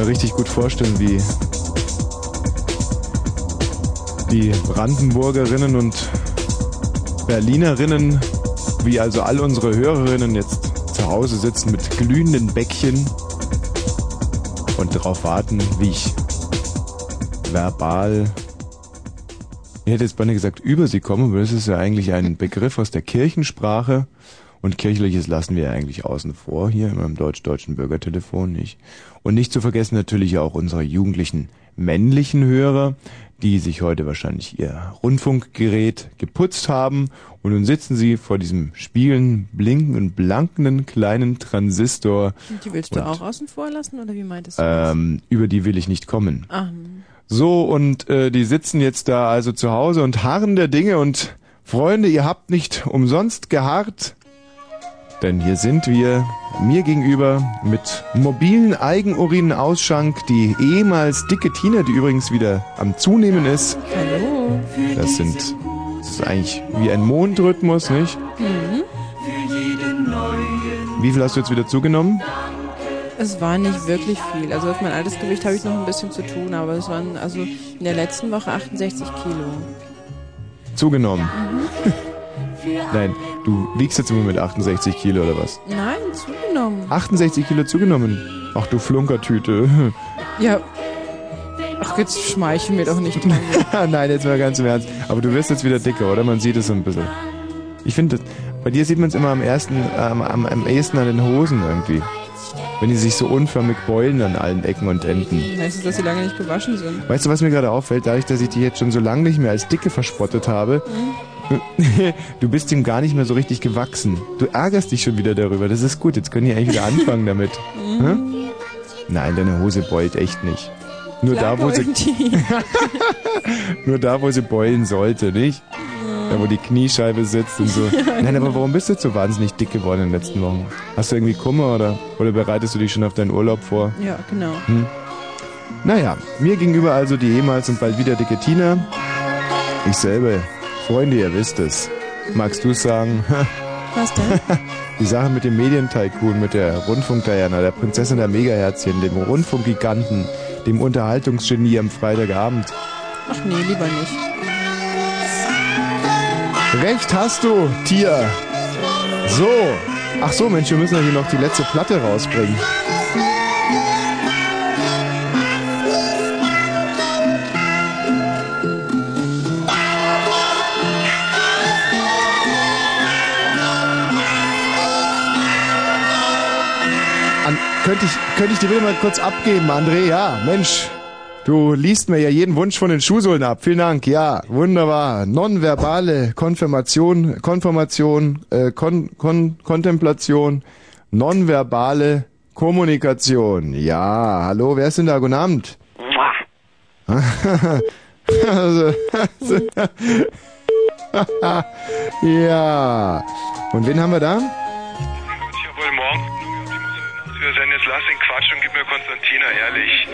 mir richtig gut vorstellen, wie die Brandenburgerinnen und Berlinerinnen, wie also all unsere Hörerinnen jetzt zu Hause sitzen mit glühenden Bäckchen und darauf warten, wie ich verbal, ich hätte jetzt beinahe gesagt, über sie komme, aber das ist ja eigentlich ein Begriff aus der Kirchensprache. Und kirchliches lassen wir ja eigentlich außen vor hier im deutsch-deutschen Bürgertelefon nicht. Und nicht zu vergessen natürlich auch unsere jugendlichen männlichen Hörer, die sich heute wahrscheinlich ihr Rundfunkgerät geputzt haben und nun sitzen sie vor diesem spielen, blinkenden, blankenden kleinen Transistor. Und die willst du auch außen vor lassen oder wie meintest du ähm, Über die will ich nicht kommen. Ah. So, und äh, die sitzen jetzt da also zu Hause und harren der Dinge und Freunde, ihr habt nicht umsonst geharrt, denn hier sind wir, mir gegenüber, mit mobilen Eigenurinausschank, die ehemals dicke Tina, die übrigens wieder am Zunehmen ist. Hallo. Das sind, das ist eigentlich wie ein Mondrhythmus, nicht? Mhm. Wie viel hast du jetzt wieder zugenommen? Es war nicht wirklich viel. Also auf mein altes Gewicht habe ich noch ein bisschen zu tun, aber es waren also in der letzten Woche 68 Kilo. Zugenommen. Nein, du wiegst jetzt im Moment 68 Kilo oder was? Nein, zugenommen. 68 Kilo zugenommen. Ach du Flunkertüte. Ja. Ach, jetzt schmeichel mir doch nicht. Nein, jetzt mal ganz im Ernst. Aber du wirst jetzt wieder dicker, oder? Man sieht es so ein bisschen. Ich finde, bei dir sieht man es immer am ersten, ähm, am, am ehesten an den Hosen irgendwie. Wenn die sich so unförmig beulen an allen Ecken und Enden. Heißt es, dass sie lange nicht gewaschen sind? Weißt du, was mir gerade auffällt? Dadurch, dass ich die jetzt schon so lange nicht mehr als dicke verspottet habe, du bist ihm gar nicht mehr so richtig gewachsen. Du ärgerst dich schon wieder darüber. Das ist gut, jetzt können die eigentlich wieder anfangen damit. Hm? Nein, deine Hose beult echt nicht. Nur Klar da, wo sie, nur da, wo sie beulen sollte, nicht? Da, wo die Kniescheibe sitzt und so. Nein, aber warum bist du jetzt so wahnsinnig dick geworden in den letzten Wochen? Hast du irgendwie Kummer oder, oder bereitest du dich schon auf deinen Urlaub vor? Ja, genau. Hm. Naja, mir gegenüber also die ehemals und bald wieder dicke Tina. Ich selber, Freunde, ihr wisst es. Magst du sagen? Was denn? Die Sache mit dem Medientycoon, mit der Rundfunk-Diana, der Prinzessin der Megaherzchen, dem Rundfunkgiganten, dem Unterhaltungsgenie am Freitagabend. Ach nee, lieber nicht. Recht hast du, Tier. So. Ach so, Mensch, wir müssen ja hier noch die letzte Platte rausbringen. Könnte ich, könnte ich die bitte mal kurz abgeben, André? Ja, Mensch. Du liest mir ja jeden Wunsch von den Schuhsohlen ab. Vielen Dank. Ja, wunderbar. Nonverbale Konfirmation, Konfirmation, äh, Kon, Kon, Kontemplation, nonverbale Kommunikation. Ja, hallo, wer ist denn da? Guten Abend. Also, ja. Und wen haben wir da? Sind jetzt lass den Quatsch und gib mir Konstantina, ehrlich.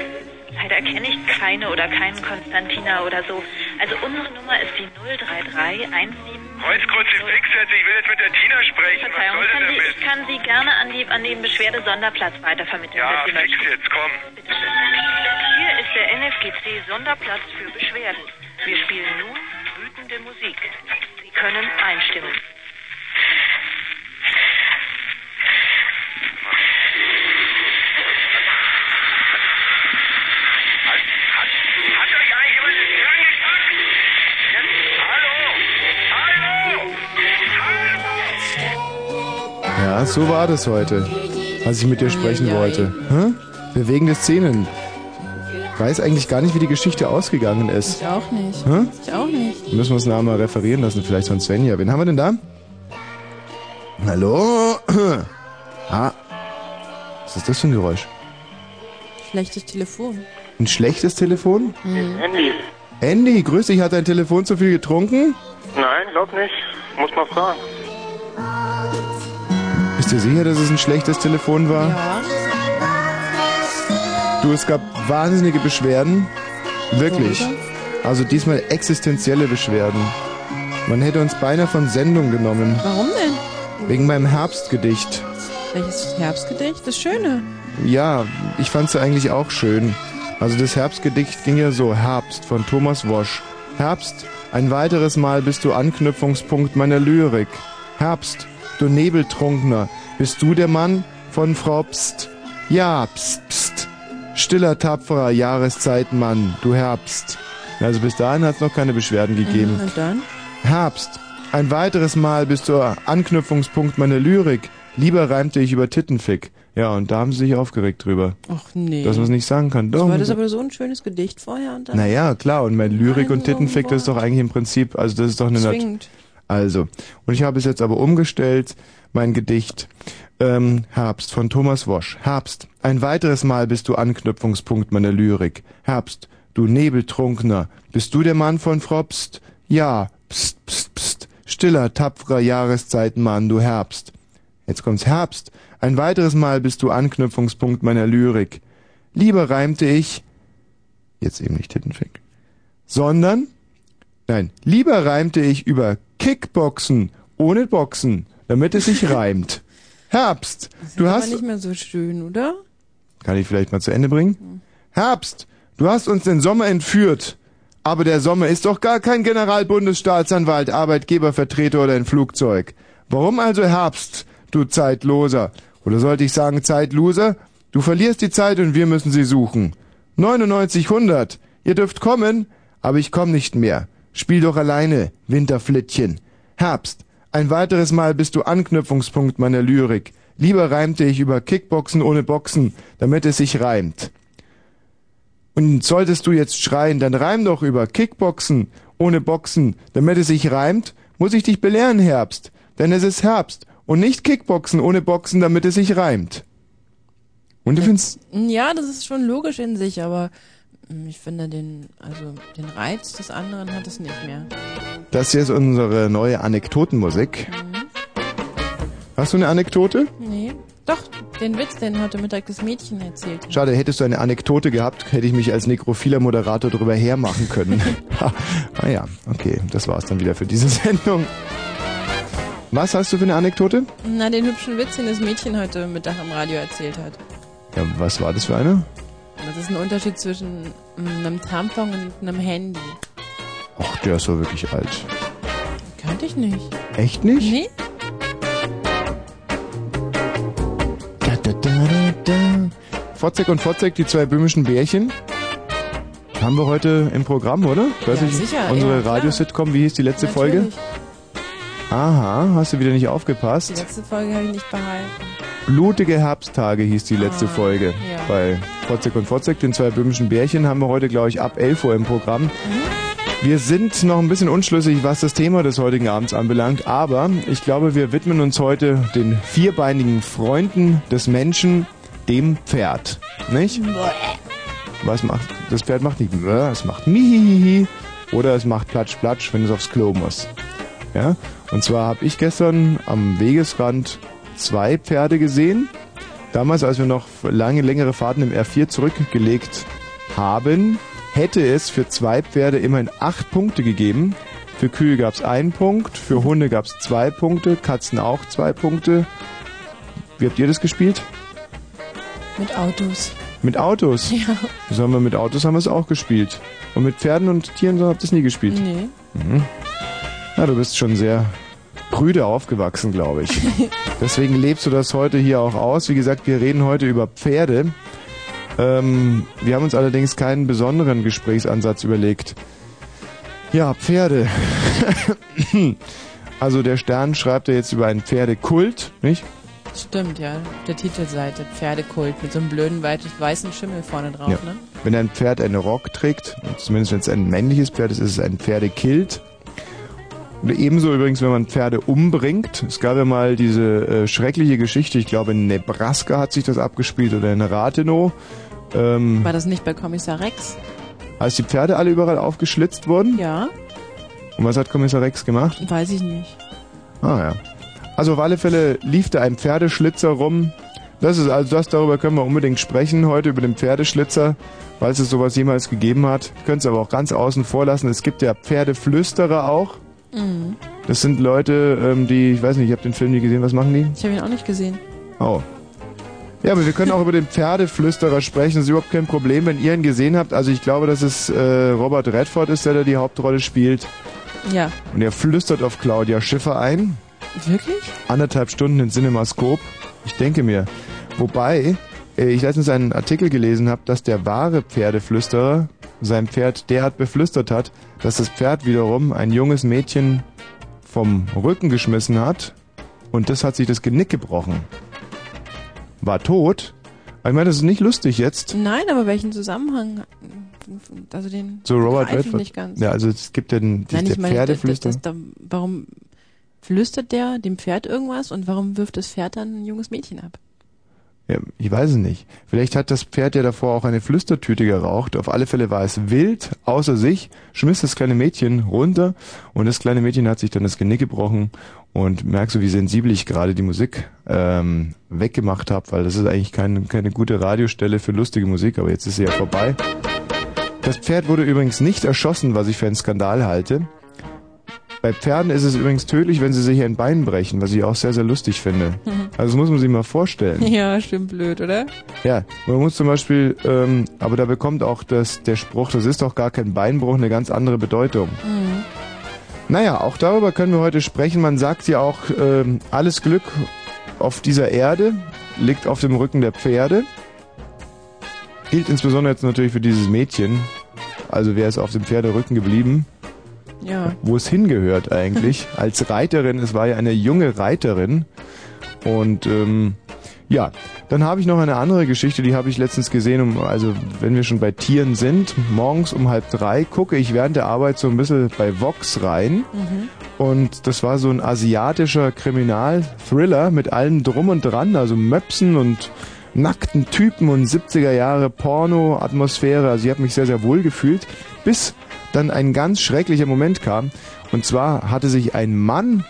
Leider kenne ich keine oder keinen Konstantina oder so. Also unsere Nummer ist die 033 17. Kreuzkreuz die Fix jetzt, ich will jetzt mit der Tina sprechen. Was Verzeihung, soll ich kann, denn sie, damit? ich kann Sie gerne an, die, an den Beschwerdesonderplatz weitervermitteln. Ja, fix jetzt, komm. Hier ist der NFGC Sonderplatz für Beschwerden. Wir spielen nun wütende Musik. Sie können einstimmen. Ja, so war das heute, als ich mit dir sprechen wollte. Hä? Bewegende Szenen. Ich weiß eigentlich gar nicht, wie die Geschichte ausgegangen ist. Ich auch nicht. Hä? Ich auch nicht. Müssen wir uns nachher mal referieren lassen, vielleicht von Svenja. Wen haben wir denn da? Hallo? Ah. Was ist das für ein Geräusch? Schlechtes Telefon. Ein schlechtes Telefon? Mhm. Handy. Andy, grüß dich, hat dein Telefon zu viel getrunken? Nein, glaub nicht. Muss mal fragen. Bist du sicher, dass es ein schlechtes Telefon war? Ja. Du, es gab wahnsinnige Beschwerden. Wirklich. Also diesmal existenzielle Beschwerden. Man hätte uns beinahe von Sendung genommen. Warum denn? Wegen meinem Herbstgedicht. Welches Herbstgedicht? Das Schöne. Ja, ich fand's ja eigentlich auch schön. Also das Herbstgedicht ging ja so, Herbst von Thomas Wosch. Herbst, ein weiteres Mal bist du Anknüpfungspunkt meiner Lyrik. Herbst, du Nebeltrunkener, bist du der Mann von Frau Pst? Ja, Pst, Pst. Stiller, tapferer Jahreszeitenmann, du Herbst. Also bis dahin hat's noch keine Beschwerden gegeben. Mhm, und dann? Herbst, ein weiteres Mal bist du Anknüpfungspunkt meiner Lyrik. Lieber reimte ich über Tittenfick. Ja, und da haben sie sich aufgeregt drüber. Ach nee. Dass man es nicht sagen kann. Doch. war das aber so ein schönes Gedicht vorher und dann. Naja, klar, und mein Lyrik und Tittenfick, das ist doch eigentlich im Prinzip, also das ist doch eine Nat. Also, und ich habe es jetzt aber umgestellt, mein Gedicht. Ähm, Herbst von Thomas Wosch. Herbst, ein weiteres Mal bist du Anknüpfungspunkt meiner Lyrik. Herbst, du Nebeltrunkener, bist du der Mann von Frau Pst? Ja, Pst, Pst, Pst. Stiller, tapferer Jahreszeitenmann, du Herbst. Jetzt kommt's Herbst. Ein weiteres Mal bist du Anknüpfungspunkt meiner Lyrik. Lieber reimte ich, jetzt eben nicht Tittenfick, sondern, nein, lieber reimte ich über Kickboxen ohne Boxen, damit es sich reimt. Herbst, du Das ist hast, aber nicht mehr so schön, oder? kann ich vielleicht mal zu Ende bringen? Herbst, du hast uns den Sommer entführt. Aber der Sommer ist doch gar kein Generalbundesstaatsanwalt, Arbeitgebervertreter oder ein Flugzeug. Warum also Herbst, du Zeitloser? Oder sollte ich sagen Zeitloser? Du verlierst die Zeit und wir müssen sie suchen. 99, 100. Ihr dürft kommen, aber ich komm nicht mehr. Spiel doch alleine, Winterflittchen. Herbst, ein weiteres Mal bist du Anknüpfungspunkt meiner Lyrik. Lieber reimte ich über Kickboxen ohne Boxen, damit es sich reimt. Und solltest du jetzt schreien, dann reim doch über Kickboxen ohne Boxen, damit es sich reimt, muss ich dich belehren, Herbst. Denn es ist Herbst und nicht Kickboxen ohne Boxen, damit es sich reimt. Und du findest, Ja, das ist schon logisch in sich, aber ich finde den, also den Reiz des anderen hat es nicht mehr. das hier ist unsere neue Anekdotenmusik. Hast du eine Anekdote? Nee. Doch, den Witz, den heute Mittag das Mädchen erzählt hat. Schade, hättest du eine Anekdote gehabt, hätte ich mich als nekrophiler Moderator drüber hermachen können. ah ja, okay, das war's dann wieder für diese Sendung. Was hast du für eine Anekdote? Na, den hübschen Witz, den das Mädchen heute Mittag am Radio erzählt hat. Ja, was war das für eine? Das ist ein Unterschied zwischen mm, einem Tampon und einem Handy. Ach, der ist so wirklich alt. Kannte ich nicht. Echt nicht? Nee? Da, da, da, da, da. Fotzek und Fotzek, die zwei böhmischen Bärchen. Haben wir heute im Programm, oder? Weiß Ja, ich, sicher, Unsere ja. Radiositcom, wie hieß die letzte Folge? Aha, hast du wieder nicht Die aufgepasst? letzte Folge habe ich nicht behalten. Blutige Herbsttage hieß die letzte Ah, Folge. ja. Bei Fotzek und Fotzek, den zwei böhmischen Bärchen, haben wir heute, glaube ich, ab 11 Uhr im Programm. Mhm. Wir sind noch ein bisschen unschlüssig, was das Thema des heutigen Abends anbelangt, aber ich glaube, wir widmen uns heute den vierbeinigen Freunden des Menschen, dem Pferd. Nicht? Was macht, das Pferd macht nicht, Bäh, es macht mihihihi oder es macht platsch platsch, wenn es aufs Klo muss. Ja? Und zwar habe ich gestern am Wegesrand zwei Pferde gesehen. Damals, als wir noch lange, längere Fahrten im R4 zurückgelegt haben, hätte es für zwei Pferde immerhin acht Punkte gegeben. Für Kühe gab es einen Punkt, für Hunde gab es zwei Punkte, Katzen auch zwei Punkte. Wie habt ihr das gespielt? Mit Autos. Mit Autos. Ja. Sagen wir, mit Autos haben wir es auch gespielt. Und mit Pferden und Tieren so habt ihr es nie gespielt. Nee. Mhm. Na, du bist schon sehr prüde aufgewachsen, glaube ich. Deswegen lebst du das heute hier auch aus. Wie gesagt, wir reden heute über Pferde. Ähm, wir haben uns allerdings keinen besonderen Gesprächsansatz überlegt. Ja, Pferde. also der Stern schreibt ja jetzt über einen Pferdekult, nicht? Stimmt, ja. Auf der Titelseite. Pferdekult mit so einem blöden weißen Schimmel vorne drauf, Ja. ne? Wenn ein Pferd einen Rock trägt, zumindest wenn es ein männliches Pferd ist, ist es ein Pferdekilt. Ebenso übrigens, wenn man Pferde umbringt. Es gab ja mal diese äh, schreckliche Geschichte, ich glaube in Nebraska hat sich das abgespielt oder in Rathenow, ähm, War das nicht bei Kommissar Rex? als die Pferde alle überall aufgeschlitzt wurden. Ja, Und was hat Kommissar Rex gemacht? weiß ich nicht. Ah ja. Also auf alle Fälle lief da ein Pferdeschlitzer rum. Das ist also das, darüber können wir unbedingt sprechen heute, über den Pferdeschlitzer, weil es sowas jemals gegeben hat. Könnt es aber auch ganz außen vor lassen. Es gibt ja Pferdeflüsterer auch. Mhm. Das sind Leute, ähm, die, ich weiß nicht, ich habe den Film nie gesehen, was machen die? Ich habe ihn auch nicht gesehen. Oh, Ja, aber wir können auch über den Pferdeflüsterer sprechen. Das ist überhaupt kein Problem, wenn ihr ihn gesehen habt. Also ich glaube, dass es äh, Robert Redford ist, der da die Hauptrolle spielt. Ja. Und er flüstert auf Claudia Schiffer ein. Wirklich? Anderthalb Stunden in Cinemascope. Ich denke mir. Wobei, ich letztens einen Artikel gelesen habe, dass der wahre Pferdeflüsterer sein Pferd derart beflüstert hat, dass das Pferd wiederum ein junges Mädchen vom Rücken geschmissen hat und das hat sich das Genick gebrochen. War tot. Aber Ich meine, das ist nicht lustig jetzt. Nein, aber welchen Zusammenhang? Also den So Robert Redford. nicht ganz. Ja, also es gibt ja den, Nein, der das, das, Pferdeflüsterer. das, warum flüstert der dem Pferd irgendwas und warum wirft das Pferd dann ein junges Mädchen ab? Ja, ich weiß es nicht. Vielleicht hat das Pferd ja davor auch eine Flüstertüte geraucht. Auf alle Fälle war es wild, außer sich, schmiss das kleine Mädchen runter und das kleine Mädchen hat sich dann das Genick gebrochen und merkst du, wie sensibel ich gerade die Musik ähm, weggemacht habe, weil das ist eigentlich keine, keine gute Radiostelle für lustige Musik, aber jetzt ist sie ja vorbei. Das Pferd wurde übrigens nicht erschossen, was ich für einen Skandal halte. Bei Pferden ist es übrigens tödlich, wenn sie sich ein Bein brechen, was ich auch sehr, sehr lustig finde. Also das muss man sich mal vorstellen. Ja, stimmt blöd, oder? Ja, man muss zum Beispiel, ähm, aber da bekommt auch das, der Spruch, das ist doch gar kein Beinbruch, eine ganz andere Bedeutung. Mhm. Naja, auch darüber können wir heute sprechen. Man sagt ja auch, ähm, alles Glück auf dieser Erde liegt auf dem Rücken der Pferde. Gilt insbesondere jetzt natürlich für dieses Mädchen. Also wer ist auf dem Pferderücken geblieben? Ja. wo es hingehört eigentlich. Als Reiterin, es war ja eine junge Reiterin. Und ähm, ja, dann habe ich noch eine andere Geschichte, die habe ich letztens gesehen. Um, also wenn wir schon bei Tieren sind, morgens um halb drei gucke ich während der Arbeit so ein bisschen bei Vox rein. Mhm. Und das war so ein asiatischer Kriminal-Thriller mit allem drum und dran, also Möpsen und nackten Typen und 70er Jahre Porno-Atmosphäre. Also ich habe mich sehr, sehr wohl gefühlt, bis dann ein ganz schrecklicher Moment kam. Und zwar hatte sich ein Mann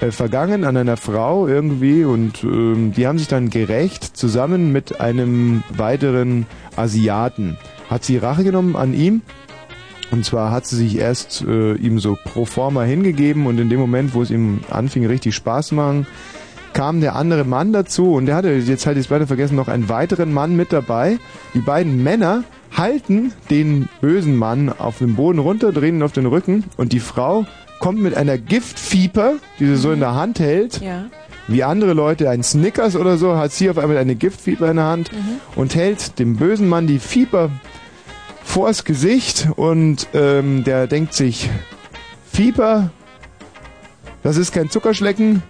äh, vergangen an einer Frau irgendwie und ähm, die haben sich dann gerecht zusammen mit einem weiteren Asiaten. Hat sie Rache genommen an ihm und zwar hat sie sich erst äh, ihm so pro forma hingegeben und in dem Moment, wo es ihm anfing, richtig Spaß machen, kam der andere Mann dazu und der hatte, jetzt halt jetzt beide vergessen, noch einen weiteren Mann mit dabei. Die beiden Männer halten den bösen Mann auf den Boden runter, drehen ihn auf den Rücken und die Frau kommt mit einer Giftfieber, die sie so in der Hand hält, Ja. wie andere Leute ein Snickers oder so, hat sie auf einmal eine Giftfieber in der Hand und hält dem bösen Mann die Fieber vors Gesicht und ähm, der denkt sich, Fieber, das ist kein Zuckerschlecken,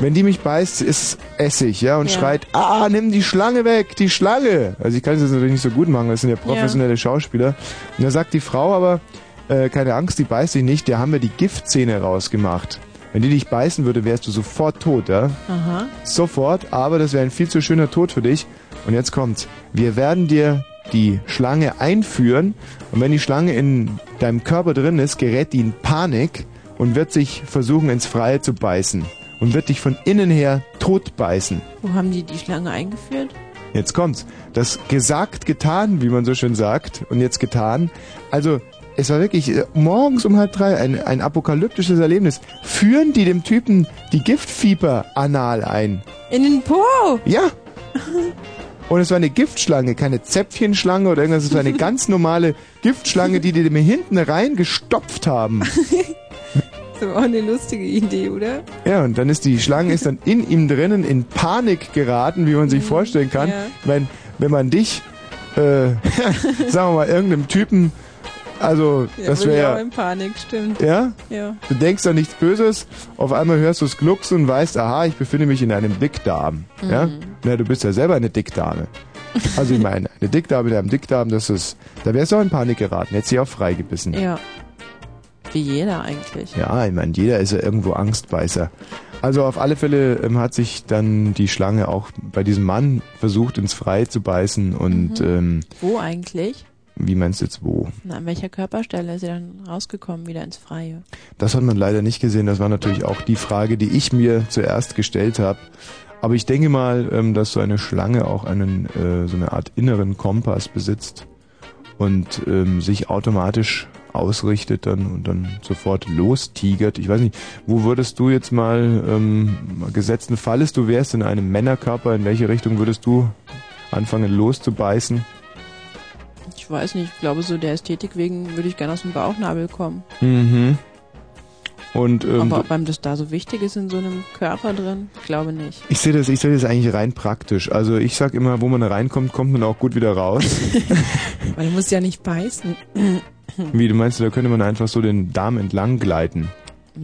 wenn die mich beißt, ist Essig, ja, und Ja. schreit, ah, nimm die Schlange weg, die Schlange. Also ich kann es jetzt natürlich nicht so gut machen, das sind ja professionelle Schauspieler. Und da sagt die Frau aber, äh, keine Angst, die beißt dich nicht, da haben wir die Giftzähne rausgemacht. Wenn die dich beißen würde, wärst du sofort tot, ja? Aha. Sofort, aber das wäre ein viel zu schöner Tod für dich. Und jetzt kommt's. Wir werden dir die Schlange einführen und wenn die Schlange in deinem Körper drin ist, gerät die in Panik und wird sich versuchen ins Freie zu beißen und wird dich von innen her tot beißen. Wo haben die die Schlange eingeführt? Jetzt kommt's. Das gesagt, getan, wie man so schön sagt. Und jetzt getan. Also, es war wirklich äh, morgens um halb drei ein, ein apokalyptisches Erlebnis. Führen die dem Typen die Giftfieber anal ein? In den Po! Ja! Und es war eine Giftschlange, keine Zäpfchenschlange oder irgendwas. Es war eine ganz normale Giftschlange, die die dem hinten reingestopft haben. Das ist aber auch eine lustige Idee, oder? Ja, und dann ist die Schlange ist dann in ihm drinnen in Panik geraten, wie man sich vorstellen kann. Mhm. ja. Wenn, wenn man dich, äh, sagen wir mal, irgendeinem Typen, also Ja, das bin ich auch wäre in Panik, stimmt. ja, Ja. du denkst an nichts Böses, auf einmal hörst du es glucksen und weißt, aha, ich befinde mich in einem Dickdarm. Ja? Mhm. Na, du bist ja selber eine Dickdame. Also ich meine, eine Dickdame mit einem Dickdarm, das ist, da wärst du auch in Panik geraten, hättest sie auch freigebissen. Ja. Wie jeder eigentlich. Ja, ich meine, jeder ist ja irgendwo Angstbeißer. Also auf alle Fälle ähm, hat sich dann die Schlange auch bei diesem Mann versucht, ins Freie zu beißen. Und Mhm. ähm, Wo eigentlich? wie meinst du jetzt wo? Na, an welcher Körperstelle ist sie dann rausgekommen, wieder ins Freie? Das hat man leider nicht gesehen. Das war natürlich auch die Frage, die ich mir zuerst gestellt habe. Aber ich denke mal, ähm, dass so eine Schlange auch einen äh, so eine Art inneren Kompass besitzt und ähm, sich automatisch ausrichtet dann und dann sofort lostigert. Ich weiß nicht, wo würdest du jetzt mal ähm, gesetzten Falles, du wärst in einem Männerkörper, in welche Richtung würdest du anfangen loszubeißen? Ich weiß nicht, ich glaube so der Ästhetik wegen würde ich gerne aus dem Bauchnabel kommen. Mhm. Und ähm, Aber ob einem das da so wichtig ist in so einem Körper drin, ich glaube nicht. ich sehe das, ich sehe das eigentlich rein praktisch. Also ich sag immer, wo man reinkommt, kommt man auch gut wieder raus. Weil du musst ja nicht beißen. Wie du meinst, da könnte man einfach so den Darm entlang gleiten.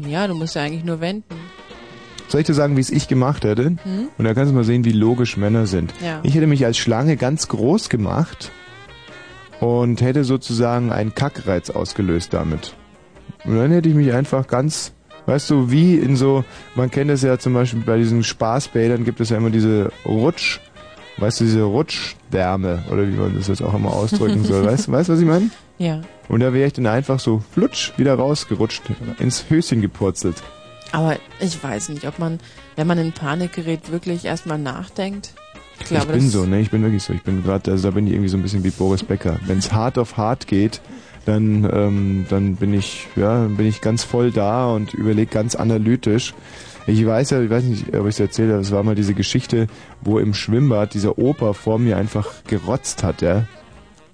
Ja, du musst ja eigentlich nur wenden. Soll ich dir sagen, wie es ich gemacht hätte? Hm? Und da kannst du mal sehen, wie logisch Männer sind. Ja. Ich hätte mich als Schlange ganz groß gemacht und hätte sozusagen einen Kackreiz ausgelöst damit. Und dann hätte ich mich einfach ganz, weißt du, wie in so, man kennt es ja zum Beispiel bei diesen Spaßbädern gibt es ja immer diese Rutsch, weißt du, diese Rutschdärme oder wie man das jetzt auch immer ausdrücken soll. Weißt du, weißt, du, was ich meine? Ja. Und da wäre ich dann einfach so flutsch wieder rausgerutscht, ins Höschen gepurzelt. Aber ich weiß nicht, ob man, wenn man in Panik gerät, wirklich erstmal nachdenkt. Ich Ich glaube, bin das, so, ne? Ich bin wirklich so. Ich bin gerade, also da bin ich irgendwie so ein bisschen wie Boris Becker. Wenn es hart auf hart geht, dann, ähm, dann bin ich, ja, bin ich ganz voll da und überlege ganz analytisch. Ich weiß ja, ich weiß nicht, ob ich es erzählt habe, es war mal diese Geschichte, wo im Schwimmbad dieser Opa vor mir einfach gerotzt hat, ja.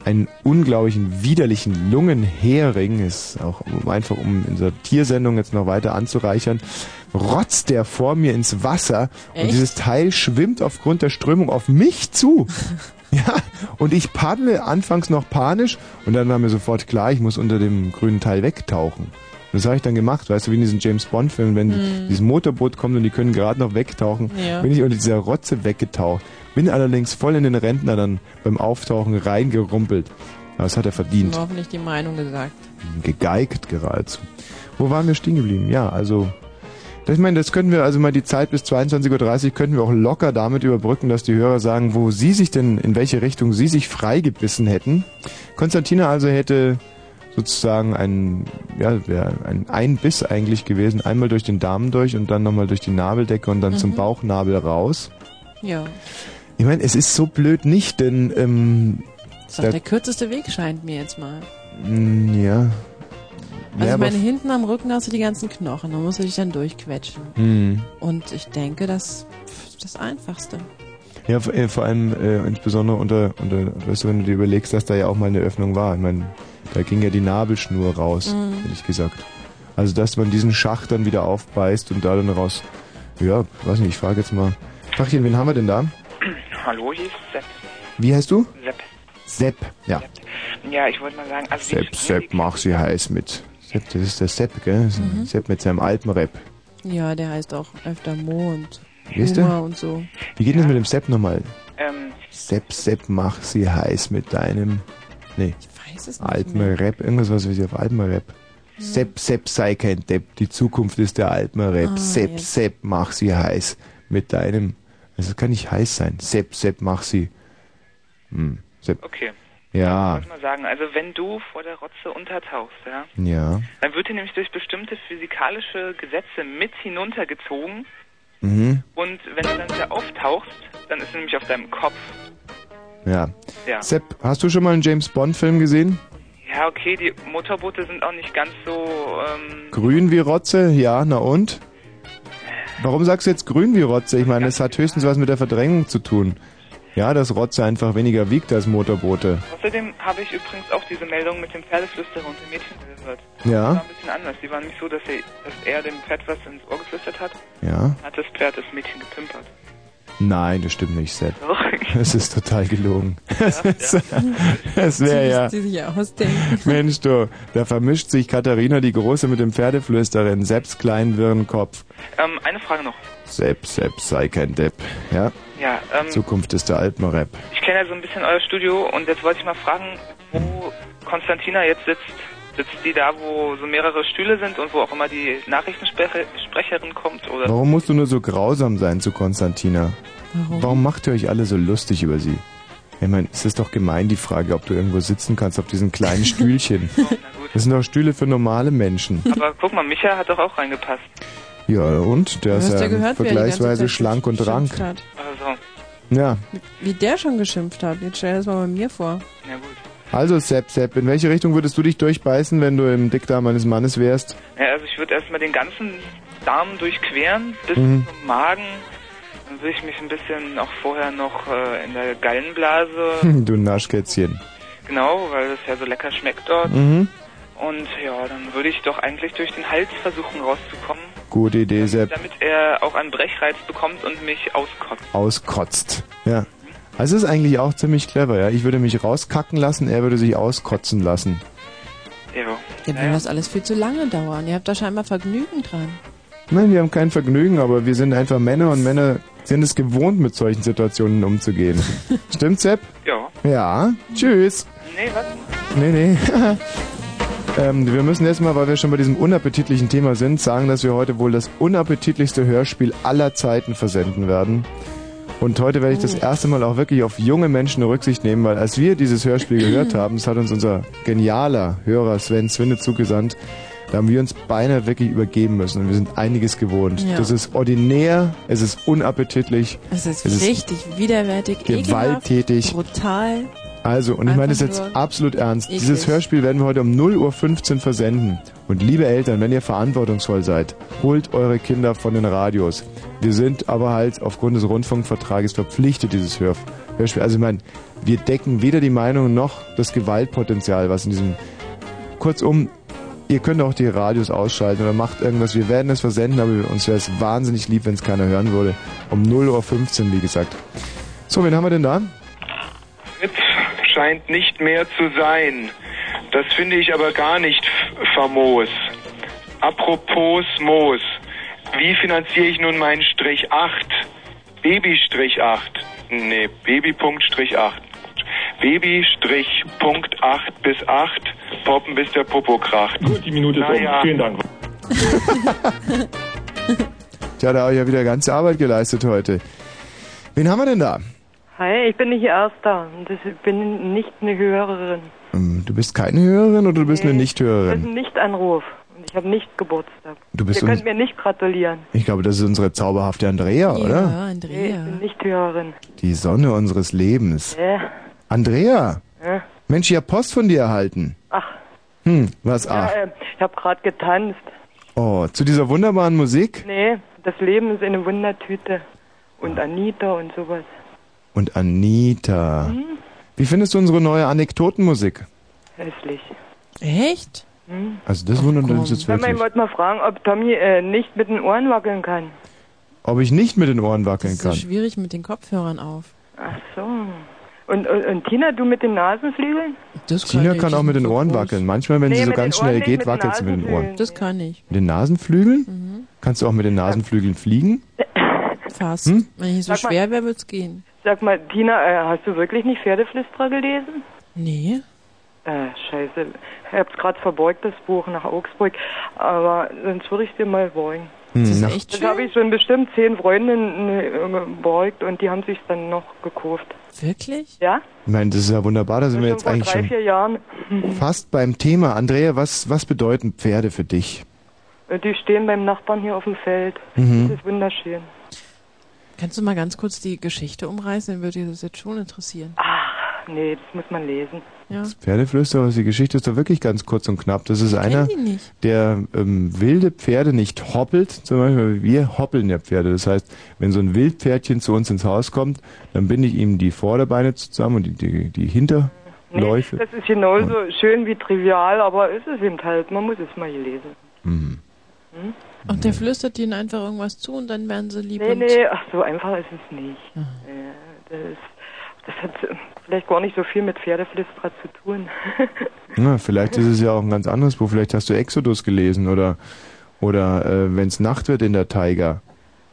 Einen unglaublichen, widerlichen Lungenhering, ist auch um, einfach um in dieser Tiersendung jetzt noch weiter anzureichern, rotzt der vor mir ins Wasser und Echt? dieses Teil schwimmt aufgrund der Strömung auf mich zu. Ja, und ich paddle anfangs noch panisch und dann war mir sofort klar, ich muss unter dem grünen Teil wegtauchen. Das habe ich dann gemacht, weißt du, wie in diesen James Bond Filmen, wenn Hm. dieses Motorboot kommt und die können gerade noch wegtauchen, Ja. bin ich unter dieser Rotze weggetaucht. Bin allerdings voll in den Rentner dann beim Auftauchen reingerumpelt. Aber das hat er verdient. hoffentlich die Meinung gesagt. Gegeigt geradezu. Wo waren wir stehen geblieben? Ja, also ich meine, das können wir also mal die Zeit bis 22.30 Uhr könnten wir auch locker damit überbrücken, dass die Hörer sagen, wo sie sich denn, in welche Richtung sie sich freigebissen hätten. Konstantina also hätte sozusagen ein, ja, wäre ein Einbiss eigentlich gewesen, einmal durch den Darm durch und dann nochmal durch die Nabeldecke und dann zum Mhm. Bauchnabel raus. Ja. Ich meine, es ist so blöd nicht, denn ähm, Das ist doch Da- der kürzeste Weg, scheint mir jetzt mal. mh, ja. Also ja, ich meine, hinten am Rücken hast du die ganzen Knochen, da musst du dich dann durchquetschen. hm. Und ich denke, das ist das Einfachste. Ja, vor, äh, vor allem äh, insbesondere unter, unter, weißt du, wenn du dir überlegst, dass da ja auch mal eine Öffnung war. Ich meine, da ging ja die Nabelschnur raus, Mhm. hätte ich gesagt. Also, dass man diesen Schacht dann wieder aufbeißt und da dann raus. Ja, weiß nicht, ich frage jetzt mal. Fachchen, wen haben wir denn da? Hallo, hier ist Sepp. Wie heißt du? Sepp. Sepp, ja. Ja, ich wollte mal sagen, also Sepp, Sepp, mach sie heiß mit. Sepp, das ist der Sepp, gell? Mhm. Sepp mit seinem Alpenrap. Ja, der heißt auch öfter Mo und Wie ist Humor der? und so. Wie geht denn das mit dem Sepp nochmal? Ähm, Sepp, Sepp, mach sie heiß mit deinem. Nee. Ich weiß es nicht Alpenrap, irgendwas was wie sie auf Alpenrap. Hm. Sepp, Sepp, sei kein Depp, die Zukunft ist der Alpenrap. Ah, Sepp, jetzt. Sepp, mach sie heiß mit deinem. Also es kann nicht heiß sein. Sepp, Sepp, mach sie. Hm, Sepp. okay. Ja, Ich wollte mal sagen, also wenn du vor der Rotze untertauchst, ja, ja. dann wird dir nämlich durch bestimmte physikalische Gesetze mit hinuntergezogen Mhm, und wenn du dann wieder auftauchst, dann ist er nämlich auf deinem Kopf. ja. Ja. Sepp, hast du schon mal einen James Bond Film gesehen? Ja, okay, die Motorboote sind auch nicht ganz so, ähm, Grün wie Rotze? Ja, na und? Warum sagst du jetzt grün wie Rotze? Ich meine, es hat höchstens was mit der Verdrängung zu tun. Ja, dass Rotze einfach weniger wiegt als Motorboote. Außerdem habe ich übrigens auch diese Meldung mit dem Pferdeflüsterer und dem Mädchen gehört. Das Ja, war ein bisschen anders. Die waren nicht so, dass, sie, dass er dem Pferd was ins Ohr geflüstert hat. ja. Hat das Pferd das Mädchen gepimpert. Nein, das stimmt nicht, Sepp. Es ist total gelogen. Es ist- Es wäre ja. Die sich ausdenken. Mensch, du, da vermischt sich Katharina die Große mit dem Pferdeflüsterin, Sepps kleinen wirren Kopf. Ähm, eine Frage noch. Sepp, Sepp, sei kein Depp. Ja, Ja, ähm, Zukunft ist der Alpenrap. ich kenne ja so ein bisschen euer Studio und jetzt wollte ich mal fragen, wo Konstantina jetzt sitzt. Sitzt die da, wo so mehrere Stühle sind und wo auch immer die Nachrichtensprecherin kommt? Oder? Warum musst du nur so grausam sein zu Konstantina? Warum? Warum macht ihr euch alle so lustig über sie? Ich meine, es ist doch gemein, die Frage, ob du irgendwo sitzen kannst auf diesen kleinen Stühlchen. Das sind doch Stühle für normale Menschen. Aber guck mal, Micha hat doch auch reingepasst. Ja, und? Der ist ja gehört, vergleichsweise schlank und rank. hat. Also, Ja, Wie der schon geschimpft hat. Jetzt stell das mal bei mir vor. ja gut. Also Sepp, Sepp, in welche Richtung würdest du dich durchbeißen, wenn du im Dickdarm eines Mannes wärst? Ja, also ich würde erstmal den ganzen Darm durchqueren bis Mhm. zum Magen. Dann würde ich mich ein bisschen auch vorher noch äh, in der Gallenblase, du Naschkätzchen. genau, weil das ja so lecker schmeckt dort. Mhm. Und ja, dann würde ich doch eigentlich durch den Hals versuchen rauszukommen, Gute Idee, Sepp. damit er auch einen Brechreiz bekommt und mich auskotzt. Auskotzt. Ja. Also es ist eigentlich auch ziemlich clever, ja. Ich würde mich rauskacken lassen, er würde sich auskotzen lassen. Ja. Ja, würde das alles viel zu lange dauern. Ihr habt da scheinbar Vergnügen dran. Nein, wir haben kein Vergnügen, aber wir sind einfach Männer und Männer sind es gewohnt, mit solchen Situationen umzugehen. Stimmt, Sepp? Ja. Ja. Tschüss. Nee, was? Nee, nee. ähm, wir müssen erstmal, weil wir schon bei diesem unappetitlichen Thema sind, sagen, dass wir heute wohl das unappetitlichste Hörspiel aller Zeiten versenden werden. Und heute werde ich das erste Mal auch wirklich auf junge Menschen Rücksicht nehmen, weil als wir dieses Hörspiel gehört haben, das hat uns unser genialer Hörer Sven Zwinne zugesandt, da haben wir uns beinahe wirklich übergeben müssen und wir sind einiges gewohnt. Ja. Das ist ordinär, es ist unappetitlich, Es ist Es ist richtig widerwärtig, gewalttätig. ekelhaft, brutal. Also, und ich meine das jetzt absolut ernst. eklig. Dieses Hörspiel werden wir heute um 0.15 Uhr versenden. Und liebe Eltern, wenn ihr verantwortungsvoll seid, holt eure Kinder von den Radios. Wir sind aber halt aufgrund des Rundfunkvertrages verpflichtet, dieses Hör Hörspiel. Also ich meine, wir decken weder die Meinung noch das Gewaltpotenzial, was in diesem... Kurzum, ihr könnt auch die Radios ausschalten oder macht irgendwas. Wir werden es versenden, aber uns wäre es wahnsinnig lieb, wenn es keiner hören würde. Um 0.15 Uhr, wie gesagt. So, wen haben wir denn da? Fritz scheint nicht mehr zu sein. Das finde ich aber gar nicht famos. Apropos Moos. Wie finanziere ich nun meinen Strich 8? Baby Strich 8. Nee, Babypunkt Strich 8. Baby Strich Punkt 8 bis 8. Poppen bis der Popo kracht. Gut, die Minute ist Naja. um. Vielen Dank. Tja, da habe ich ja wieder ganze Arbeit geleistet heute. Wen haben wir denn da? Hi, ich bin nicht Erster ich bin nicht eine Hörerin. Ähm, Du bist keine Hörerin oder du bist eine Das ist Nichthörerin? ein Nichtanruf und ich habe nicht Geburtstag. Du bist Ihr könnt mir nicht gratulieren. Ich glaube, das ist unsere zauberhafte Andrea, oder? Nee, ich bin nicht Hörerin. Die Sonne unseres Lebens. Äh, Andrea! äh. Mensch, ich hab Post von dir erhalten. Ach, Hm, was ja, ach. äh, ich habe gerade getanzt. Oh, zu dieser wunderbaren Musik Nee, das Leben ist eine Wundertüte. Und Anita und sowas. und Anita. Hm? Wie findest du unsere neue Anekdotenmusik? Hässlich. Echt? Hm? Also das wundert uns jetzt mal, Ich wirklich. wollte mal fragen, ob Tommy äh, nicht mit den Ohren wackeln kann. Ob ich nicht mit den Ohren wackeln So kann. schwierig mit den Kopfhörern auf. Ach so. Und, und, und Tina, du mit den Nasenflügeln? Das Tina kann auch mit den Ohren wackeln. Manchmal, wenn Nee, sie so ganz schnell nicht, geht, wackelt sie mit den Ohren. Das kann ich. Mit den Nasenflügeln? Kannst du auch mit den Nasenflügeln fliegen? Fast. Hm? Wenn ich so Sag schwer wäre, wird's gehen. Sag mal, Tina, äh, hast du wirklich nicht Pferdeflüsterer gelesen? Nee. Äh, scheiße. Ich hab's gerade verborgt, das Buch nach Augsburg. Aber sonst würde ich dir mal borgen. Hm, Das ist nach- echt Das schön. habe ich schon bestimmt zehn Freundinnen äh, geborgt und die haben sich dann noch gekauft. Wirklich? Ja? Ich meine, das ist ja wunderbar, da sind wir schon jetzt eigentlich drei, schon vier Jahren. fast beim Thema. Andrea, was, was bedeuten Pferde für dich? Die stehen beim Nachbarn hier auf dem Feld. Mhm. Das ist wunderschön. Kannst du mal ganz kurz die Geschichte umreißen? Dann würde dich das jetzt schon interessieren. Ach, nee, das muss man lesen. Ja. Pferdeflüsterer, die Geschichte ist doch wirklich ganz kurz und knapp. Das ist einer, die nicht. der ähm, wilde Pferde nicht hoppelt. Zum Beispiel, wir hoppeln ja Pferde. Das heißt, wenn so ein Wildpferdchen zu uns ins Haus kommt, dann binde ich ihm die Vorderbeine zusammen und die, die, die Hinterläufe. Das ist genauso schön wie trivial, aber es ist eben halt, man muss es mal lesen. Mhm. Hm? Und der flüstert ihnen einfach irgendwas zu und dann werden sie lieb Nee, nee, ach so einfach ist es nicht. Ja, das, das hat vielleicht gar nicht so viel mit Pferdeflüsterer zu tun. Ja, vielleicht ist es ja auch ein ganz anderes Buch. Vielleicht hast du Exodus gelesen oder, oder äh, wenn es Nacht wird in der Taiga.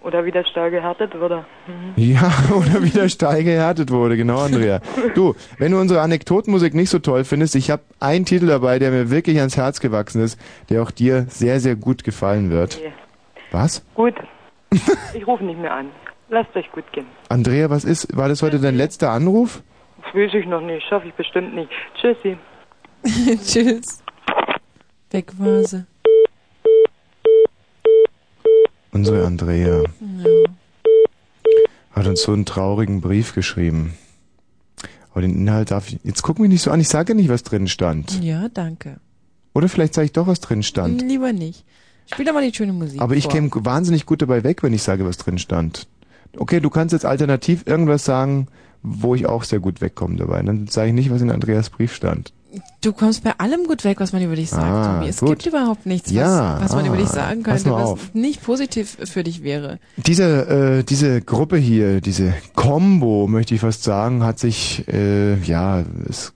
Oder wie der Stahl gehärtet wurde. Mhm. Ja, oder wie der Stein gehärtet wurde, genau, Andrea. Du, wenn du unsere Anekdotenmusik nicht so toll findest, ich habe einen Titel dabei, der mir wirklich ans Herz gewachsen ist, der auch dir sehr, sehr gut gefallen wird. Nee. Was? Gut, ich rufe nicht mehr an. Lasst euch gut gehen. Andrea, was ist, war das heute dein letzter Anruf? Das weiß ich noch nicht, schaffe ich bestimmt nicht. Tschüssi. Tschüss. Weg war sie. Unsere Andrea hat uns so einen traurigen Brief geschrieben. Aber den Inhalt darf ich. Jetzt guck mich nicht so an, ich sage ja nicht, was drin stand. Ja, danke. Oder vielleicht sage ich doch, was drin stand. Lieber nicht. Spiel doch mal die schöne Musik. Aber ich vor. käme wahnsinnig gut dabei weg, wenn ich sage, was drin stand. Okay, du kannst jetzt alternativ irgendwas sagen, wo ich auch sehr gut wegkomme dabei. Dann sage ich nicht, was in Andreas Brief stand. Du kommst bei allem gut weg, was man über dich sagt, Ah, Tommy. Es gut. gibt überhaupt nichts, Ja, was, was man ah, über dich sagen pass könnte, was auf. nicht positiv für dich wäre. Diese, äh, diese Gruppe hier, diese Combo, möchte ich fast sagen, hat sich, äh, ja, es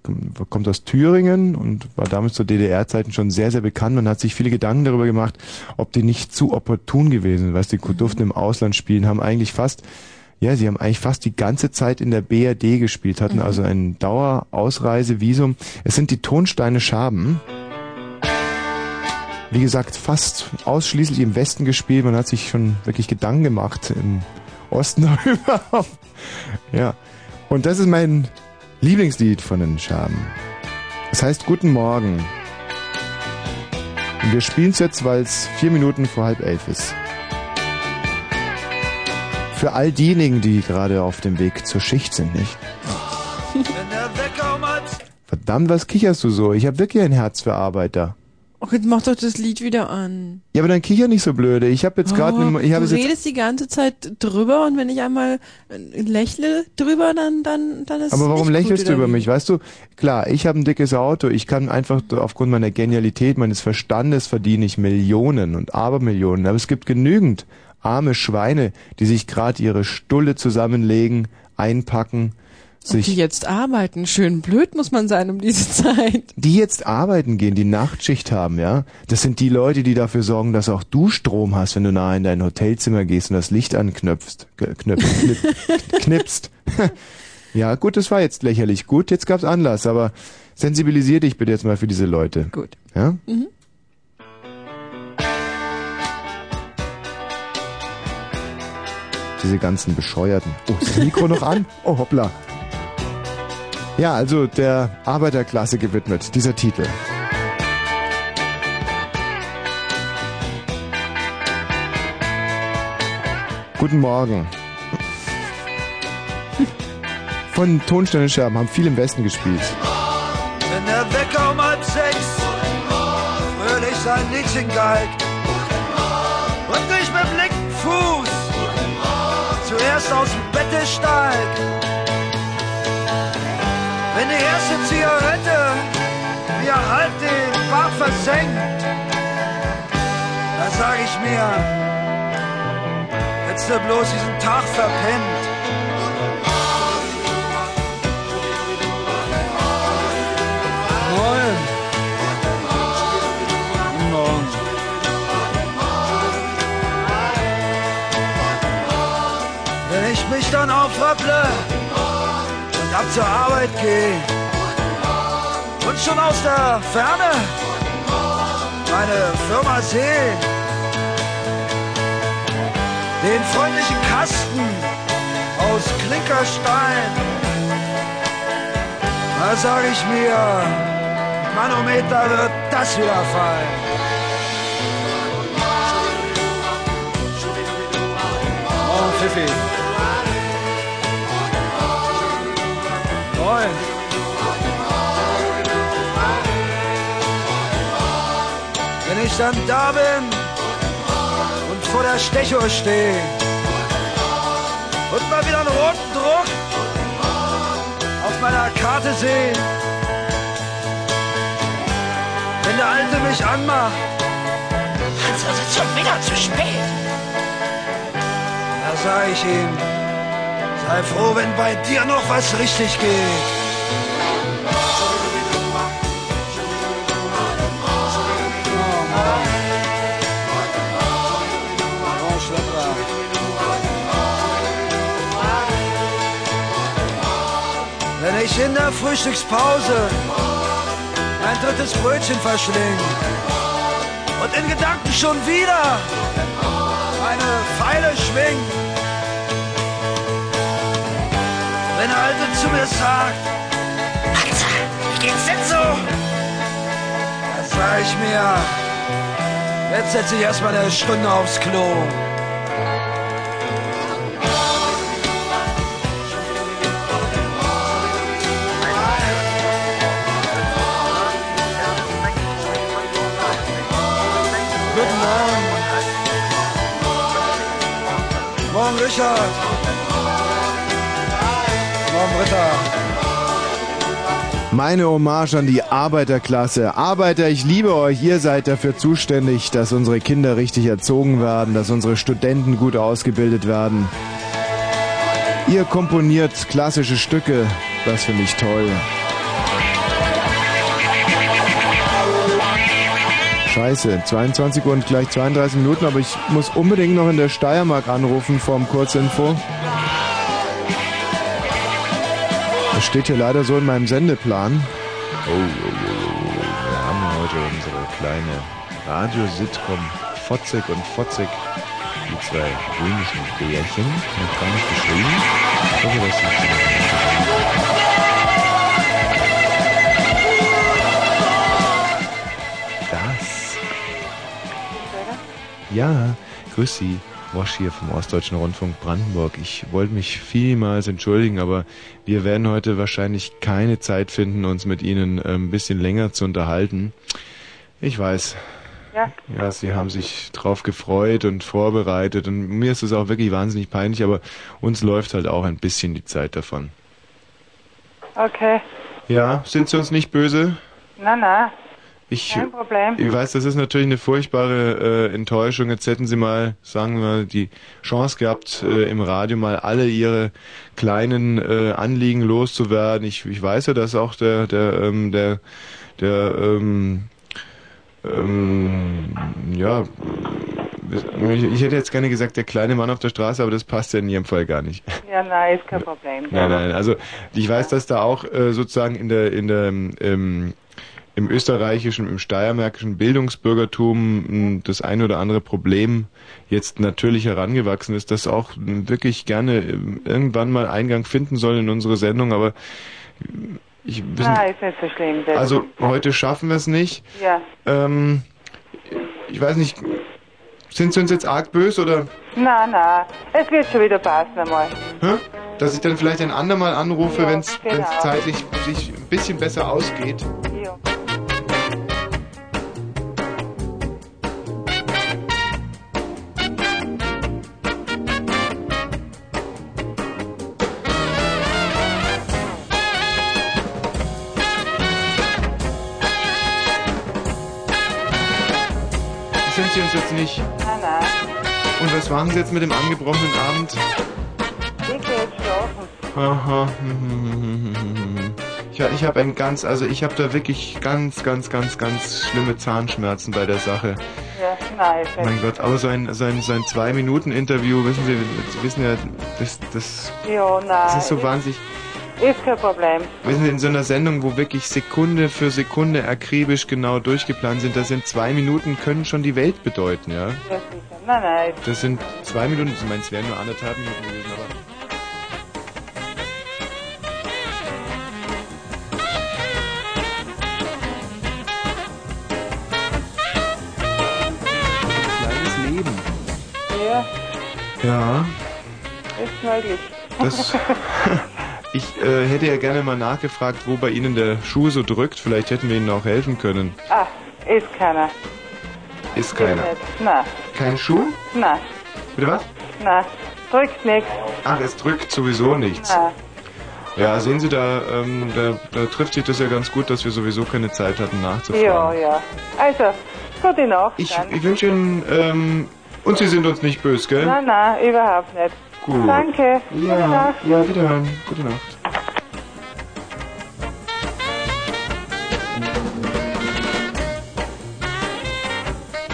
kommt aus Thüringen und war damals zu DDR-Zeiten schon sehr, sehr bekannt. Man hat sich viele Gedanken darüber gemacht, ob die nicht zu opportun gewesen sind. Weißt du, die durften im Ausland spielen, haben eigentlich fast, ja, sie haben eigentlich fast die ganze Zeit in der BRD gespielt, hatten also ein Dauerausreisevisum. Es sind die Tonsteine Schaben. Wie gesagt, fast ausschließlich im Westen gespielt. Man hat sich schon wirklich Gedanken gemacht im Osten darüber. ja. Und das ist mein Lieblingslied von den Schaben. Es heißt Guten Morgen. Und wir spielen es jetzt, weil es vier Minuten vor halb elf ist. Für all diejenigen, die gerade auf dem Weg zur Schicht sind, nicht? Verdammt, was kicherst du so? Ich habe wirklich ein Herz für Arbeiter. Oh, jetzt mach doch das Lied wieder an. Ja, aber dann kicher nicht so blöde. Ich habe jetzt gerade, oh, ich habe du jetzt redest die ganze Zeit drüber und wenn ich einmal äh, lächle drüber, dann dann dann ist Aber warum lächelst du über mich? Weißt du, klar, ich habe ein dickes Auto. Ich kann einfach aufgrund meiner Genialität, meines Verstandes verdiene ich Millionen und Abermillionen. Aber es gibt genügend arme Schweine, die sich gerade ihre Stulle zusammenlegen, einpacken, Und die sich, jetzt arbeiten, schön blöd muss man sein um diese Zeit. die jetzt arbeiten gehen, die Nachtschicht haben, ja. Das sind die Leute, die dafür sorgen, dass auch du Strom hast, wenn du nahe in dein Hotelzimmer gehst und das Licht anknöpfst, knöpfst, knipp, knipst. ja, gut, das war jetzt lächerlich. Gut, jetzt gab's Anlass, aber sensibilisier dich bitte jetzt mal für diese Leute. Gut. Ja? Mhm. Diese ganzen Bescheuerten. Oh, ist das Mikro noch an? Oh, hoppla. Ja, also der Arbeiterklasse gewidmet, dieser Titel. Guten Morgen. Von Tonsteine Scherben haben viel im Westen gespielt. Wenn der Wecker um halb sechs fröhlich sein Liedchen geigt aus dem Bette steig. Wenn die erste Zigarette mir halb den Bart versenkt, da sag ich mir, hättest du bloß diesen Tag verpennt. Dann aufrapple und ab zur Arbeit gehe und schon aus der Ferne meine Firma sehe, den freundlichen Kasten aus Klinkerstein, da sag ich mir, Manometer wird das wieder fallen. Pfiffi. Moin. Wenn ich dann da bin und vor der Stechuhr stehe und mal wieder einen roten Druck auf meiner Karte sehe, wenn der Alte mich anmacht, Hans, es ist schon wieder zu spät. da sag ich ihm, sei froh, wenn bei dir noch was richtig geht. Wenn ich in der Frühstückspause ein drittes Brötchen verschling und in Gedanken schon wieder eine Pfeile schwingt. Wenn er also zu mir sagt, Alter, wie geht's denn so? Dann sag ich mir, jetzt setze ich erstmal eine Stunde aufs Klo. Guten Morgen. Morgen, Richard. Britta. Meine Hommage an die Arbeiterklasse. Arbeiter, ich liebe euch. Ihr seid dafür zuständig, dass unsere Kinder richtig erzogen werden, dass unsere Studenten gut ausgebildet werden. Ihr komponiert klassische Stücke. Das finde ich toll. Scheiße, 22 Uhr und gleich 32 Minuten, aber ich muss unbedingt noch in der Steiermark anrufen vorm Kurzinfo. Das steht hier leider so in meinem Sendeplan. Oh, oh, oh, oh. wir haben heute unsere kleine Radio-Sitcom Fotzig und Fotzig. Die zwei römischen Bärchen. Noch gar nicht geschrieben. Ich hoffe, das ist Das. Ja, grüß Sie. Wosch hier vom Ostdeutschen Rundfunk Brandenburg. Ich wollte mich vielmals entschuldigen, aber wir werden heute wahrscheinlich keine Zeit finden, uns mit Ihnen ein bisschen länger zu unterhalten. Ich weiß. Ja. Ja, Sie haben sich drauf gefreut und vorbereitet und mir ist es auch wirklich wahnsinnig peinlich, aber uns läuft halt auch ein bisschen die Zeit davon. Okay. Ja, sind Sie uns nicht böse? Na, na. Ich, Kein Problem. ich weiß, das ist natürlich eine furchtbare äh, Enttäuschung. Jetzt hätten Sie mal, sagen wir mal, die Chance gehabt, äh, im Radio mal alle Ihre kleinen äh, Anliegen loszuwerden. Ich, ich weiß ja, dass auch der, der, ähm, der, der, ähm, ähm, ja, ich, ich hätte jetzt gerne gesagt, der kleine Mann auf der Straße, aber das passt ja in Ihrem Fall gar nicht. Ja, nein, ist kein Problem. Nein, nein, also ich weiß, dass da auch äh, sozusagen in der, in der, ähm, im österreichischen, im steiermärkischen Bildungsbürgertum mh, das ein oder andere Problem jetzt natürlich herangewachsen ist, das auch wirklich gerne ähm, irgendwann mal Eingang finden soll in unsere Sendung, aber äh, ich wissen, Nein, ist nicht so schlimm. Also heute schaffen wir es nicht. ja. Ähm, ich weiß nicht, sind Sie uns jetzt arg böse oder Na, na. Es wird schon wieder passen einmal. hä? dass ich dann vielleicht ein andermal anrufe, Ja, wenn es genau. zeitlich sich ein bisschen besser ausgeht? Ja. Nicht? Na, na. Und was machen Sie jetzt mit dem angebrochenen Abend? Ich geh jetzt schlafen. Aha. Ich, ich habe ein ganz, also ich habe da wirklich ganz, ganz, ganz, ganz schlimme Zahnschmerzen bei der Sache. Ja, nein, Mein. Gott, aber so ein, so ein, so ein Zwei-Minuten-Interview, wissen Sie, Sie wissen ja, das, das, Ja, nein. das ist so wahnsinnig. Ist kein Problem. Wissen Sie, in so einer Sendung, wo wirklich Sekunde für Sekunde akribisch genau durchgeplant sind, da sind zwei Minuten, können schon die Welt bedeuten, ja? Ja, sicher. Nein, nein. Das sind zwei Minuten, ich meine, es wären nur anderthalb Minuten gewesen, aber... Kleines Leben. Ja, Ja, ist möglich. das... Ich äh, hätte ja gerne mal nachgefragt, wo bei Ihnen der Schuh so drückt. Vielleicht hätten wir Ihnen auch helfen können. Ah, ist keiner. Ist keiner. Na, Kein Schuh? na, Bitte was? na. Drückt nichts. Ach, es drückt sowieso nichts. Na. Ja, sehen Sie, da, ähm, da, da trifft sich das ja ganz gut, dass wir sowieso keine Zeit hatten nachzufragen. Ja, ja. Also, gute Nacht. Ich, ich wünsche Ihnen, ähm, und Sie sind uns nicht böse, gell? Nein, nein, überhaupt nicht. Gut. Danke. Gute Ja, Nacht. ja, wiederhören. Gute Nacht.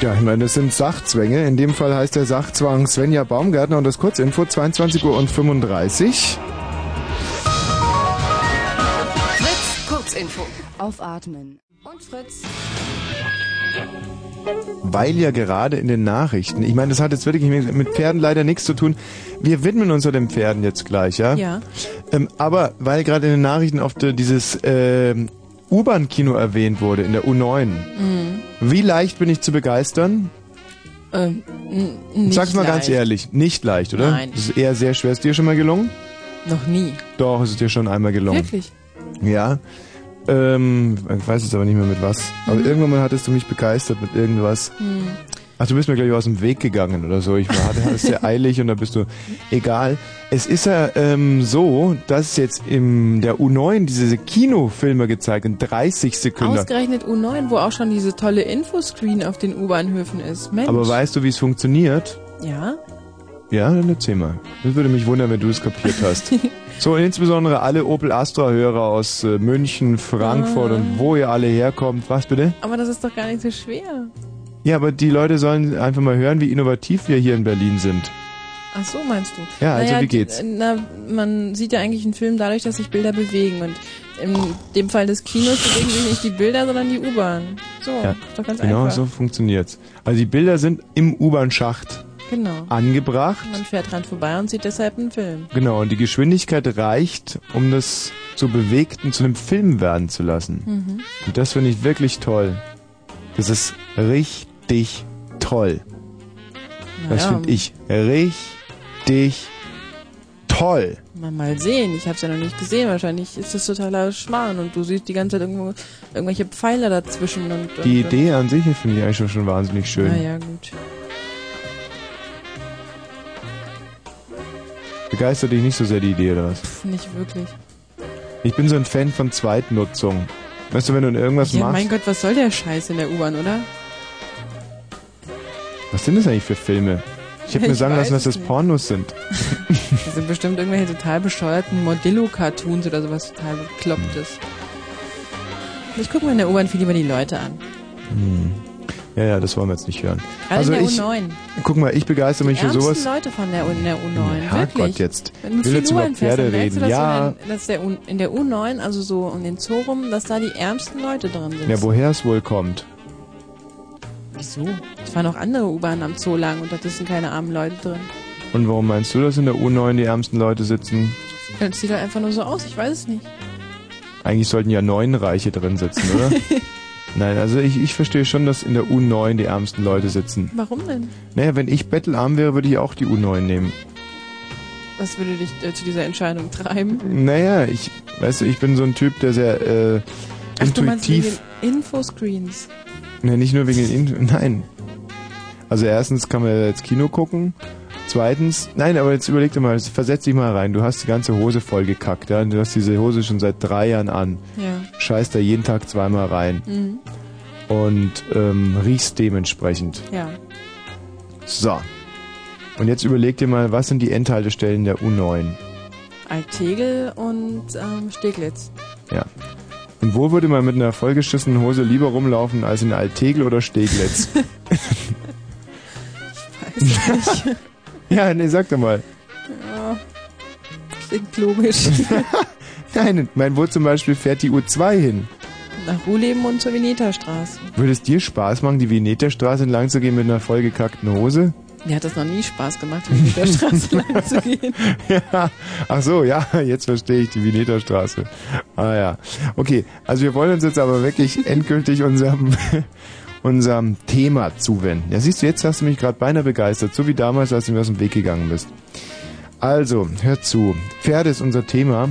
Ja, ich meine, das sind Sachzwänge. In dem Fall heißt der Sachzwang Svenja Baumgärtner und das Kurzinfo 22 Uhr und 35. Fritz, Kurzinfo. Aufatmen. Und Fritz. Weil ja gerade in den Nachrichten, ich meine, das hat jetzt wirklich mit Pferden leider nichts zu tun. Wir widmen uns ja den Pferden jetzt gleich, ja? Ja. Ähm, aber weil gerade in den Nachrichten oft äh, dieses ähm, U-Bahn-Kino erwähnt wurde, in der U9. Mhm. Wie leicht bin ich zu begeistern? Ähm, nicht Sag's mal ganz leicht. ehrlich, nicht leicht, oder? Nein. Das ist eher sehr schwer. Ist dir schon mal gelungen? Noch nie. Doch, es ist dir schon einmal gelungen. Wirklich? Ja. Ähm, ich weiß jetzt aber nicht mehr mit was. Aber Mhm. irgendwann mal hattest du mich begeistert mit irgendwas. Hm. Ach, du bist mir gleich aus dem Weg gegangen oder so. Ich war, es sehr eilig und da bist du. Egal. Es ist ja ähm, so, dass jetzt in der U9 diese Kinofilme gezeigt in 30 Sekunden. Ausgerechnet U9, wo auch schon diese tolle Infoscreen auf den U-Bahnhöfen ist. Mensch. Aber weißt du, wie es funktioniert? ja? Ja, dann erzähl mal. Das würde mich wundern, wenn du es kapiert hast. so, und insbesondere alle Opel Astra-Hörer aus äh, München, Frankfurt Ah. und wo ihr alle herkommt. Was bitte? Aber das ist doch gar nicht so schwer. Ja, aber die Leute sollen einfach mal hören, wie innovativ wir hier in Berlin sind. Ach so, meinst du? Ja, also naja, wie geht's? Na, man sieht ja eigentlich einen Film dadurch, dass sich Bilder bewegen. Und in dem Fall des Kinos bewegen sich nicht die Bilder, sondern die U-Bahn. So, Ja, doch ganz genau einfach. so funktioniert's. Also die Bilder sind im U-Bahn-Schacht Genau. angebracht. Man fährt dran vorbei und sieht deshalb einen Film. Genau, und die Geschwindigkeit reicht, um das zu bewegten, zu einem Film werden zu lassen. Mhm. Und das finde ich wirklich toll. Das ist richtig toll. Das Naja, finde ich richtig toll. Mal, mal sehen. Ich habe es ja noch nicht gesehen. Wahrscheinlich ist das totaler Schmarrn und du siehst die ganze Zeit irgendwo irgendwelche Pfeiler dazwischen und, und Die Idee an sich finde ich eigentlich schon, schon wahnsinnig schön. Naja, gut. Begeistert dich nicht so sehr die Idee, oder was? Pff, nicht wirklich. Ich bin so ein Fan von Zweitnutzung. Weißt du, wenn du irgendwas Ja, machst, mein Gott, was soll der Scheiß in der U-Bahn, oder? was sind das eigentlich für Filme? Ich habe mir sagen lassen, dass das nicht. Pornos sind. Das sind bestimmt irgendwelche total bescheuerten Modillo-Cartoons oder sowas total beklopptes. Ich gucke mir in der U-Bahn viel lieber die Leute an. Hm. Ja, ja, das wollen wir jetzt nicht hören. Also in der ich, U9. guck mal, ich begeister mich die für sowas. Leute von der, U in der U9. Herrgott wirklich. jetzt. Wenn du will jetzt über Pferde reden. du, Ja. in, dass der U in der U9, also so um den Zoo rum, dass da die ärmsten Leute drin sind. Ja, woher es wohl kommt. Wieso? Es fahren auch andere U-Bahnen am Zoo lang und da sind keine armen Leute drin. Und warum meinst du, dass in der U9 die ärmsten Leute sitzen? Das sieht doch einfach nur so aus, ich weiß es nicht. Eigentlich sollten ja neun Reiche drin sitzen, oder? Nein, also ich, ich verstehe schon, dass in der U9 die ärmsten Leute sitzen. Warum denn? Naja, wenn ich bettelarm wäre, würde ich auch die U9 nehmen. Was würde dich äh, zu dieser Entscheidung treiben? Naja, ich, weißt du, ich bin so ein Typ, der sehr äh, Ach, du meinst wegen intuitiv. den Infoscreens. Ne, nicht nur wegen den In Nein. Also erstens kann man ja jetzt Kino gucken. Zweitens, nein, aber jetzt überleg dir mal, versetz dich mal rein. Du hast die ganze Hose voll gekackt, ja. und Du hast diese Hose schon seit drei Jahren an. Ja. Scheißt da jeden Tag zweimal rein. Mhm. Und ähm, riechst dementsprechend. Ja. So. Und jetzt überleg dir mal, was sind die Endhaltestellen der U9? Altegel und ähm, Steglitz. Ja. Und wo würde man mit einer vollgeschissenen Hose lieber rumlaufen als in Altegel oder Steglitz? Weiß nicht. ja, nee, sag doch mal. ja. Klingt logisch. Nein, mein, wo zum Beispiel fährt die U2 hin? Nach Ruhleben und zur Veneta-Straße. Würde es dir Spaß machen, die Veneta-Straße entlang zu gehen mit einer vollgekackten Hose? Mir hat das noch nie Spaß gemacht, die Veneta-Straße lang zu gehen. ja. Ach so, ja, jetzt verstehe ich die Veneta-Straße. Ah ja. Okay, also wir wollen uns jetzt aber wirklich endgültig unserem, unserem Thema zuwenden. Ja, siehst du, jetzt hast du mich gerade beinahe begeistert, so wie damals, als du mir aus dem Weg gegangen bist. Also, hör zu. Pferde ist unser Thema.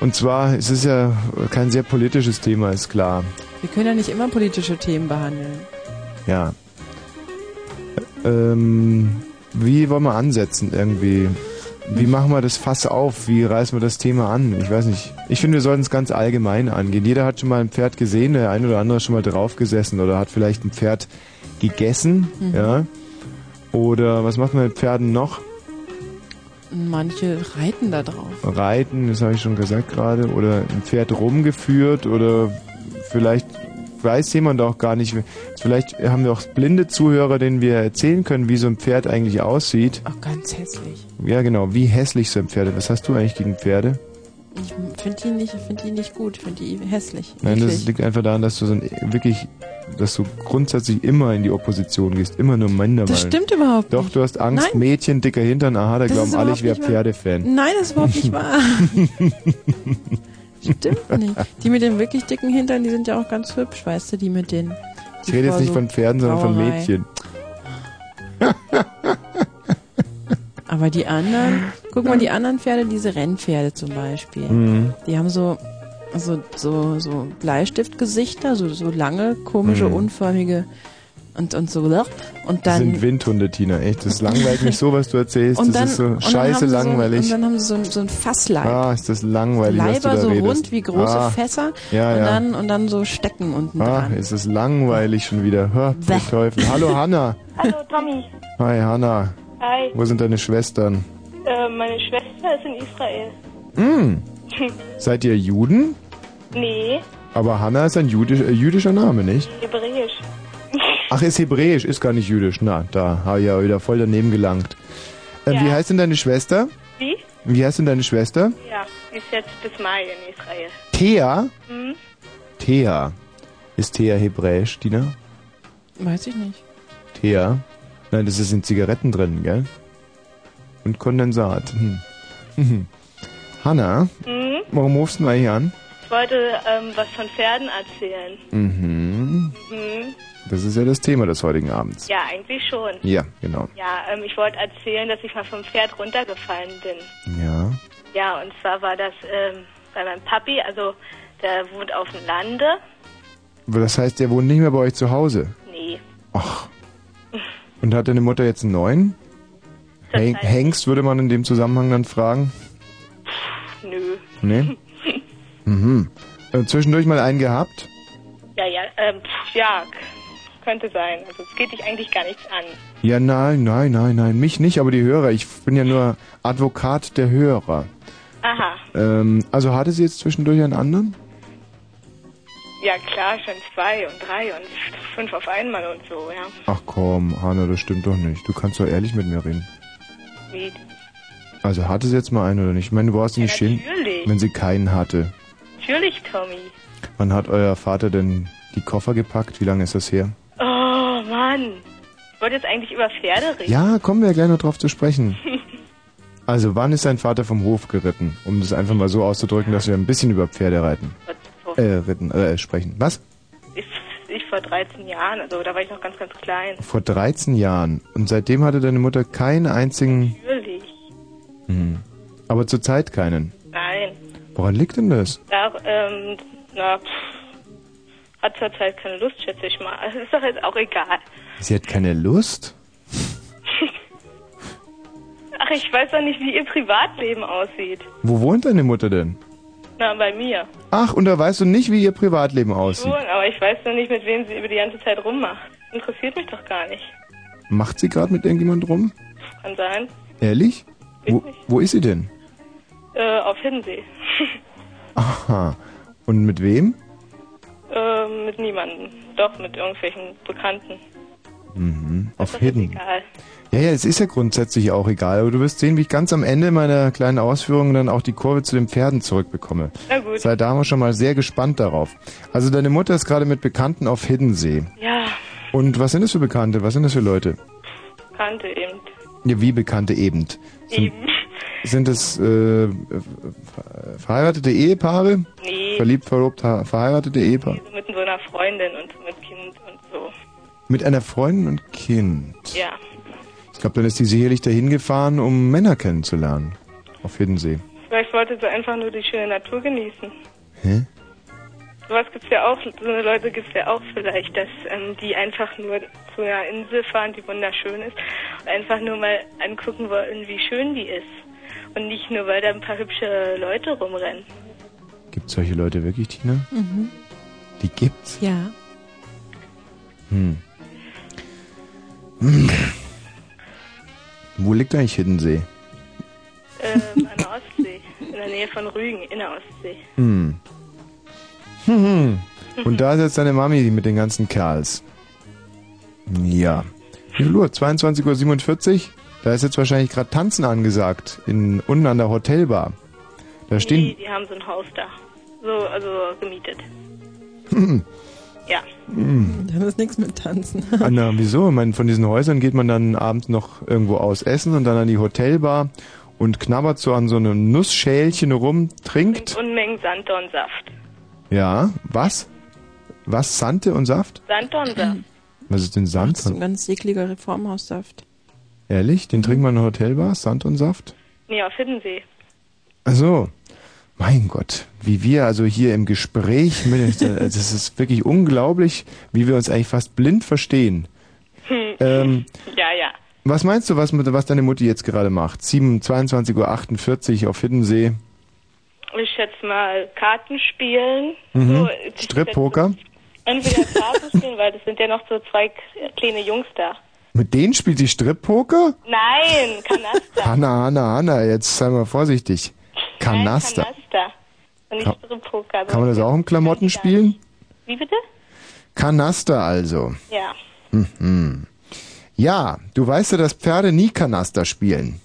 Und zwar, es ist ja kein sehr politisches Thema, ist klar. Wir können ja nicht immer politische Themen behandeln. Ja. Ähm, wie wollen wir ansetzen irgendwie? Wie machen wir das Fass auf? Wie reißen wir das Thema an? Ich weiß nicht. Ich finde, wir sollten es ganz allgemein angehen. Jeder hat schon mal ein Pferd gesehen, der ein oder andere schon mal drauf gesessen oder hat vielleicht ein Pferd gegessen, Mhm. ja. Oder was macht man mit Pferden noch? Manche reiten da drauf. Reiten, das habe ich schon gesagt gerade, oder ein Pferd rumgeführt oder vielleicht weiß jemand auch gar nicht. Vielleicht haben wir auch blinde Zuhörer, denen wir erzählen können, wie so ein Pferd eigentlich aussieht. Auch ganz hässlich. Ja, genau, wie hässlich so ein Pferd. Was hast du eigentlich gegen Pferde? Ich finde die nicht, finde die nicht gut, finde die hässlich. Nein, das eklig. liegt einfach daran, dass du so ein, wirklich, dass du grundsätzlich immer in die Opposition gehst, immer nur Männer. Das stimmt überhaupt Doch, nicht. du hast Angst, Nein. Mädchen, dicker Hintern, aha, da Das glauben alle, ich wäre. Pferdefan. Nein, das ist überhaupt nicht wahr. Stimmt nicht. Die mit den wirklich dicken Hintern, die sind ja auch ganz hübsch, weißt du, die mit den. Ich rede jetzt nicht von Pferden, sondern von Brauerei. Mädchen. Aber die anderen, guck mal, die anderen Pferde, diese Rennpferde zum Beispiel, Mhm. die haben so, so, so, so Bleistiftgesichter, so, so lange, komische, Mhm. unförmige und, und so. Und Das dann sind Windhunde, Tina, echt. Das langweilt mich so, was du erzählst. und das dann, ist so und scheiße langweilig. So, und dann haben sie so ein, so ein Fassleib. ah, ist das langweilig, was du Leiber da so redest. rund wie große ah, Fässer Ja, und ja. dann und dann so Stecken unten Ah, dran. ist es langweilig schon wieder. Hör, Teufel. Hallo Hanna. Hallo Tommy. Hi Hanna. Hi. Wo sind deine Schwestern? Äh, meine Schwester ist in Israel. Hm. Seid ihr Juden? nee, Aber Hanna ist ein jüdisch, äh, jüdischer Name, nicht? hebräisch. Ach, ist hebräisch, ist gar nicht jüdisch. Na, da habe ich ja wieder voll daneben gelangt. Ähm, Ja. Wie heißt denn deine Schwester? Wie? Wie heißt denn deine Schwester? Ja, ist jetzt bis Mai in Israel. Thea? Hm? Thea. Ist Thea hebräisch, Tina? Weiß ich nicht. Thea? Nein, das ist in Zigaretten drin, gell? Und Kondensat. Hm. Mhm. Hanna, Hm? warum rufst du mal hier an? Ich wollte ähm, was von Pferden erzählen. Mhm. Hm? Das ist ja das Thema des heutigen Abends. Ja, eigentlich schon. Ja, genau. Ja, ähm, ich wollte erzählen, dass ich mal vom Pferd runtergefallen bin. Ja. Ja, und zwar war das ähm, bei meinem Papi, also der wohnt auf dem Lande. Aber Das heißt, der wohnt nicht mehr bei euch zu Hause. Nee. Und hat deine Mutter jetzt einen neuen? Hen Hengst würde man in dem Zusammenhang dann fragen? Nö. Nee? Mhm. Äh, zwischendurch mal einen gehabt? Ja, ja, ähm, ja, könnte sein. Also es geht dich eigentlich gar nichts an. Ja, nein, nein, nein, nein, mich nicht, aber die Hörer. Ich bin ja nur Advokat der Hörer. Aha. Ähm, also hatte sie jetzt zwischendurch einen anderen? Ja, klar, schon zwei und drei und fünf auf einmal und so, ja. Ach komm, Hanna, das stimmt doch nicht. Du kannst doch ehrlich mit mir reden. Wie? Also hatte sie jetzt mal einen oder nicht? Ich meine, du brauchst dich nicht schämen, natürlich. wenn sie keinen hatte. Natürlich, Tommy. Wann hat euer Vater denn die Koffer gepackt? Wie lange ist das her? Oh, Mann. Ich wollte jetzt eigentlich über Pferde reden. Ja, kommen wir gleich noch drauf zu sprechen. Also, wann ist dein Vater vom Hof geritten? Um das einfach mal so auszudrücken, dass wir ein bisschen über Pferde reiten. Äh, ritten, äh, sprechen. Was? Ich, ich vor 13 Jahren, also da war ich noch ganz, ganz klein. Vor 13 Jahren. Und seitdem hatte deine Mutter keinen einzigen... Natürlich. Hm. Aber zurzeit keinen. Nein. Woran liegt denn das? Da, ähm, na, pff, hat zurzeit keine Lust, schätze ich mal. Also ist doch jetzt auch egal. Sie hat keine Lust? Ach, ich weiß doch nicht, wie ihr Privatleben aussieht. Wo wohnt deine Mutter denn? Na, bei mir. Ach, und da weißt du nicht, wie ihr Privatleben aussieht. Schon, aber ich weiß noch nicht, mit wem sie über die ganze Zeit rummacht. Interessiert mich doch gar nicht. Macht sie gerade mit irgendjemand rum? Kann sein. Ehrlich? Wo, wo ist sie denn? Äh, auf Hiddensee. Aha. Und mit wem? äh, mit niemandem. Doch, mit irgendwelchen Bekannten. Mhm. Auf Das Hidden. egal. Ja, ja, es ist ja grundsätzlich auch egal, aber du wirst sehen, wie ich ganz am Ende meiner kleinen Ausführungen dann auch die Kurve zu den Pferden zurückbekomme. Na gut. Sei da mal schon mal sehr gespannt darauf. Also deine Mutter ist gerade mit Bekannten auf Hiddensee. Ja, Und was sind das für Bekannte? Was sind das für Leute? Bekannte eben. Ja, wie Bekannte eben. Sind, Eben. Sind es äh, verheiratete Ehepaare? Nee. Verliebt, verlobt, verheiratete Ehepaare? So mit so einer Freundin und mit Kind und so. Mit einer Freundin und Kind. Ja. Ich glaube, dann ist die sicherlich dahin gefahren, um Männer kennenzulernen. Auf Hiddensee. Vielleicht wollte sie einfach nur die schöne Natur genießen. Hä? Sowas gibt's ja auch, so eine Leute gibt's ja auch vielleicht, dass ähm, die einfach nur zu einer Insel fahren, die wunderschön ist, und einfach nur mal angucken wollen, wie schön die ist. Und nicht nur, weil da ein paar hübsche Leute rumrennen. Gibt solche Leute wirklich, Tina? Mhm. Die gibt's? Ja. Hm. Hm. Wo liegt eigentlich Hiddensee? Ähm, an der Ostsee, in der Nähe von Rügen, in der Ostsee. Hm. Hm, hm. Und da ist jetzt deine Mami mit den ganzen Kerls. Ja. Wie viel Uhr? 22.47 Uhr? Da ist jetzt wahrscheinlich gerade Tanzen angesagt. In, unten an der Hotelbar. Da stehen. Die, die haben so ein Haus da. So, also gemietet. Hm. Ja. Hm. Dann ist nichts mit Tanzen. Ah, na, wieso? Ich meine, von diesen Häusern geht man dann abends noch irgendwo aus essen und dann an die Hotelbar und knabbert so an so einem Nussschälchen rum, trinkt. Unmengen Sanddornsaft. Ja, was? Was? Sante und Saft? Sanddornsaft. Was ist denn Sand? So ein ganz ekliger Reformhaussaft. Ehrlich? Den trinkt man in Hotelbar? Sand und Saft? Nee, auf Hiddensee. Ach so. Mein Gott, wie wir also hier im Gespräch, mit, das ist wirklich unglaublich, wie wir uns eigentlich fast blind verstehen. Hm. Ähm, ja, ja. was meinst du, was, was deine Mutti jetzt gerade macht? 7, 22.48 Uhr auf Hiddensee. Ich schätze mal Karten spielen. Mhm. So, Strip-Poker. Entweder Karten spielen, weil das sind ja noch so zwei kleine Jungs da. Mit denen spielt sie Strip-Poker? Nein, Kanaster. Hanna, Hanna, Hanna, jetzt sei mal vorsichtig. Kanaster. Nein, Kanaster. Und nicht Kann- Strip-Poker. Kann man das auch im Klamotten spielen? Wie bitte? Kanaster also. Ja. Mhm. Ja, du weißt ja, dass Pferde nie Kanaster spielen.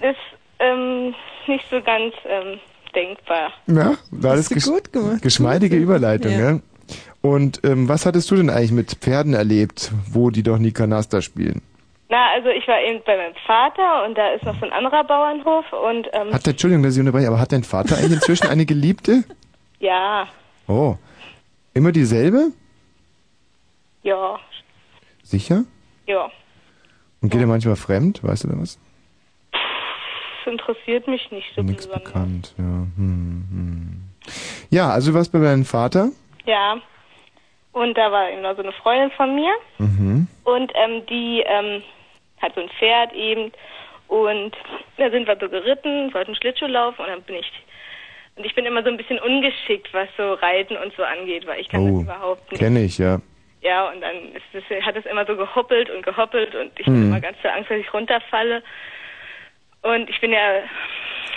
Ist ähm, nicht so ganz ähm, denkbar. Ja, war das du gesch gut gemacht. geschmeidige Überleitung, Ja. ja. Und ähm, was hattest du denn eigentlich mit Pferden erlebt, wo die doch nie Kanaster spielen? Na, also ich war eben bei meinem Vater und da ist noch so ein anderer Bauernhof und ähm, Hat der, Entschuldigung, dass ich unterbreche, aber hat dein Vater eigentlich inzwischen eine Geliebte? ja, Oh. Immer dieselbe? ja, Sicher? ja. Und geht er manchmal fremd? Weißt du da was? Das interessiert mich nicht so Nichts besonders. bekannt, ja. Hm, hm. Ja, also du warst bei deinem Vater? Ja. Und da war eben noch so eine Freundin von mir Mhm. und ähm, die ähm, hat so ein Pferd eben und da sind wir so geritten, wollten Schlittschuh laufen und dann bin ich und ich bin immer so ein bisschen ungeschickt, was so Reiten und so angeht, weil ich kann Oh, das überhaupt nicht. kenne ich, ja. Ja, und dann ist es, hat es immer so gehoppelt und gehoppelt und ich Hm. hatte immer ganz viel Angst, dass ich runterfalle. Und ich bin ja,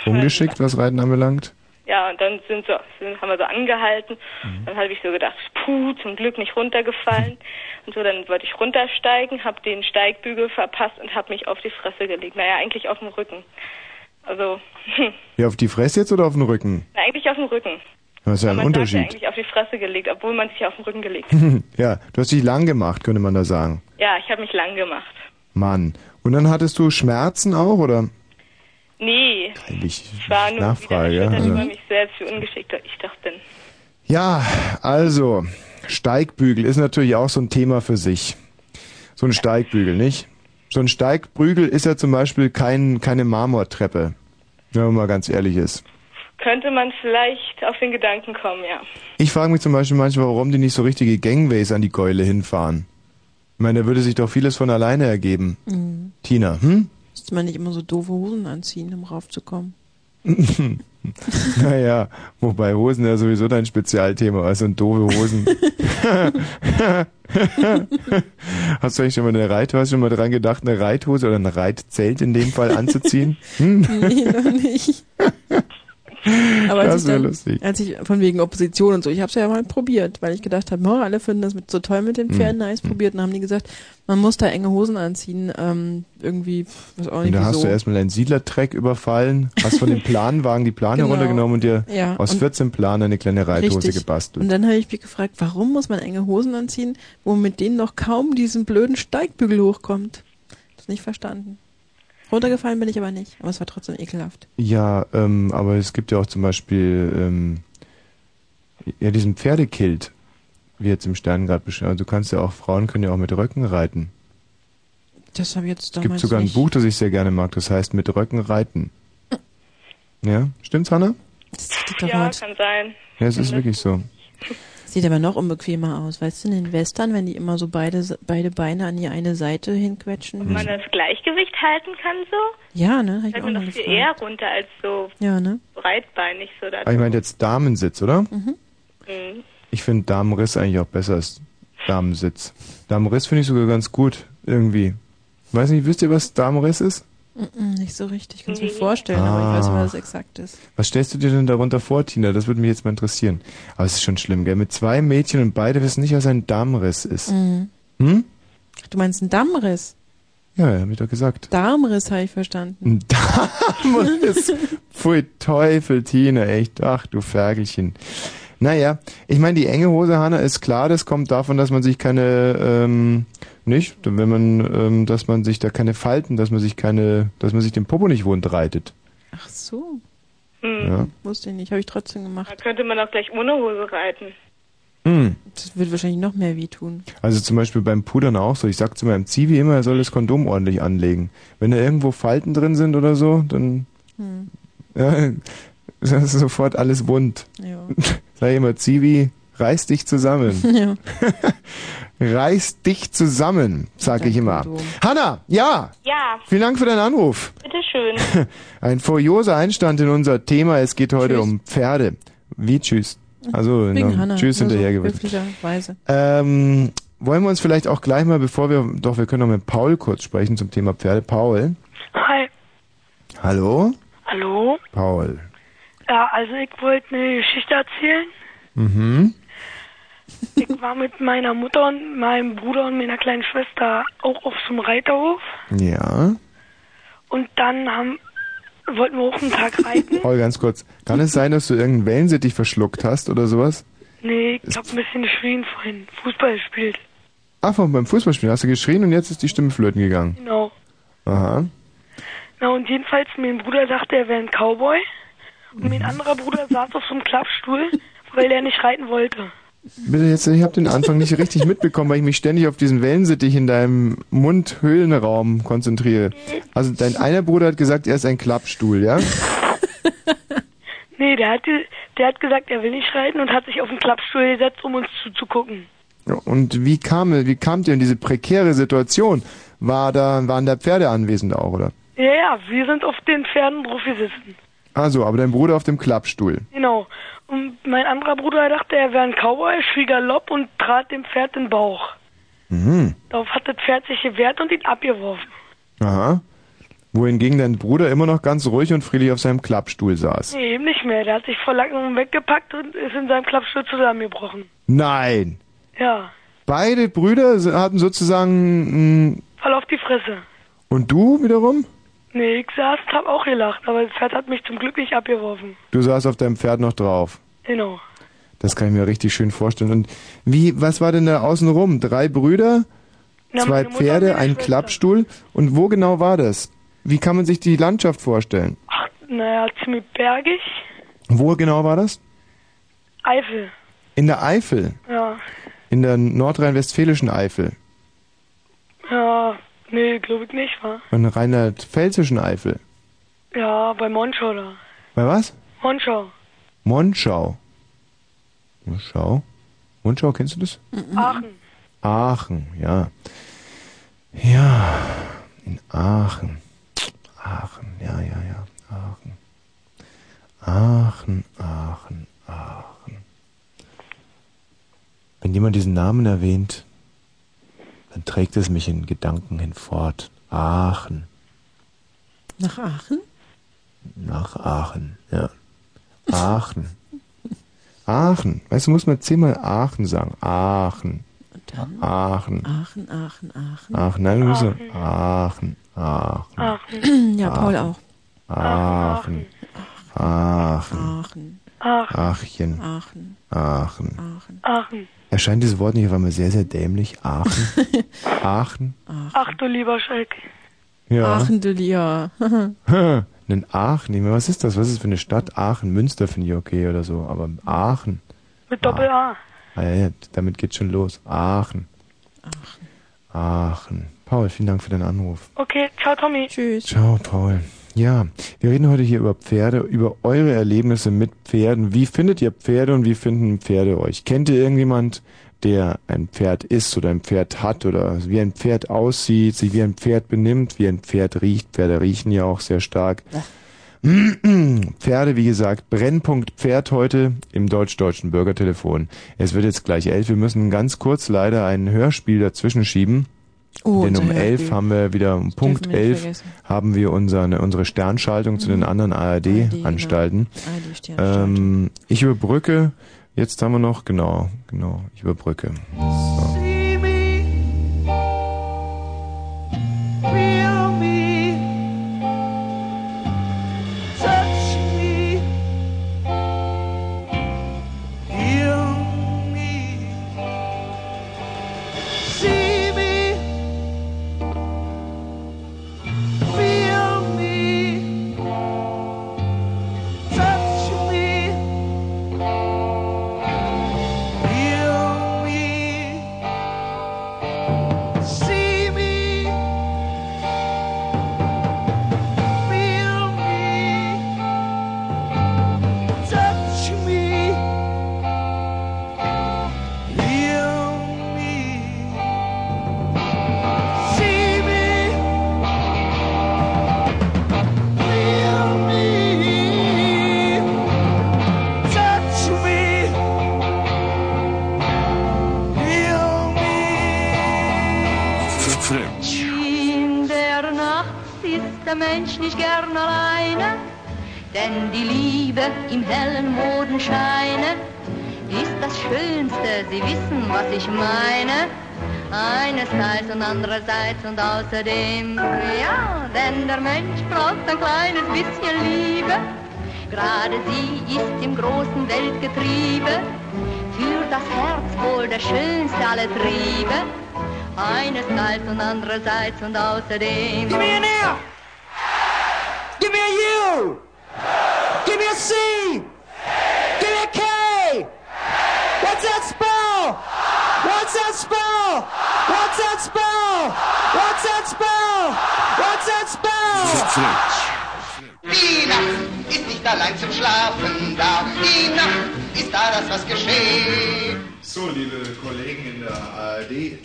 Ungeschickt, was Reiten anbelangt? Ja, und dann sind so, sind, haben wir so angehalten. Mhm. Dann habe ich so gedacht, puh, zum Glück nicht runtergefallen. Und so, dann wollte ich runtersteigen, habe den Steigbügel verpasst und habe mich auf die Fresse gelegt. Naja, eigentlich auf dem Rücken. Also, Ja, auf die Fresse jetzt oder auf den Rücken? na, eigentlich auf dem Rücken. Das ist ja ein Unterschied. eigentlich auf die Fresse gelegt, obwohl man sich ja auf den Rücken gelegt hat. ja, du hast dich lang gemacht, könnte man da sagen. Ja, ich habe mich lang gemacht. Mann. Und dann hattest du Schmerzen auch, oder? Nee, Eigentlich ich war nur Nachfrage, wieder ja. über Also. mich selbst, wie ungeschickt ich doch bin. Ja, also, Steigbügel ist natürlich auch so ein Thema für sich. So ein Steigbügel, nicht? So ein Steigbügel ist ja zum Beispiel kein, keine Marmortreppe, wenn man mal ganz ehrlich ist. Könnte man vielleicht auf den Gedanken kommen, ja. Ich frage mich zum Beispiel manchmal, warum die nicht so richtige Gangways an die Gäule hinfahren. Ich meine, da würde sich doch vieles von alleine ergeben. Mhm. Tina, hm? Müsste man nicht immer so doofe Hosen anziehen, um raufzukommen. naja, wobei Hosen ja sowieso dein Spezialthema ist und doofe Hosen. hast du eigentlich schon mal eine Reithose, hast du schon mal dran gedacht, eine Reithose oder ein Reitzelt in dem Fall anzuziehen? Hm? Nee, noch nicht. Aber als Das ich, wär dann, lustig. als ich von wegen Opposition und so, ich habe es ja mal probiert, weil ich gedacht habe, oh, alle finden das mit, so toll mit den Hm. Pferden, nice probiert. Und dann haben die gesagt, man muss da enge Hosen anziehen, ähm, irgendwie, was auch Und nicht da hast du erstmal einen Siedlertreck überfallen, hast von dem Planwagen die Plane Genau. runtergenommen und dir Ja, aus und- 14 Planen eine kleine Reithose Richtig. gebastelt. Und dann habe ich mich gefragt, warum muss man enge Hosen anziehen, wo mit denen noch kaum diesen blöden Steigbügel hochkommt? Das nicht verstanden. Runtergefallen bin ich aber nicht, aber es war trotzdem ekelhaft. Ja, ähm, aber es gibt ja auch zum Beispiel ähm, ja diesen Pferdekilt, wie jetzt im Stern gerade beschrieben. Also du kannst ja auch, Frauen können ja auch mit Röcken reiten. Das habe ich jetzt Es damals gibt sogar ein nicht. Buch, das ich sehr gerne mag, das heißt Mit Röcken reiten. Ja, stimmt's, Hanna? Ja, kann sein. Ja, es ist wirklich so. Sieht aber noch unbequemer aus. Weißt du, in den Western, wenn die immer so beide, beide Beine an die eine Seite hinquetschen. Ob man das Gleichgewicht halten kann so? Ja, ne? Hab ich mal noch viel eher runter als so Ja, ne? breitbeinig so da. Aber ich meine jetzt Damensitz, oder? Mhm. Ich finde Damenriss eigentlich auch besser als Damensitz. Damenriss finde ich sogar ganz gut, irgendwie. Weiß nicht, wisst ihr, was Damenriss ist? Nicht so richtig. Kannst mir vorstellen, aber ich weiß nicht, Ah. was das exakt ist. Was stellst du dir denn darunter vor, Tina? Das würde mich jetzt mal interessieren. Aber es ist schon schlimm, gell? Mit zwei Mädchen und beide wissen nicht, was ein Darmriss ist. Mhm. Hm? Du meinst einen Dammriss? Ja, ja, hab ich doch gesagt. Darmriss habe ich verstanden. Ein Darmriss. Pfui Teufel, Tina, echt. Ach, du Ferkelchen. Naja, ich meine, die enge Hose, Hanna, ist klar, das kommt davon, dass man sich keine, ähm, nicht, wenn man, ähm, dass man sich da keine Falten, dass man sich keine, dass man sich den Popo nicht wund reitet. Ach so. Hm. Ja. Wusste ich nicht. Habe ich trotzdem gemacht. Da könnte man auch gleich ohne Hose reiten. Hm. Das wird wahrscheinlich noch mehr wehtun. Also zum Beispiel beim Pudern auch so. Ich sag zu meinem Zivi immer, er soll das Kondom ordentlich anlegen. Wenn da irgendwo Falten drin sind oder so, dann Hm. ja, ist sofort alles wund. Ja. Sag ich immer, Zivi, reiß dich zusammen. Ja. Reiß dich zusammen, sag ich immer. Hanna, ja, Ja, vielen Dank für deinen Anruf. bitteschön. Ein furioser Einstand in unser Thema. Es geht heute Tschüss. um Pferde. Wie tschüss? Also noch Hannah. tschüss nur so hinterhergewürzt. höflicherweise. Ähm, wollen wir uns vielleicht auch gleich mal, bevor wir, doch, wir können noch mit Paul kurz sprechen zum Thema Pferde. Paul. Hi. Hallo? Hallo? Paul. Ja, also ich wollte eine Geschichte erzählen. Mhm. Ich war mit meiner Mutter und meinem Bruder und meiner kleinen Schwester auch auf so einem Reiterhof. Ja. Und dann haben, wollten wir auch einen Tag reiten. Paul, ganz kurz. Kann es sein, dass du irgendeinen Wellensittich verschluckt hast oder sowas? Nee, ich hab ein bisschen geschrien vorhin. Fußball gespielt. Ach, von- beim Fußballspielen hast du geschrien und jetzt ist die Stimme flöten gegangen. Genau. Aha. Na und jedenfalls, mein Bruder sagte, er wäre ein Cowboy. Und mein anderer Bruder saß auf so einem Klappstuhl, weil er nicht reiten wollte. Bitte jetzt, ich habe den Anfang nicht richtig mitbekommen, weil ich mich ständig auf diesen Wellensittich in deinem Mundhöhlenraum konzentriere. Also dein einer Bruder hat gesagt, er ist ein Klappstuhl, ja? Nee, der hat, der hat gesagt, er will nicht reiten und hat sich auf den Klappstuhl gesetzt, um uns zuzugucken. Und wie kam, wie kamt ihr in diese prekäre Situation? War da, waren da Pferde anwesend auch, oder? Ja, ja, wir sind auf den Pferden drauf gesessen. Also, aber dein Bruder auf dem Klappstuhl. Genau. Und mein anderer Bruder dachte, er wäre ein Cowboy, schrie Galopp und trat dem Pferd den Bauch. Mhm. Darauf hat das Pferd sich gewehrt und ihn abgeworfen. Aha. Wohingegen dein Bruder immer noch ganz ruhig und friedlich auf seinem Klappstuhl saß. Nee, eben nicht mehr. Der hat sich vor Lacken weggepackt und ist in seinem Klappstuhl zusammengebrochen. Nein! Ja, Beide Brüder hatten sozusagen. mh, fall auf die Fresse. Und du wiederum? Nee, ich saß und hab auch gelacht, aber das Pferd hat mich zum Glück nicht abgeworfen. Du saßt auf deinem Pferd noch drauf. Genau. Das kann ich mir richtig schön vorstellen. Und wie, was war denn da außen rum? Drei Brüder, Na, zwei Pferde, ein Schwester. Klappstuhl. Und wo genau war das? Wie kann man sich die Landschaft vorstellen? Naja, ziemlich bergig. Wo genau war das? Eifel. In der Eifel. Ja. In der nordrhein-westfälischen Eifel. Ja, nee, glaube ich nicht, wa? In rheinland-pfälzischen Eifel. Ja, bei Monschau da. Bei was? Monschau. Monschau. Monschau? Monschau, kennst du das? Aachen. Aachen, ja. Ja, in Aachen. Aachen, ja, ja, ja. Aachen. Aachen, Aachen, Aachen. Wenn jemand diesen Namen erwähnt, dann trägt es mich in Gedanken hinfort. Aachen. Nach Aachen? Nach Aachen, ja. Aachen. Aachen. Weißt du, muss man zehnmal Aachen sagen. Aachen. Aachen. Aachen, Aachen, Aachen. Aachen. Nein, du musst so Aachen. Aachen. Aachen. Ja, Paul Aachen. auch. Aachen. Aachen. Aachen. Aachen. Achchen. Aachen. Aachen. Aachen. Erscheint dieses Wort nicht auf einmal sehr, sehr dämlich? Aachen. Aachen. Ach du lieber Schalke. Ja. Aachen, du Lia. Einen Aachen. Ich meine, Was ist das? Was ist das für eine Stadt? Aachen. Münster finde ich okay oder so. Aber Aachen. Mit Doppel-A. Ah, ja, ja, damit geht's schon los. Aachen. Aachen. Aachen. Paul, vielen Dank für deinen Anruf. Okay, ciao Tommy. Tschüss. Ciao, Paul. Ja, wir reden heute hier über Pferde, über eure Erlebnisse mit Pferden. Wie findet ihr Pferde und wie finden Pferde euch? Kennt ihr irgendjemand, der ein Pferd ist oder ein Pferd hat oder wie ein Pferd aussieht, sich wie ein Pferd benimmt, wie ein Pferd riecht? Pferde riechen ja auch sehr stark. Pferde, wie gesagt, Brennpunkt Pferd heute im deutsch-deutschen Bürgertelefon. Es wird jetzt gleich elf. Wir müssen ganz kurz leider ein Hörspiel dazwischen schieben. Oh, Denn um unser elf Hörspiel. haben wir wieder, um Punkt wir nicht elf vergessen. haben wir unsere, unsere Sternschaltung zu den anderen ARD-Anstalten. genau. ARD-Sternschaltung. ähm, ich überbrücke, jetzt haben wir noch, genau, genau, ich überbrücke. So. Andererseits und außerdem, ja, denn der Mensch braucht ein kleines bisschen Liebe. Gerade sie ist im großen Weltgetriebe, für das Herz wohl der schönste aller Triebe. Einerseits und andererseits und außerdem. Give me an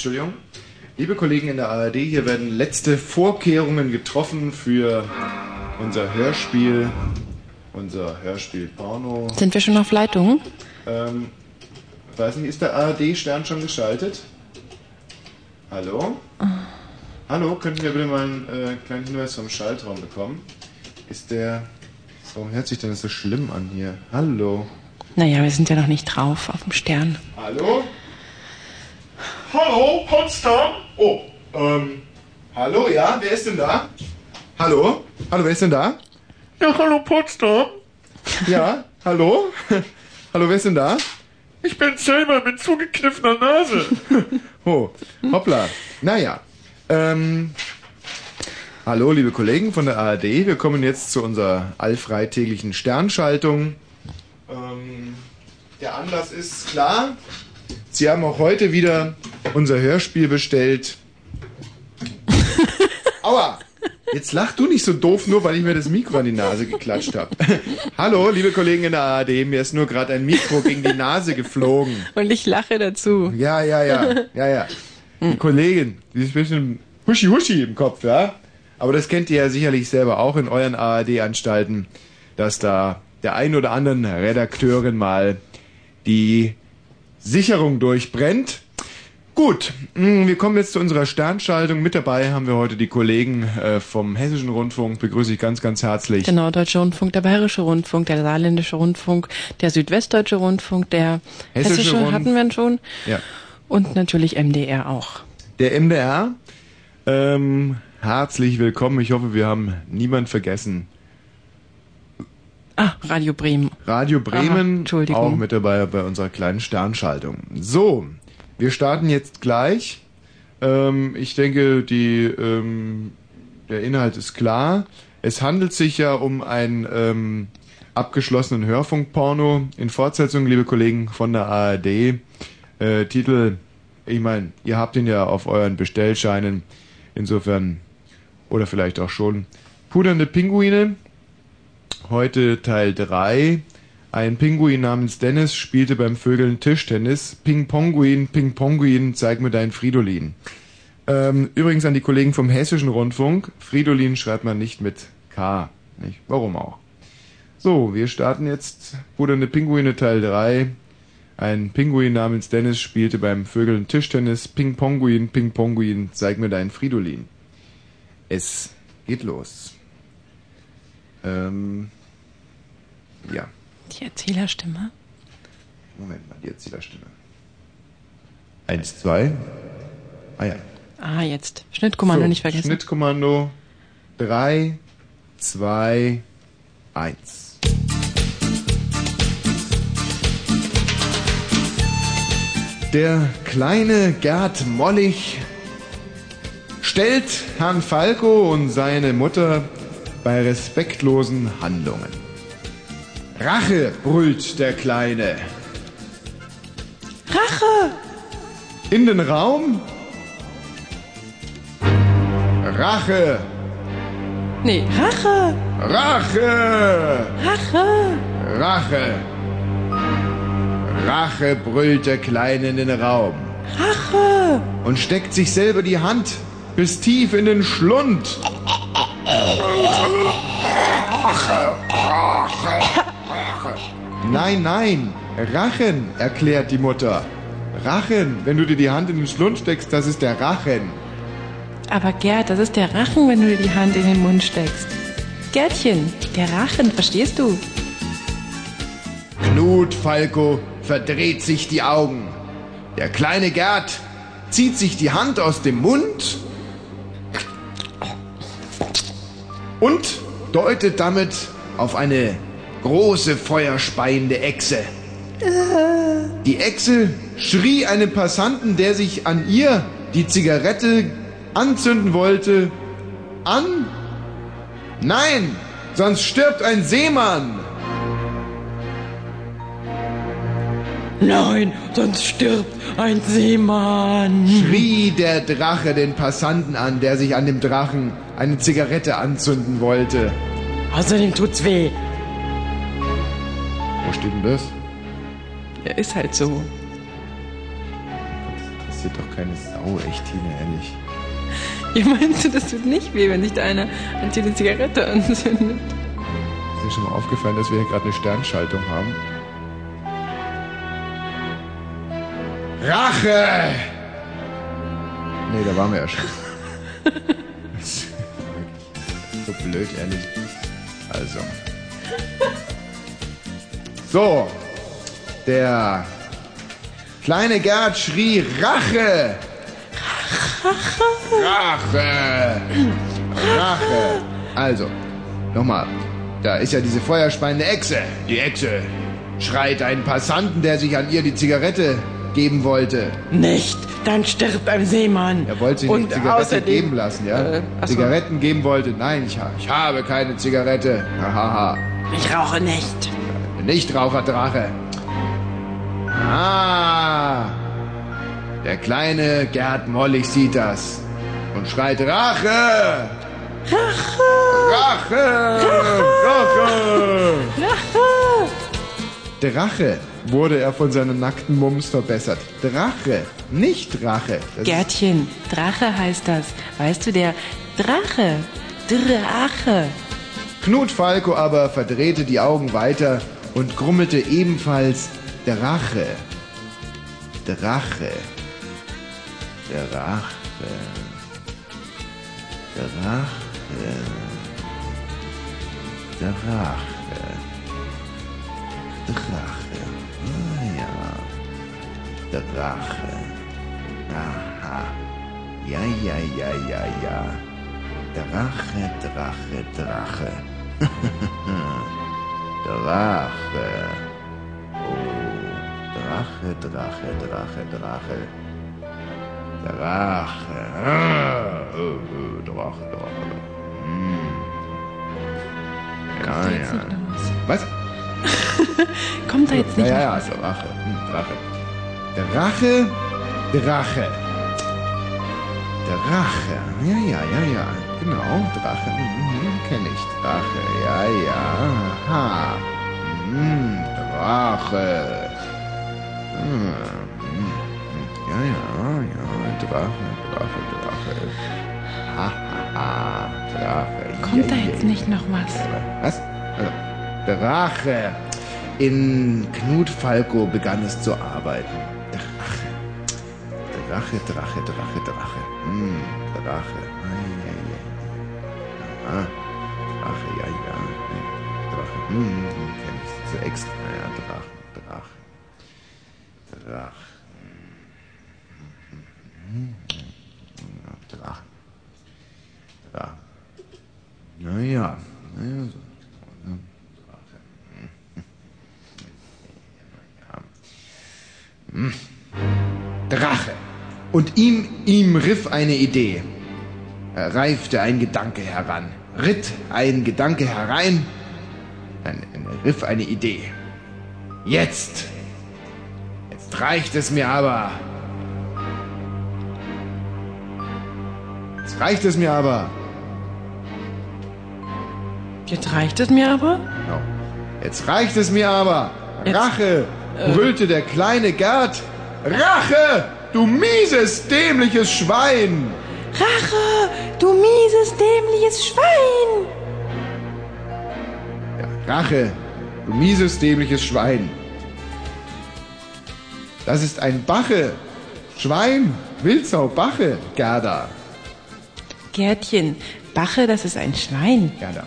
Entschuldigung. Liebe Kollegen in der ARD, hier werden letzte Vorkehrungen getroffen für unser Hörspiel, unser Hörspiel Porno. Sind wir schon auf Leitung? Ähm, weiß nicht, ist der ARD-Stern schon geschaltet? Hallo? Hallo, könnten wir bitte mal einen äh, kleinen Hinweis vom Schaltraum bekommen? Ist der... Warum hört sich denn das so schlimm an hier? Hallo? Naja, wir sind ja noch nicht drauf auf dem Stern. Hallo? Hallo, Potsdam? Oh, ähm, hallo, ja, wer ist denn da? Hallo? Hallo, wer ist denn da? Ja, hallo Potsdam. Ja, hallo? hallo, wer ist denn da? Ich bin selber mit zugekniffener Nase. Oh, hoppla. Naja, ähm, hallo, liebe Kollegen von der ARD. Wir kommen jetzt zu unserer allfreitäglichen Sternschaltung. Ähm, der Anlass ist klar. Sie haben auch heute wieder unser Hörspiel bestellt. Aua! Jetzt lach du nicht so doof, nur weil ich mir das Mikro an die Nase geklatscht habe. Hallo, liebe Kollegen in der ARD, mir ist nur gerade ein Mikro gegen die Nase geflogen. Und ich lache dazu. Ja, ja, ja, ja, ja. Die Kollegin, die ist ein bisschen huschi-huschi im Kopf, ja? Aber das kennt ihr ja sicherlich selber auch in euren ARD-Anstalten, dass da der ein oder anderen Redakteurin mal die Sicherung durchbrennt. Gut, mh, wir kommen jetzt zu unserer Sternschaltung. Mit dabei haben wir heute die Kollegen äh, vom Hessischen Rundfunk. Begrüße ich ganz, ganz herzlich. Der Norddeutsche Rundfunk, der Bayerische Rundfunk, der Saarländische Rundfunk, der Südwestdeutsche Rundfunk, der Hessische Hessische, Rund- hatten wir schon. Ja. Und natürlich MDR auch. Der MDR, ähm, herzlich willkommen. Ich hoffe, wir haben niemand vergessen. Ah, Radio Bremen. Radio Aha, Bremen Entschuldigung. auch mit dabei bei unserer kleinen Sternschaltung. So, wir starten jetzt gleich. Ähm, ich denke, die, ähm, der Inhalt ist klar. Es handelt sich ja um einen ähm, abgeschlossenen Hörfunkporno. In Fortsetzung, liebe Kollegen von der ARD, äh, Titel, ich meine, ihr habt ihn ja auf euren Bestellscheinen. Insofern, oder vielleicht auch schon, Pudernde Pinguine, Heute Teil 3. Ein Pinguin namens Dennis spielte beim Vögeln Tischtennis. Ping-Ponguin, Ping-Ponguin, zeig mir dein Fridolin. Ähm, übrigens an die Kollegen vom Hessischen Rundfunk. Fridolin schreibt man nicht mit K. Nicht? Warum auch? So, wir starten jetzt. Pudernde Pinguine Teil 3. Ein Pinguin namens Dennis spielte beim Vögeln Tischtennis. Ping-Ponguin, Ping-Ponguin, zeig mir dein Fridolin. Es geht los. Ähm, ja. Die Erzählerstimme. Moment mal, die Erzählerstimme. Eins, zwei. Ah ja. Ah, jetzt. Schnittkommando So, nicht vergessen. Schnittkommando. Drei, zwei, eins. Der kleine Gerd Mollig stellt Herrn Falco und seine Mutter bei respektlosen Handlungen. Rache, brüllt der Kleine. Rache! In den Raum. Rache, Nee, Rache! Rache, Rache! Rache. Rache, brüllt der Kleine in den Raum Rache! und steckt sich selber die Hand bis tief in den Schlund. Nein, nein, Rachen, erklärt die Mutter. Rachen, wenn du dir die Hand in den Schlund steckst, das ist der Rachen. Aber Gerd, das ist der Rachen, wenn du dir die Hand in den Mund steckst. Gerdchen, der Rachen, verstehst du? Knut Falco verdreht sich die Augen. Der kleine Gerd zieht sich die Hand aus dem Mund und deutet damit auf eine große feuerspeiende Echse. Die Echse schrie einem Passanten, der sich an ihr die Zigarette anzünden wollte, an. Nein, sonst stirbt ein Seemann. Nein, sonst stirbt ein Seemann. Schrie der Drache den Passanten an, der sich an dem Drachen eine Zigarette anzünden wollte. Außerdem tut's weh. Wo steht denn das? Ja, ist halt so. Das interessiert doch keine Sau, echt, Tine, ehrlich. Ja, meinst du, das tut nicht weh, wenn sich da einer an dir eine Zigarette anzündet? Ist dir schon mal aufgefallen, dass wir hier gerade eine Sternschaltung haben? Rache! Nee, da waren wir ja schon. so blöd, ehrlich. Also. So, der kleine Gerd schrie Rache! Rache! Rache! Also, nochmal. Da ist ja diese feuerspeiende Echse. Die Echse schreit einen Passanten, der sich an ihr die Zigarette geben wollte. Nicht, dann stirbt ein Seemann. Er wollte sich Und nicht Zigarette außerdem- geben lassen, ja? Äh. Zigaretten geben wollte. Nein, ich, ich habe keine Zigarette. Hahaha. Ich rauche nicht. Nichtraucherdrache. Ah, der kleine Gerd Mollig sieht das und schreit Rache! Rache! Rache! Rache! Drache wurde er von seinem nackten Mums verbessert. Drache, nicht Rache. Das Gärtchen, Drache heißt das. Weißt du, der Drache. Drache. Knut Falco aber verdrehte die Augen weiter und grummelte ebenfalls Drache. Drache. Drache. Drache. Drache. Drache. Ah ja. Drache. Aha. Ja, ja, ja, ja, ja. Drache, Drache, Drache. Drache. Oh, Drache, Drache, Drache, Drache. Drache. Ah, oh, oh, Drache, Drache. Hm. Ja, Kommt da jetzt ja. nicht noch was? Was? Kommt da jetzt nicht ja, noch ja, ja, was? Drache. Hm, Drache. Drache, Drache. Drache. Ja, ja, ja, ja. Genau, Drache. Mhm, Kenne ich. Drache. Ja, ja. Aha. Mhm, Drache. Hm, mhm, Ja, ja, ja. Drache, Drache, Drache. Ha, ha, ha. Drache. Kommt da Ja, jetzt ja, nicht noch was? was? Also, Drache. In Knut Falco begann es zu arbeiten. Drache. Drache, Drache, Drache, Drache. Hm, Drache. Ei, ei, ei. Ah, Drache, ja, ja. Drache. Hm, hm, kenn ich so extra. Ja, Drache, Und ihm, ihm riff eine Idee. Er reifte ein Gedanke heran, ritt ein Gedanke herein, ein, ein, riff eine Idee. Jetzt, jetzt reicht es mir aber. Jetzt reicht es mir aber. Jetzt reicht es mir aber? Genau. Jetzt reicht es mir aber. Rache, brüllte der kleine Gerd. Rache, du mieses, dämliches Schwein. Rache, du mieses, dämliches Schwein! Rache, du mieses, dämliches Schwein. Das ist ein Bache. Schwein, Wildsau, Bache, Gerda. Gärtchen. Bache, das ist ein Schwein. Gerda.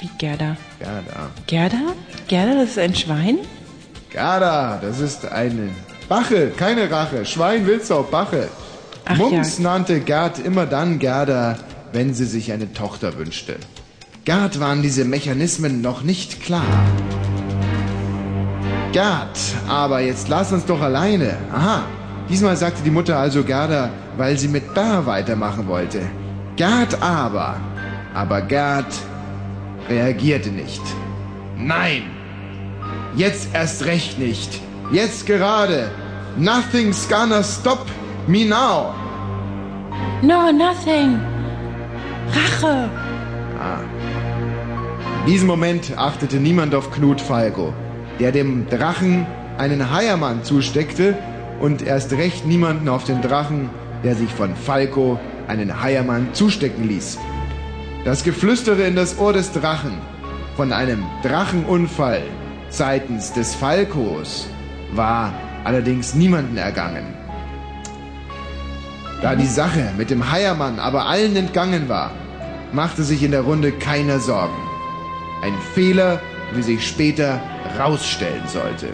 Wie Gerda? Gerda. Gerda? Gerda, das ist ein Schwein? Gerda, das ist eine Bache, keine Rache. Schwein, Wildsau, Bache. Ach Mums ja. nannte Gerd immer dann Gerda, wenn sie sich eine Tochter wünschte. Gerd waren diese Mechanismen noch nicht klar. Gerd, aber jetzt lass uns doch alleine. Aha, diesmal sagte die Mutter also Gerda, weil sie mit Bar weitermachen wollte. Gerd aber, aber Gerd reagierte nicht. Nein, jetzt erst recht nicht. Jetzt gerade. Nothing's gonna stop me now. No, nothing. Rache. Ah. In diesem Moment achtete niemand auf Knut Falco, der dem Drachen einen Heiermann zusteckte und erst recht niemanden auf den Drachen, der sich von Falco einen Heiermann zustecken ließ. Das Geflüstere in das Ohr des Drachen von einem Drachenunfall seitens des Falkos war allerdings niemanden ergangen. Da die Sache mit dem Heiermann aber allen entgangen war, machte sich in der Runde keiner Sorgen. Ein Fehler, wie sich später rausstellen sollte.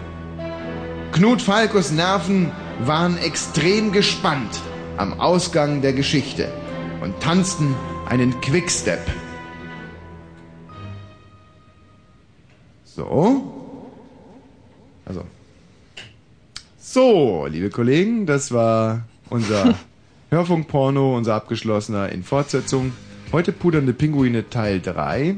Knut Falkos Nerven waren extrem gespannt am Ausgang der Geschichte und tanzten einen Quickstep. So. Also. So, liebe Kollegen, das war unser Hörfunkporno, unser abgeschlossener in Fortsetzung. Heute pudernde Pinguine Teil 3.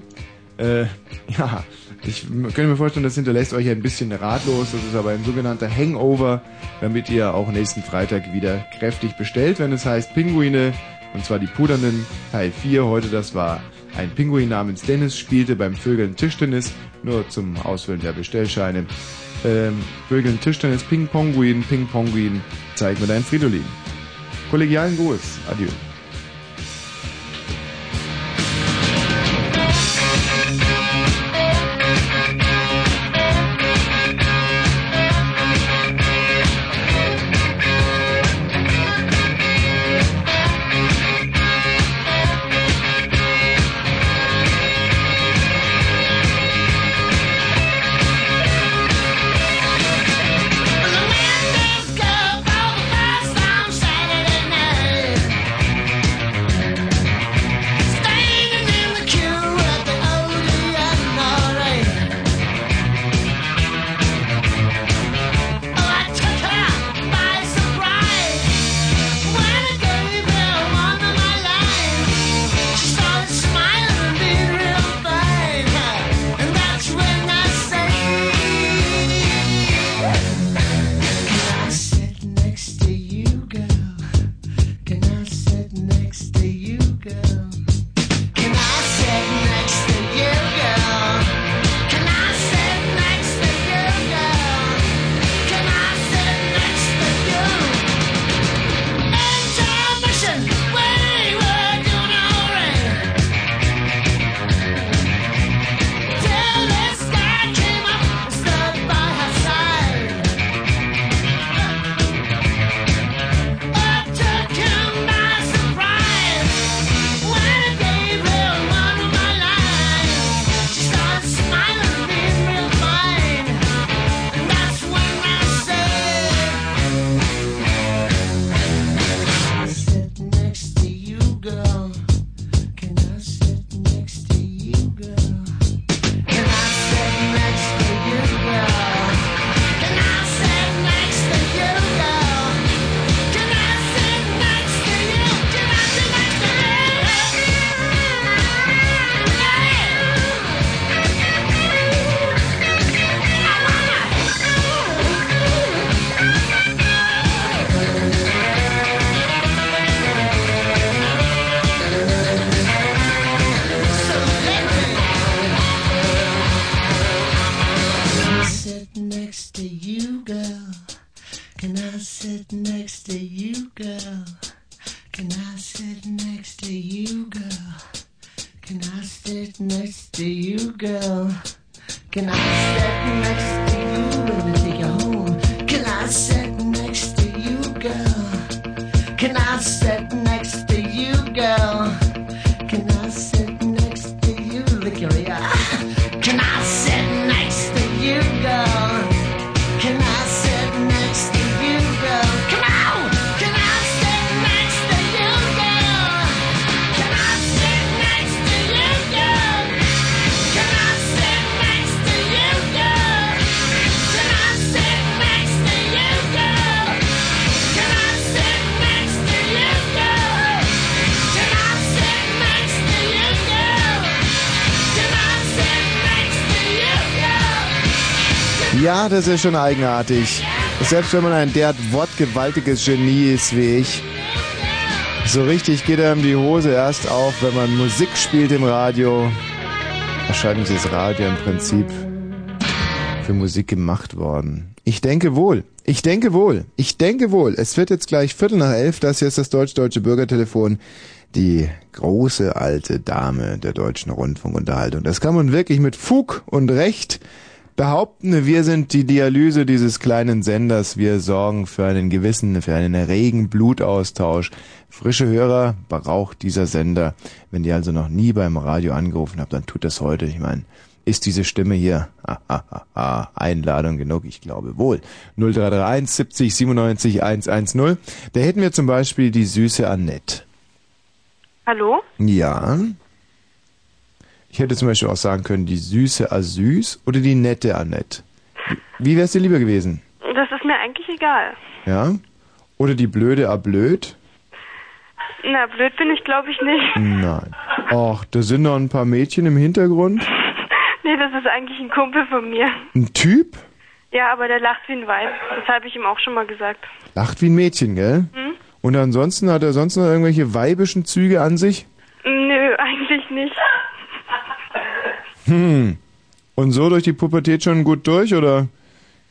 Äh, ja, ich könnte mir vorstellen, das hinterlässt euch ein bisschen ratlos. Das ist aber ein sogenannter Hangover, damit ihr auch nächsten Freitag wieder kräftig bestellt, wenn es heißt Pinguine, und zwar die pudernden Teil 4. Heute, das war ein Pinguin namens Dennis, spielte beim Vögeln Tischtennis, nur zum Ausfüllen der Bestellscheine. Ähm, Vögeln Tischtennis, Ping-Ponguin, Ping-Ponguin, zeig mir dein Fridolin. Kollegialen Gruß, adieu. Ja, das ist schon eigenartig. Selbst wenn man ein derart wortgewaltiges Genie ist wie ich. So richtig geht einem die Hose erst auf, wenn man Musik spielt im Radio. Wahrscheinlich ist Radio im Prinzip für Musik gemacht worden. Ich denke wohl. Ich denke wohl. Ich denke wohl. Es wird jetzt gleich Viertel nach elf. Das hier ist das deutsch-deutsche Bürgertelefon. Die große alte Dame der deutschen Rundfunkunterhaltung. Das kann man wirklich mit Fug und Recht behaupten. Wir sind die Dialyse dieses kleinen Senders. Wir sorgen für einen gewissen, für einen regen Blutaustausch. Frische Hörer braucht dieser Sender. Wenn ihr also noch nie beim Radio angerufen habt, dann tut das heute. Ich meine, ist diese Stimme hier ah, ah, ah, Einladung genug? Ich glaube wohl. 0331 70 97 110. Da hätten wir zum Beispiel die süße Annette. Hallo? Ja. Ich hätte zum Beispiel auch sagen können, die süße Asüs oder die nette Annette. Wie wär's dir lieber gewesen? Das ist mir eigentlich egal. Ja? Oder die blöde Ablöd? Na, blöd bin ich glaube ich nicht. Nein. Ach, da sind noch ein paar Mädchen im Hintergrund. Nee, das ist eigentlich ein Kumpel von mir. Ein Typ? Ja, aber der lacht wie ein Weib. Das habe ich ihm auch schon mal gesagt. Lacht wie ein Mädchen, gell? Hm? Und ansonsten hat er sonst noch irgendwelche weibischen Züge an sich? Nö, eigentlich nicht. Hm. Und so durch die Pubertät schon gut durch oder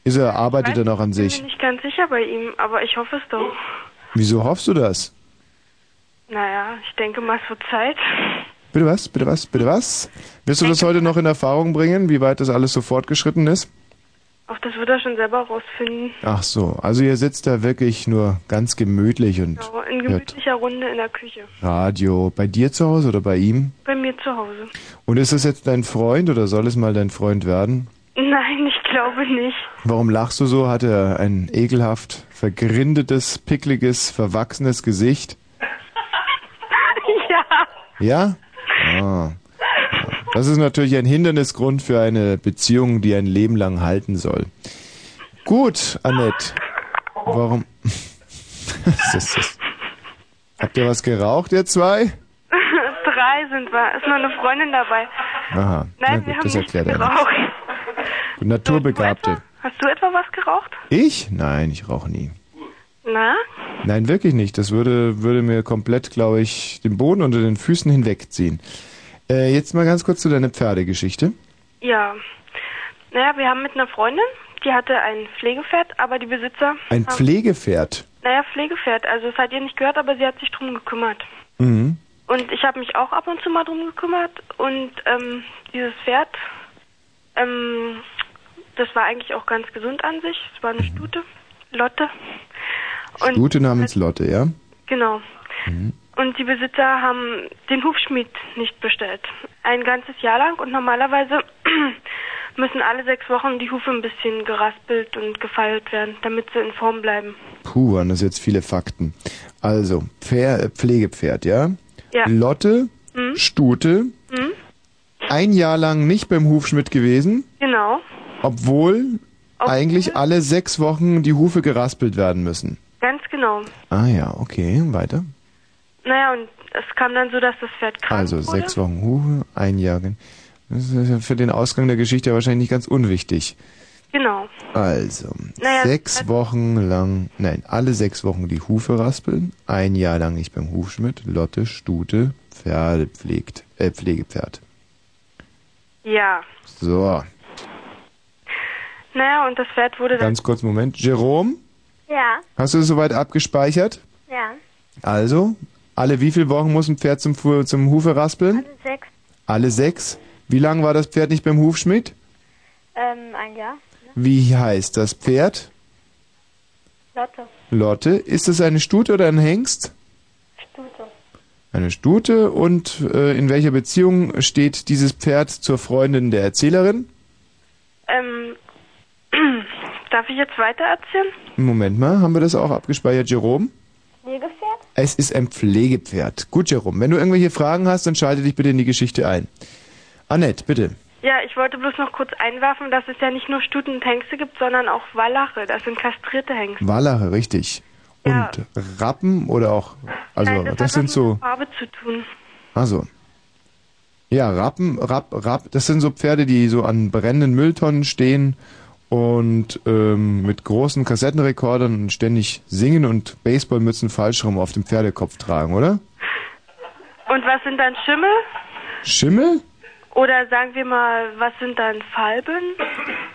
ist er, arbeitet er noch an Ich bin sich? mir nicht ganz sicher bei ihm, aber ich hoffe es doch. Wieso hoffst du das? Naja, ich denke mal, es wird Zeit. Bitte was? Bitte was? Bitte was? Wirst du das heute noch in Erfahrung bringen, wie weit das alles so fortgeschritten ist? Auch das wird er schon selber rausfinden. Ach so, also ihr sitzt da wirklich nur ganz gemütlich und Genau, in hört gemütlicher Runde in der Küche. Radio. Bei dir zu Hause oder bei ihm? Bei mir zu Hause. Und ist das jetzt dein Freund oder soll es mal dein Freund werden? Nein, ich glaube nicht. Warum lachst du so? Hat er ein ekelhaft vergrindetes, pickliges, verwachsenes Gesicht? ja. Ja? Ah. Das ist natürlich ein Hindernisgrund für eine Beziehung, die ein Leben lang halten soll. Gut, Annette. Warum? Was ist das? Habt ihr was geraucht, ihr zwei? Drei sind wir. Ist nur eine Freundin dabei. Aha. Nein, Na wir gut, haben das nicht erklärt er geraucht. Gut, Naturbegabte. Hast du etwa was geraucht? Ich? Nein, ich rauche nie. Na? Nein, wirklich nicht. Das würde, würde mir komplett, glaube ich, den Boden unter den Füßen hinwegziehen. Äh, jetzt mal ganz kurz zu deiner Pferdegeschichte. Ja. Naja, wir haben mit einer Freundin, die hatte ein Pflegepferd, aber die Besitzer. Ein haben, Pflegepferd. Naja, Pflegepferd. Also, das hat ihr nicht gehört, aber sie hat sich drum gekümmert. Mhm. Und ich habe mich auch ab und zu mal drum gekümmert. Und ähm, dieses Pferd, ähm, das war eigentlich auch ganz gesund an sich. Es war eine Stute, Lotte. Und Stute namens Lotte, ja? Genau. Mhm. Und die Besitzer haben den Hufschmied nicht bestellt. Ein ganzes Jahr lang. Und normalerweise müssen alle sechs Wochen die Hufe ein bisschen geraspelt und gefeilt werden, damit sie in Form bleiben. Puh, waren das jetzt viele Fakten. Also, Pfer äh, Pflegepferd, ja? Ja. Lotte, Mhm. Stute, Hm? ein Jahr lang nicht beim Hufschmied gewesen, Genau. obwohl eigentlich alle sechs Wochen die Hufe geraspelt werden müssen. Ganz genau. Ah ja, okay, weiter. Naja, und es kam dann so, dass das Pferd krank Also wurde. sechs Wochen Hufe, ein Jahr. Das ist für den Ausgang der Geschichte ja wahrscheinlich nicht ganz unwichtig. Genau. Also, Naja, sechs Wochen lang, nein, alle sechs Wochen die Hufe raspeln, ein Jahr lang nicht beim Hufschmied, Lotte, Stute, Pferde pflegt, äh, Pflegepferd. Ja. So, Naja, und das Pferd wurde dann... ganz kurz Moment. Jerome, Ja, hast du es soweit abgespeichert? ja. Also, alle wie viele Wochen muss ein Pferd zum, Fu- zum Hufe raspeln? Sechs, Alle sechs. Wie lange war das Pferd nicht beim Hufschmied? ähm, ein Jahr. Wie heißt das Pferd? Lotte, Lotte. Ist es eine Stute oder ein Hengst? Stute. Eine Stute. Und äh, in welcher Beziehung steht dieses Pferd zur Freundin der Erzählerin? Ähm, darf ich jetzt weiter erzählen? Moment mal, haben wir das auch abgespeichert, Jerome? Pflegepferd? Es ist ein Pflegepferd. Gut, Jerome. Wenn du irgendwelche Fragen hast, dann schalte dich bitte in die Geschichte ein. Annette, bitte. Ja, ich wollte bloß noch kurz einwerfen, dass es ja nicht nur Stuten und Hengste gibt, sondern auch Wallache. Das sind kastrierte Hengste. Wallache, richtig. Und Rappen oder auch, also Nein, das, das hat sind so, Farbe zu tun. also. Ja, Rappen, Rapp, Rapp, das sind so Pferde, die so an brennenden Mülltonnen stehen und ähm, mit großen Kassettenrekordern und ständig singen und Baseballmützen falsch rum auf dem Pferdekopf tragen, oder? Und was sind dann Schimmel? Schimmel? Oder sagen wir mal, was sind dann Falben?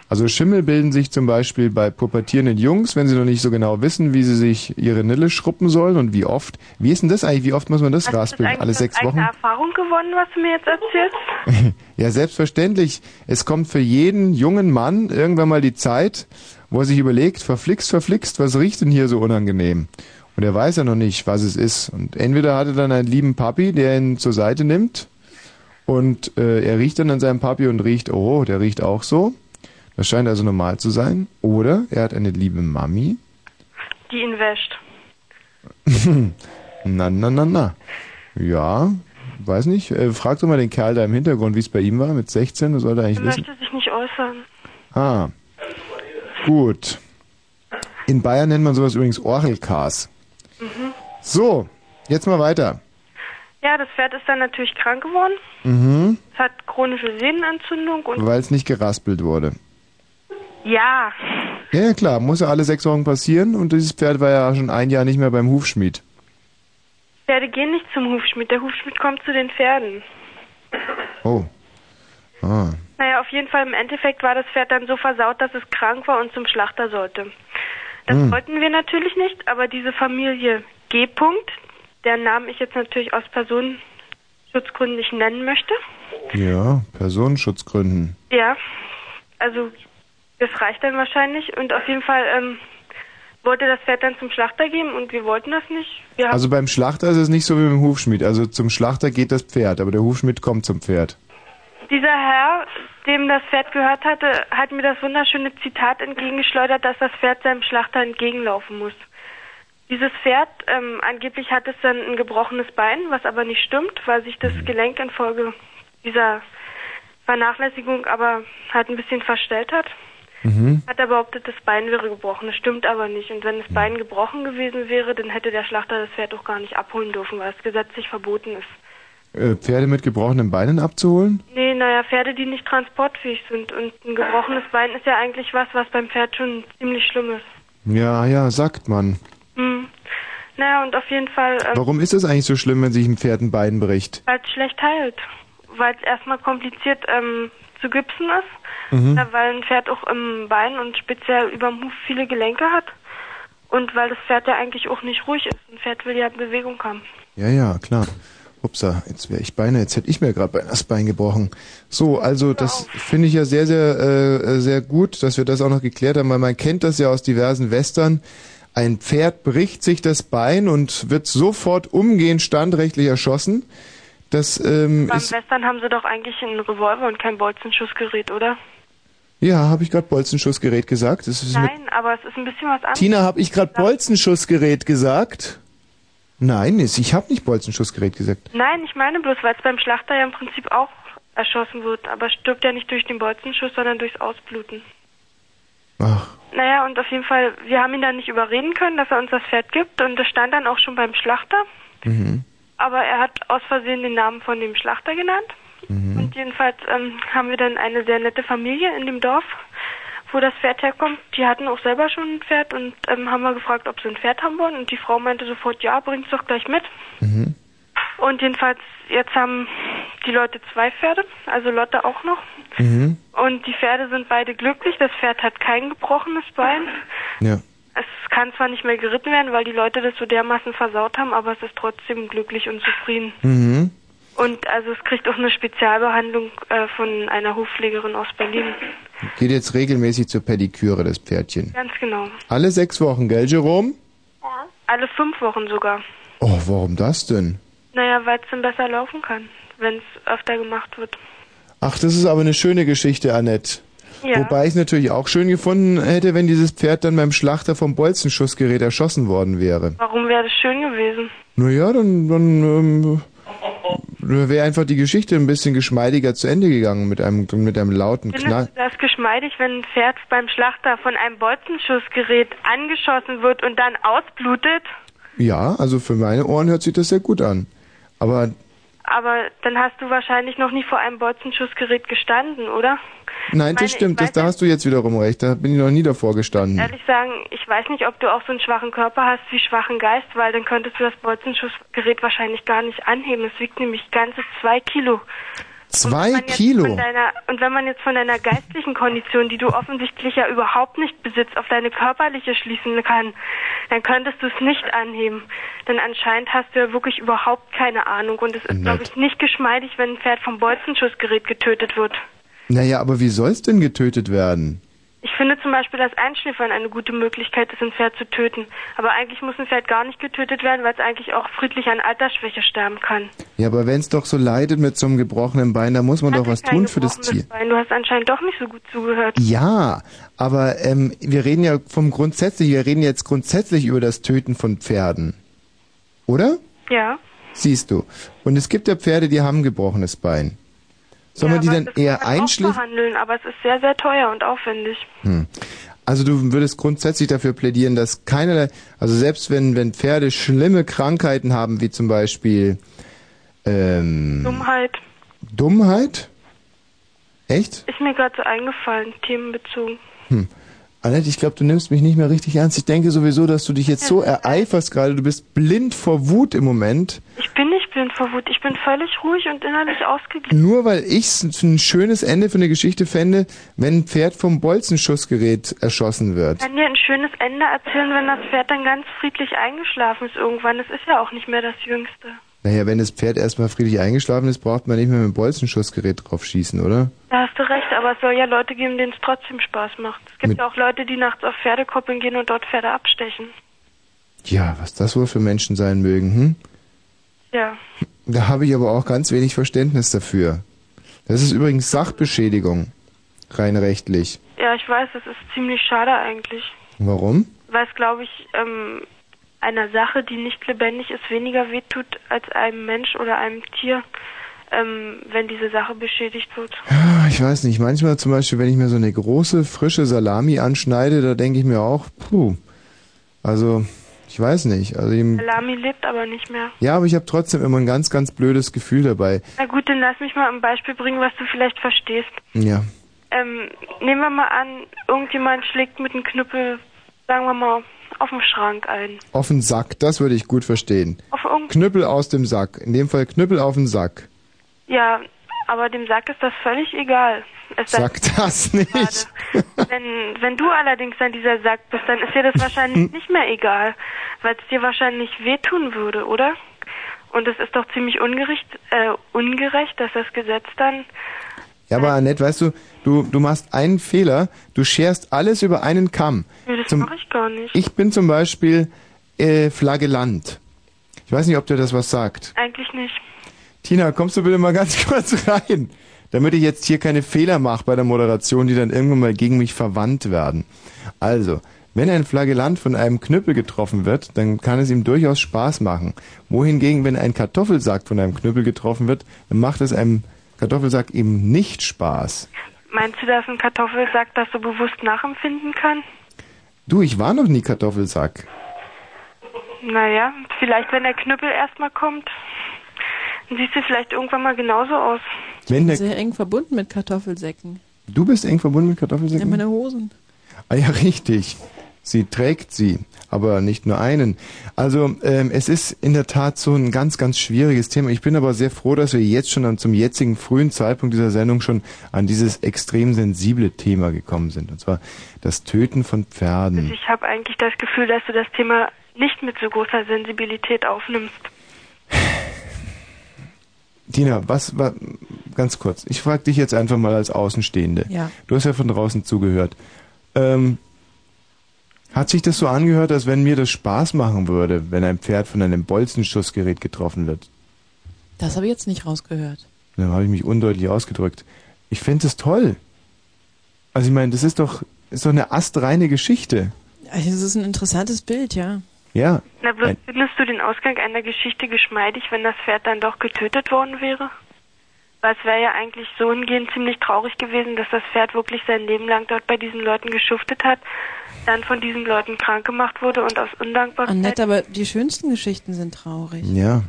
Also Schimmel bilden sich zum Beispiel bei pubertierenden Jungs, wenn sie noch nicht so genau wissen, wie sie sich ihre Nille schruppen sollen und wie oft. Wie ist denn das eigentlich? Wie oft muss man das raspeln? Alle Eigentlich sechs aus eigener Wochen? Erfahrung gewonnen, was du mir jetzt erzählst? Ja, selbstverständlich. Es kommt für jeden jungen Mann irgendwann mal die Zeit, wo er sich überlegt, verflixt, verflixt, was riecht denn hier so unangenehm? Und er weiß ja noch nicht, was es ist. Und entweder hat er dann einen lieben Papi, der ihn zur Seite nimmt und äh, er riecht dann an seinem Papi und riecht, oh, der riecht auch so. Das scheint also normal zu sein. Oder er hat eine liebe Mami. Die ihn wäscht. na, na, na, na. Ja, weiß nicht. Äh, frag doch mal den Kerl da im Hintergrund, wie es bei ihm war mit 16. Das sollte er eigentlich Er wissen. möchte sich nicht äußern. Ah, gut. In Bayern nennt man sowas übrigens Orchelkas. Mhm. So, jetzt mal weiter. Ja, das Pferd ist dann natürlich krank geworden. Mhm. Es hat chronische Sehnenentzündung und Weil es nicht geraspelt wurde. ja, Ja, ja, klar, muss ja alle sechs Wochen passieren und dieses Pferd war ja schon ein Jahr nicht mehr beim Hufschmied. Pferde gehen nicht zum Hufschmied. Der Hufschmied kommt zu den Pferden. Oh. Ah. Naja, auf jeden Fall im Endeffekt war das Pferd dann so versaut, dass es krank war und zum Schlachter sollte. Das Hm. wollten wir natürlich nicht, aber diese Familie G. -Punkt, deren Namen ich jetzt natürlich aus Personenschutzgründen nicht nennen möchte. Ja, Personenschutzgründen. Ja, also das reicht dann wahrscheinlich und auf jeden Fall ähm, wollte das Pferd dann zum Schlachter geben und wir wollten das nicht. Wir Also beim Schlachter ist es nicht so wie beim Hufschmied. Also zum Schlachter geht das Pferd, aber der Hufschmied kommt zum Pferd. Dieser Herr, dem das Pferd gehört hatte, hat mir das wunderschöne Zitat entgegengeschleudert, dass das Pferd seinem Schlachter entgegenlaufen muss. Dieses Pferd, ähm, angeblich hat es dann ein gebrochenes Bein, was aber nicht stimmt, weil sich das Gelenk infolge dieser Vernachlässigung aber halt ein bisschen verstellt hat. Mhm. Hat er behauptet, das Bein wäre gebrochen. Das stimmt aber nicht. Und wenn das Bein gebrochen gewesen wäre, dann hätte der Schlachter das Pferd auch gar nicht abholen dürfen, weil es gesetzlich verboten ist. Äh, Pferde mit gebrochenen Beinen abzuholen? Nee, naja, Pferde, die nicht transportfähig sind. Und ein gebrochenes Bein ist ja eigentlich was, was beim Pferd schon ziemlich schlimm ist. Ja, ja, sagt man. Hm. Naja, und auf jeden Fall, ähm, Warum ist es eigentlich so schlimm, wenn sich ein Pferd ein Bein bricht? weil es schlecht heilt. Weil es erstmal kompliziert ähm, zu gipsen ist. Mhm. Ja, weil ein Pferd auch im Bein und speziell überm Huf viele Gelenke hat. Und weil das Pferd ja eigentlich auch nicht ruhig ist. Ein Pferd will ja Bewegung haben. Ja, ja, klar. Upsa, jetzt wäre ich beinahe, jetzt hätte ich mir gerade das Bein gebrochen. So, also das finde ich ja sehr, sehr, äh, sehr gut, dass wir das auch noch geklärt haben, weil man kennt das ja aus diversen Western. Ein Pferd bricht sich das Bein und wird sofort umgehend standrechtlich erschossen. Das ähm, Beim Western haben sie doch eigentlich einen Revolver und kein Bolzenschussgerät, oder? ja, habe ich gerade Bolzenschussgerät gesagt? Nein, aber es ist ein bisschen was anderes. Tina, habe ich gerade Bolzenschussgerät gesagt? Nein, ich habe nicht Bolzenschussgerät gesagt. Nein, ich meine bloß, weil es beim Schlachter ja im Prinzip auch erschossen wird, aber stirbt ja nicht durch den Bolzenschuss, sondern durchs Ausbluten. Ach. Naja, und auf jeden Fall, wir haben ihn dann nicht überreden können, dass er uns das Pferd gibt und das stand dann auch schon beim Schlachter, Mhm. aber er hat aus Versehen den Namen von dem Schlachter genannt. Mhm. Und jedenfalls ähm, haben wir dann eine sehr nette Familie in dem Dorf, wo das Pferd herkommt. Die hatten auch selber schon ein Pferd und ähm, haben wir gefragt, ob sie ein Pferd haben wollen. Und die Frau meinte sofort, ja, bring's doch gleich mit. Mhm. Und jedenfalls, jetzt haben die Leute zwei Pferde, also Lotte auch noch. Mhm. Und die Pferde sind beide glücklich. Das Pferd hat kein gebrochenes Bein. Ja. Es kann zwar nicht mehr geritten werden, weil die Leute das so dermaßen versaut haben, aber es ist trotzdem glücklich und zufrieden. Mhm. Und also es kriegt auch eine Spezialbehandlung äh, von einer Hufpflegerin aus Berlin. Geht jetzt regelmäßig zur Pediküre, das Pferdchen. Ganz genau. Alle sechs Wochen, gell, Jerome? Alle fünf Wochen sogar. Oh, warum das denn? Naja, weil es dann besser laufen kann, wenn es öfter gemacht wird. Ach, das ist aber eine schöne Geschichte, Annette. Ja. Wobei ich es natürlich auch schön gefunden hätte, wenn dieses Pferd dann beim Schlachter vom Bolzenschussgerät erschossen worden wäre. Warum wäre das schön gewesen? Naja, dann, dann ähm, wäre einfach die Geschichte ein bisschen geschmeidiger zu Ende gegangen mit einem, mit einem lauten Knall. Du das geschmeidig, wenn ein Pferd beim Schlachter von einem Bolzenschussgerät angeschossen wird und dann ausblutet? Ja, also für meine Ohren hört sich das sehr gut an. Aber Aber dann hast du wahrscheinlich noch nie vor einem Bolzenschussgerät gestanden, oder? Nein, meine, das stimmt, ich das, da hast du jetzt wiederum recht. Da bin ich noch nie davor gestanden. ehrlich sagen, ich weiß nicht, ob du auch so einen schwachen Körper hast wie schwachen Geist, weil dann könntest du das Bolzenschussgerät wahrscheinlich gar nicht anheben. Es wiegt nämlich ganze zwei Kilo. Zwei jetzt Kilo? Deiner, und wenn man jetzt von deiner geistlichen Kondition, die du offensichtlich ja überhaupt nicht besitzt, auf deine körperliche schließen kann, dann könntest du es nicht anheben. Denn anscheinend hast du ja wirklich überhaupt keine Ahnung. Und es ist, glaube ich, nicht geschmeidig, wenn ein Pferd vom Bolzenschussgerät getötet wird. Naja, aber wie soll's denn getötet werden? Ich finde zum Beispiel, dass Einschläfern eine gute Möglichkeit ist, ein Pferd zu töten. Aber eigentlich muss ein Pferd gar nicht getötet werden, weil es eigentlich auch friedlich an Altersschwäche sterben kann. Ja, aber wenn's doch so leidet mit so einem gebrochenen Bein, da muss man doch was tun für das Tier. Bein. Du hast anscheinend doch nicht so gut zugehört. Ja, aber ähm, wir reden ja vom grundsätzlich, wir reden jetzt grundsätzlich über das Töten von Pferden. Oder? Ja. Siehst du. Und es gibt ja Pferde, die haben ein gebrochenes Bein. Soll man die dann eher einschläfern? Verhandeln, aber es ist sehr, sehr teuer und aufwendig. Hm. Also du würdest grundsätzlich dafür plädieren, dass keinerlei, also selbst wenn, wenn Pferde schlimme Krankheiten haben, wie zum Beispiel ähm, Dummheit Dummheit? Echt? ist mir gerade so eingefallen, themenbezogen. Hm. Annette, ich glaube, du nimmst mich nicht mehr richtig ernst. Ich denke sowieso, dass du dich jetzt so ereiferst gerade. Du bist blind vor Wut im Moment. Ich bin nicht blind vor Wut, ich bin völlig ruhig und innerlich ausgeglichen. Nur weil ich es ein schönes Ende für eine Geschichte fände, wenn ein Pferd vom Bolzenschussgerät erschossen Ich wird. kann dir ein schönes Ende erzählen, wenn das Pferd dann ganz friedlich eingeschlafen ist irgendwann. Es ist ja auch nicht mehr das Jüngste. Naja, wenn das Pferd erstmal friedlich eingeschlafen ist, braucht man nicht mehr mit dem Bolzenschussgerät drauf schießen, oder? Da hast du recht, aber es soll ja Leute geben, denen es trotzdem Spaß macht. Es gibt Mit- ja auch Leute, die nachts auf Pferdekoppeln gehen und dort Pferde abstechen. Ja, was das wohl für Menschen sein mögen, hm? Ja. Da habe ich aber auch ganz wenig Verständnis dafür. Das ist übrigens Sachbeschädigung. Rein rechtlich. Ja, ich weiß, das ist ziemlich schade eigentlich. Warum? Weil es, glaube ich, ähm, einer Sache, die nicht lebendig ist, weniger wehtut als einem Mensch oder einem Tier, ähm, wenn diese Sache beschädigt wird. Ah, Ich weiß nicht, manchmal zum Beispiel, wenn ich mir so eine große, frische Salami anschneide, da denke ich mir auch, puh, also, ich weiß nicht. Also, Salami lebt aber nicht mehr. ja, aber ich habe trotzdem immer ein ganz, ganz blödes Gefühl dabei. Na gut, dann lass mich mal ein Beispiel bringen, was du vielleicht verstehst. Ja. Ähm, nehmen wir mal an, irgendjemand schlägt mit einem Knüppel, sagen wir mal, auf dem Schrank ein. Auf den Sack, das würde ich gut verstehen. Auf irgend Knüppel aus dem Sack. In dem Fall Knüppel auf den Sack. ja, aber dem Sack ist das völlig egal. Es sei- Sag das nicht. Wenn, wenn du allerdings an dieser Sack bist, dann ist dir das wahrscheinlich nicht mehr egal, weil es dir wahrscheinlich wehtun würde, oder? Und es ist doch ziemlich ungerecht, äh, ungerecht, dass das Gesetz dann Ja, aber Annette, weißt du, du, du machst einen Fehler, du scherst alles über einen Kamm. Nee, das Zum- mache ich gar nicht. Ich bin zum Beispiel äh, Flagellant. Ich weiß nicht, ob dir das was sagt. Eigentlich nicht. Tina, kommst du bitte mal ganz kurz rein, damit ich jetzt hier keine Fehler mache bei der Moderation, die dann irgendwann mal gegen mich verwandt werden. Also, wenn ein Flagellant von einem Knüppel getroffen wird, dann kann es ihm durchaus Spaß machen. Wohingegen, wenn ein Kartoffelsack von einem Knüppel getroffen wird, dann macht es einem Kartoffelsack eben nicht Spaß. Meinst du, dass ein Kartoffelsack das so bewusst nachempfinden kann? Du, ich war noch nie Kartoffelsack. Naja, vielleicht wenn der Knüppel erstmal kommt, dann siehst du vielleicht irgendwann mal genauso aus. Wenn der, Sehr eng verbunden mit Kartoffelsäcken. du bist eng verbunden mit Ja, Kartoffelsäcken? meine Hosen. Ah ja, richtig. Sie trägt sie, aber nicht nur einen. Also ähm, es ist in der Tat so ein ganz, ganz schwieriges Thema. Ich bin aber sehr froh, dass wir jetzt schon an, zum jetzigen frühen Zeitpunkt dieser Sendung schon an dieses extrem sensible Thema gekommen sind. Und zwar das Töten von Pferden. Ich habe eigentlich das Gefühl, dass du das Thema nicht mit so großer Sensibilität aufnimmst. Tina, was war ganz kurz? Ich frage dich jetzt einfach mal als Außenstehende. Ja. Du hast ja von draußen zugehört. Ähm, hat sich das so angehört, als wenn mir das Spaß machen würde, wenn ein Pferd von einem Bolzenschussgerät getroffen wird? Das habe ich jetzt nicht rausgehört. Dann habe ich mich undeutlich ausgedrückt. Ich finde es toll. Also ich meine, das ist doch, ist doch eine astreine Geschichte. Also es ist ein interessantes Bild, ja. Ja. Na, bloß findest du den Ausgang einer Geschichte geschmeidig, wenn das Pferd dann doch getötet worden wäre? Weil es wäre ja eigentlich so hingehend ziemlich traurig gewesen, dass das Pferd wirklich sein Leben lang dort bei diesen Leuten geschuftet hat, dann von diesen Leuten krank gemacht wurde und aus Undankbarkeit... Annette, aber die schönsten Geschichten sind traurig. Ja.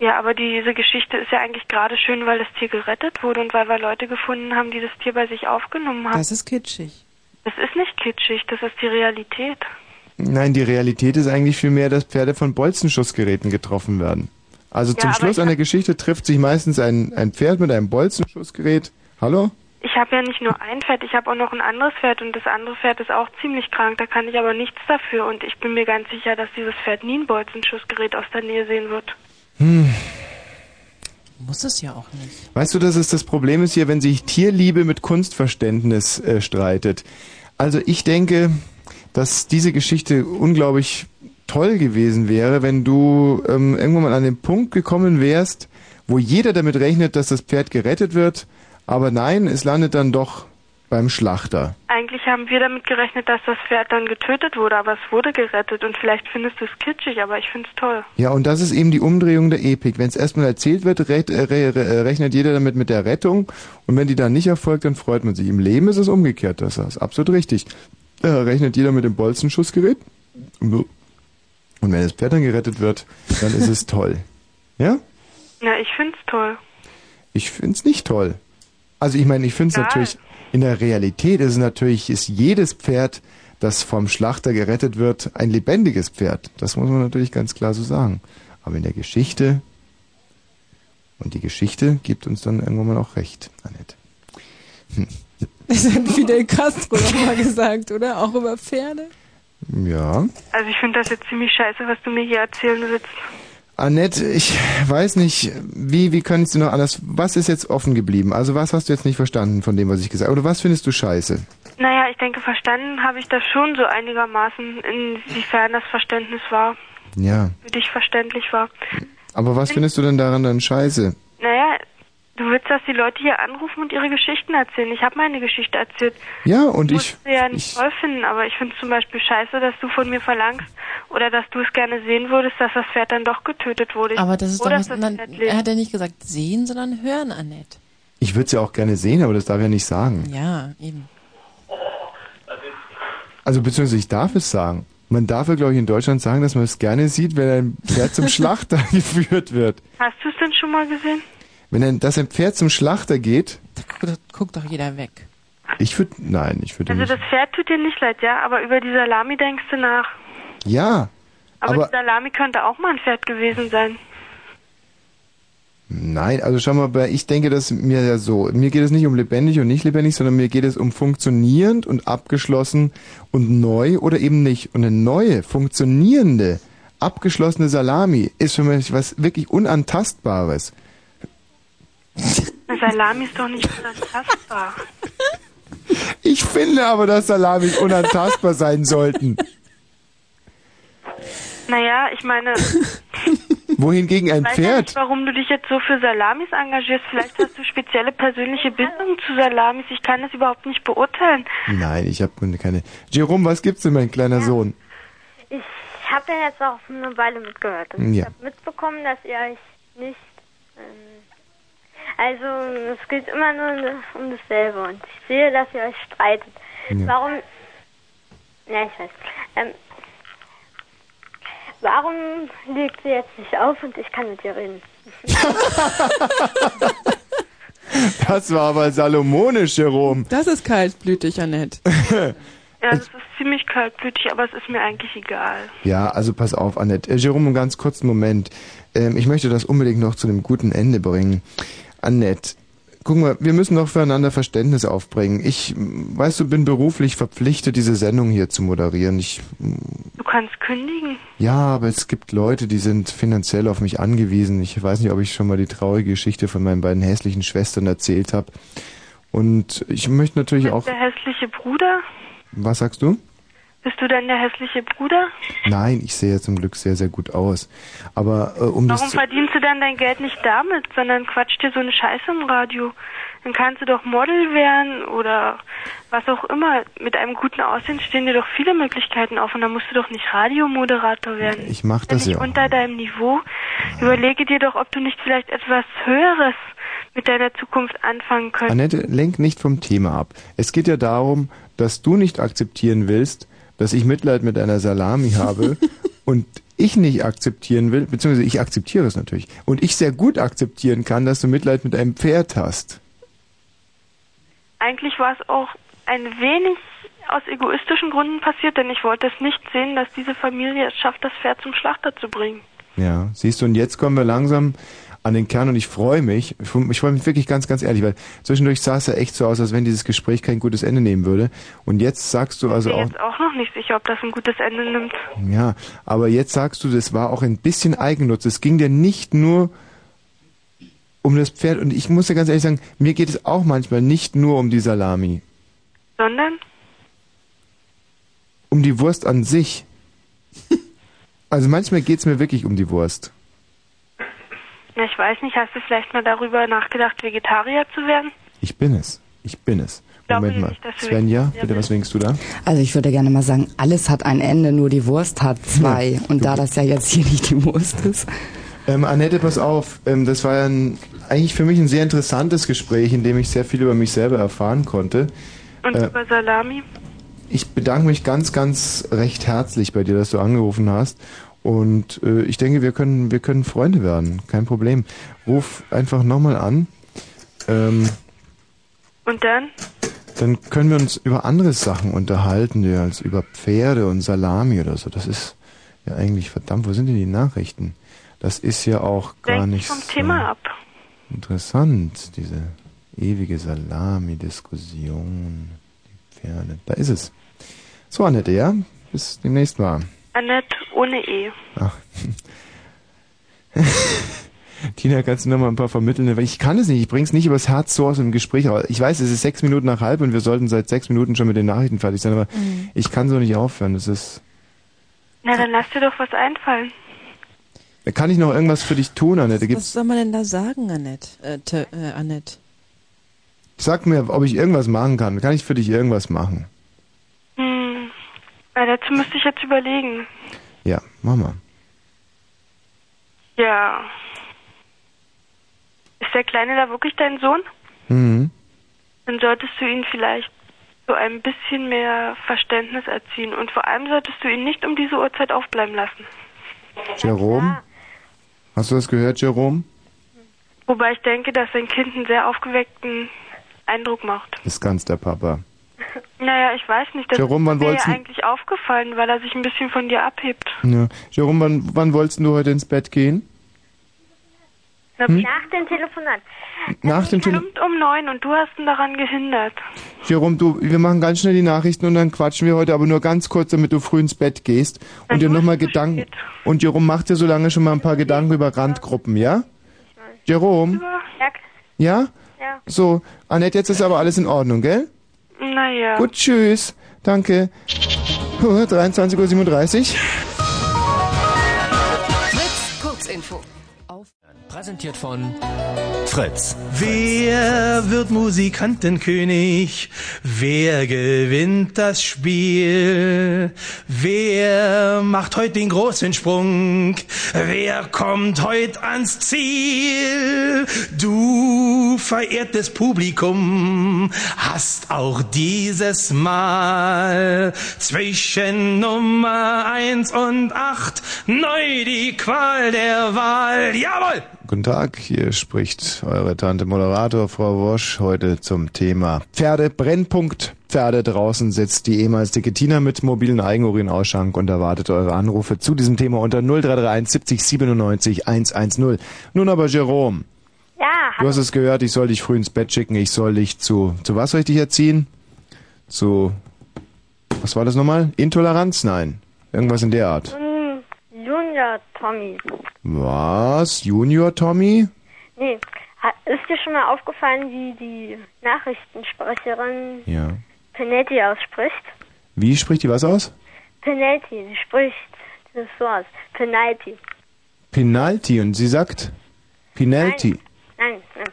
Ja, aber diese Geschichte ist ja eigentlich gerade schön, weil das Tier gerettet wurde und weil wir Leute gefunden haben, die das Tier bei sich aufgenommen haben. Das ist kitschig. Das ist nicht kitschig, das ist die Realität. Nein, die Realität ist eigentlich vielmehr, dass Pferde von Bolzenschussgeräten getroffen werden. Also Ja, zum Schluss einer Geschichte trifft sich meistens ein, ein Pferd mit einem Bolzenschussgerät. Hallo? Ich habe ja nicht nur ein Pferd, ich habe auch noch ein anderes Pferd und das andere Pferd ist auch ziemlich krank, da kann ich aber nichts dafür und ich bin mir ganz sicher, dass dieses Pferd nie ein Bolzenschussgerät aus der Nähe sehen wird. Hm. Muss es ja auch nicht. Weißt du, dass es das Problem ist hier, wenn sich Tierliebe mit Kunstverständnis äh, streitet? Also ich denke, dass diese Geschichte unglaublich toll gewesen wäre, wenn du ähm, irgendwann mal an den Punkt gekommen wärst, wo jeder damit rechnet, dass das Pferd gerettet wird, aber nein, es landet dann doch beim Schlachter. Eigentlich haben wir damit gerechnet, dass das Pferd dann getötet wurde, aber es wurde gerettet und vielleicht findest du es kitschig, aber ich finde es toll. Ja, und das ist eben die Umdrehung der Epik. Wenn es erstmal erzählt wird, äh, re, re, rechnet jeder damit mit der Rettung und wenn die dann nicht erfolgt, dann freut man sich. Im Leben ist es umgekehrt, das ist absolut richtig. Da rechnet jeder mit dem Bolzenschussgerät und wenn das Pferd dann gerettet wird, dann ist es toll. Ja? Ja, ich finde es toll. Ich find's nicht toll. Also ich meine, ich find's Egal. natürlich, in der Realität ist es natürlich, ist jedes Pferd, das vom Schlachter gerettet wird, ein lebendiges Pferd. Das muss man natürlich ganz klar so sagen. Aber in der Geschichte, und die Geschichte gibt uns dann irgendwann mal auch recht, Annette. Hm. Das hat Fidel Castro noch mal gesagt, oder? Auch über Pferde? Ja. Also ich finde das jetzt ziemlich scheiße, was du mir hier erzählen willst. Annette, ich weiß nicht, wie, wie kannst du noch anders, was ist jetzt offen geblieben? Also was hast du jetzt nicht verstanden von dem, was ich gesagt habe? Oder was findest du scheiße? Naja, ich denke, verstanden habe ich das schon so einigermaßen, inwiefern das Verständnis war, Ja. für dich verständlich war. Aber was findest du denn daran dann scheiße? Naja, du willst, dass die Leute hier anrufen und ihre Geschichten erzählen. Ich habe meine Geschichte erzählt. Ja, und ich, sie ja nicht toll finden, aber ich finde es zum Beispiel scheiße, dass du von mir verlangst oder dass du es gerne sehen würdest, dass das Pferd dann doch getötet wurde. Ich Aber das ist doch was, Pferd er hat ja nicht gesagt sehen, sondern hören, Annette. ich würde es ja auch gerne sehen, aber das darf ich ja nicht sagen. Ja, eben. Also beziehungsweise ich darf es sagen. Man darf ja, glaube ich, in Deutschland sagen, dass man es gerne sieht, wenn ein Pferd zum Schlachter geführt wird. Hast du es denn schon mal gesehen? Wenn ein, dass ein Pferd zum Schlachter geht, Guckt, guckt doch jeder weg. ich würde, nein, ich würde Also nicht. das Pferd tut dir nicht leid, ja, aber über die Salami denkst du nach. Ja, Aber, aber die Salami könnte auch mal ein Pferd gewesen sein. nein, also schau mal, bei- ich denke, dass mir ja so, mir geht es nicht um lebendig und nicht lebendig, sondern mir geht es um funktionierend und abgeschlossen und neu oder eben nicht. Und eine neue, funktionierende, abgeschlossene Salami ist für mich was wirklich Unantastbares. Salami ist doch nicht unantastbar. Ich finde aber, dass Salamis unantastbar sein sollten. Naja, ich meine, Wohingegen ein ich weiß ja Pferd. nicht, warum du dich jetzt so für Salamis engagierst. Vielleicht hast du spezielle persönliche Bindungen zu Salamis. Ich kann das überhaupt nicht beurteilen. Nein, ich habe keine. Jerome, was gibt's denn, mein kleiner Sohn? Ich habe den jetzt auch eine Weile mitgehört. Und Ja. Ich habe mitbekommen, dass ihr euch nicht. Also, es geht immer nur um dasselbe. Und ich sehe, dass ihr euch streitet. Ja. Warum. Ja, ich weiß. Ähm, warum legt sie jetzt nicht auf und ich kann mit ihr reden? Das war aber salomonisch, Jerome. Das ist kaltblütig, Annette. Ja, das ist ziemlich kaltblütig, aber es ist mir eigentlich egal. Ja, also pass auf, Annette. Äh, Jerome, einen ganz kurzen Moment. Ähm, ich möchte das unbedingt noch zu einem guten Ende bringen. Annette, guck mal, wir müssen doch füreinander Verständnis aufbringen. Ich, weißt du, bin beruflich verpflichtet, diese Sendung hier zu moderieren. Ich, Du kannst kündigen. ja, aber es gibt Leute, die sind finanziell auf mich angewiesen. Ich weiß nicht, ob ich schon mal die traurige Geschichte von meinen beiden hässlichen Schwestern erzählt habe. Und ich möchte natürlich auch, der hässliche Bruder? was sagst du? Bist du denn der hässliche Bruder? Nein, ich sehe ja zum Glück sehr, sehr gut aus. Aber äh, um das Warum zu, verdienst du dann dein Geld nicht damit, sondern quatscht dir so eine Scheiße im Radio? Dann kannst du doch Model werden oder was auch immer. Mit einem guten Aussehen stehen dir doch viele Möglichkeiten auf und dann musst du doch nicht Radiomoderator werden. ich mach das Nicht ja. unter deinem Niveau. Überlege dir doch, ob du nicht vielleicht etwas Höheres mit deiner Zukunft anfangen könntest. Annette, lenk nicht vom Thema ab. Es geht ja darum, dass du nicht akzeptieren willst, dass ich Mitleid mit einer Salami habe und ich nicht akzeptieren will, beziehungsweise ich akzeptiere es natürlich, und ich sehr gut akzeptieren kann, dass du Mitleid mit einem Pferd hast. Eigentlich war es auch ein wenig aus egoistischen Gründen passiert, denn ich wollte es nicht sehen, dass diese Familie es schafft, das Pferd zum Schlachter zu bringen. Ja, siehst du, und jetzt kommen wir langsam an den Kern und ich freue mich, ich freu- ich freue mich wirklich ganz, ganz ehrlich, weil zwischendurch sah es ja echt so aus, als wenn dieses Gespräch kein gutes Ende nehmen würde. Und jetzt sagst du also ich bin auch, jetzt auch noch nicht sicher, ob das ein gutes Ende nimmt. ja, aber jetzt sagst du, das war auch ein bisschen Eigennutz. Es ging dir nicht nur um das Pferd und ich muss dir ganz ehrlich sagen, mir geht es auch manchmal nicht nur um die Salami, Sondern? um die Wurst an sich. Also manchmal geht es mir wirklich um die Wurst. Na, ich weiß nicht, hast du vielleicht mal darüber nachgedacht, Vegetarier zu werden? Ich bin es. Ich bin es. Moment mal. Svenja, bitte, was winkst du da? Also ich würde gerne mal sagen, alles hat ein Ende, nur die Wurst hat zwei. Und da das ja jetzt hier nicht die Wurst ist. Ähm, Annette, pass auf. Ähm, das war ja ein, eigentlich für mich ein sehr interessantes Gespräch, in dem ich sehr viel über mich selber erfahren konnte. Und Äh, über Salami? ich bedanke mich ganz, ganz recht herzlich bei dir, dass du angerufen hast. Und äh, ich denke, wir können, wir können Freunde werden. Kein Problem. Ruf einfach nochmal an. Ähm, Und dann? dann können wir uns über andere Sachen unterhalten, ja, als über Pferde und Salami oder so. Das ist ja eigentlich verdammt. Wo sind denn die Nachrichten? Das ist ja auch gar Denk nicht vom so Thema ab. interessant, diese ewige Salami-Diskussion. Die Pferde. Da ist es. So, Annette, ja? Bis demnächst mal. Annette ohne E. Ach. Tina, kannst du noch mal ein paar vermitteln? Ich kann es nicht, ich bring's nicht übers Herz so aus dem Gespräch. Aber ich weiß, es ist sechs Minuten nach halb und wir sollten seit sechs Minuten schon mit den Nachrichten fertig sein, aber Mhm. ich kann so nicht aufhören. Das ist. Na, dann lass dir doch was einfallen. Kann ich noch irgendwas für dich tun, Annette? Was Gibt's, soll man denn da sagen, Annette? Äh, te, äh, Annette? sag mir, ob ich irgendwas machen kann. Kann ich für dich irgendwas machen? Na, dazu müsste ich jetzt überlegen. Ja, mach mal. Ja. Ist der Kleine da wirklich dein Sohn? Mhm. Dann solltest du ihn vielleicht so ein bisschen mehr Verständnis erziehen. Und vor allem solltest du ihn nicht um diese Uhrzeit aufbleiben lassen. Jerome? Hast du das gehört, Jerome? Wobei ich denke, dass dein Kind einen sehr aufgeweckten Eindruck macht. Ist ganz der Papa. Naja, ich weiß nicht. Das Jerome, wann ist mir ja eigentlich aufgefallen, weil er sich ein bisschen von dir abhebt. Ja. Jerome, wann, wann wolltest du heute ins Bett gehen? Hm? Nach dem Telefonat. Nach dem Telefon. Stimmt um neun und du hast ihn daran gehindert. Jerome, du, wir machen ganz schnell die Nachrichten und dann quatschen wir heute aber nur ganz kurz, damit du früh ins Bett gehst und dir nochmal Gedanken. Und Jerome, mach dir so lange schon mal ein paar Gedanken über Randgruppen, ja? Jerome? Ja. Ja? Ja. So, Annette, jetzt ist aber alles in Ordnung, gell? Naja. Gut, tschüss. Danke. Puh, 23.37 Uhr. Fritz, Kurzinfo. Präsentiert von Fritz. Wer wird Musikantenkönig? Wer gewinnt das Spiel? Wer macht heute den großen Sprung? Wer kommt heute ans Ziel? Du, verehrtes Publikum, hast auch dieses Mal zwischen Nummer eins und acht neu die Qual der Wahl. Jawohl! Guten Tag, hier spricht eure Tante Moderator, Frau Wosch, heute zum Thema Pferde, Brennpunkt. Pferde draußen sitzt die ehemals dicke Tina mit mobilen Eigenurinausschank und erwartet eure Anrufe zu diesem Thema unter 0331 70 97 110. Nun aber Jerome, Ja, du hast es gehört, ich soll dich früh ins Bett schicken, ich soll dich zu, zu was soll ich dich erziehen? Zu, was war das nochmal? Intoleranz? Nein. Irgendwas in der Art. Junior Tommy. Was? Junior Tommy? Nee, ist dir schon mal aufgefallen, wie die Nachrichtensprecherin Ja. Penetti ausspricht? Wie spricht die was aus? Penetti, sie spricht das so aus. Penalty. Penalty und sie sagt Penalty. Nein, nein.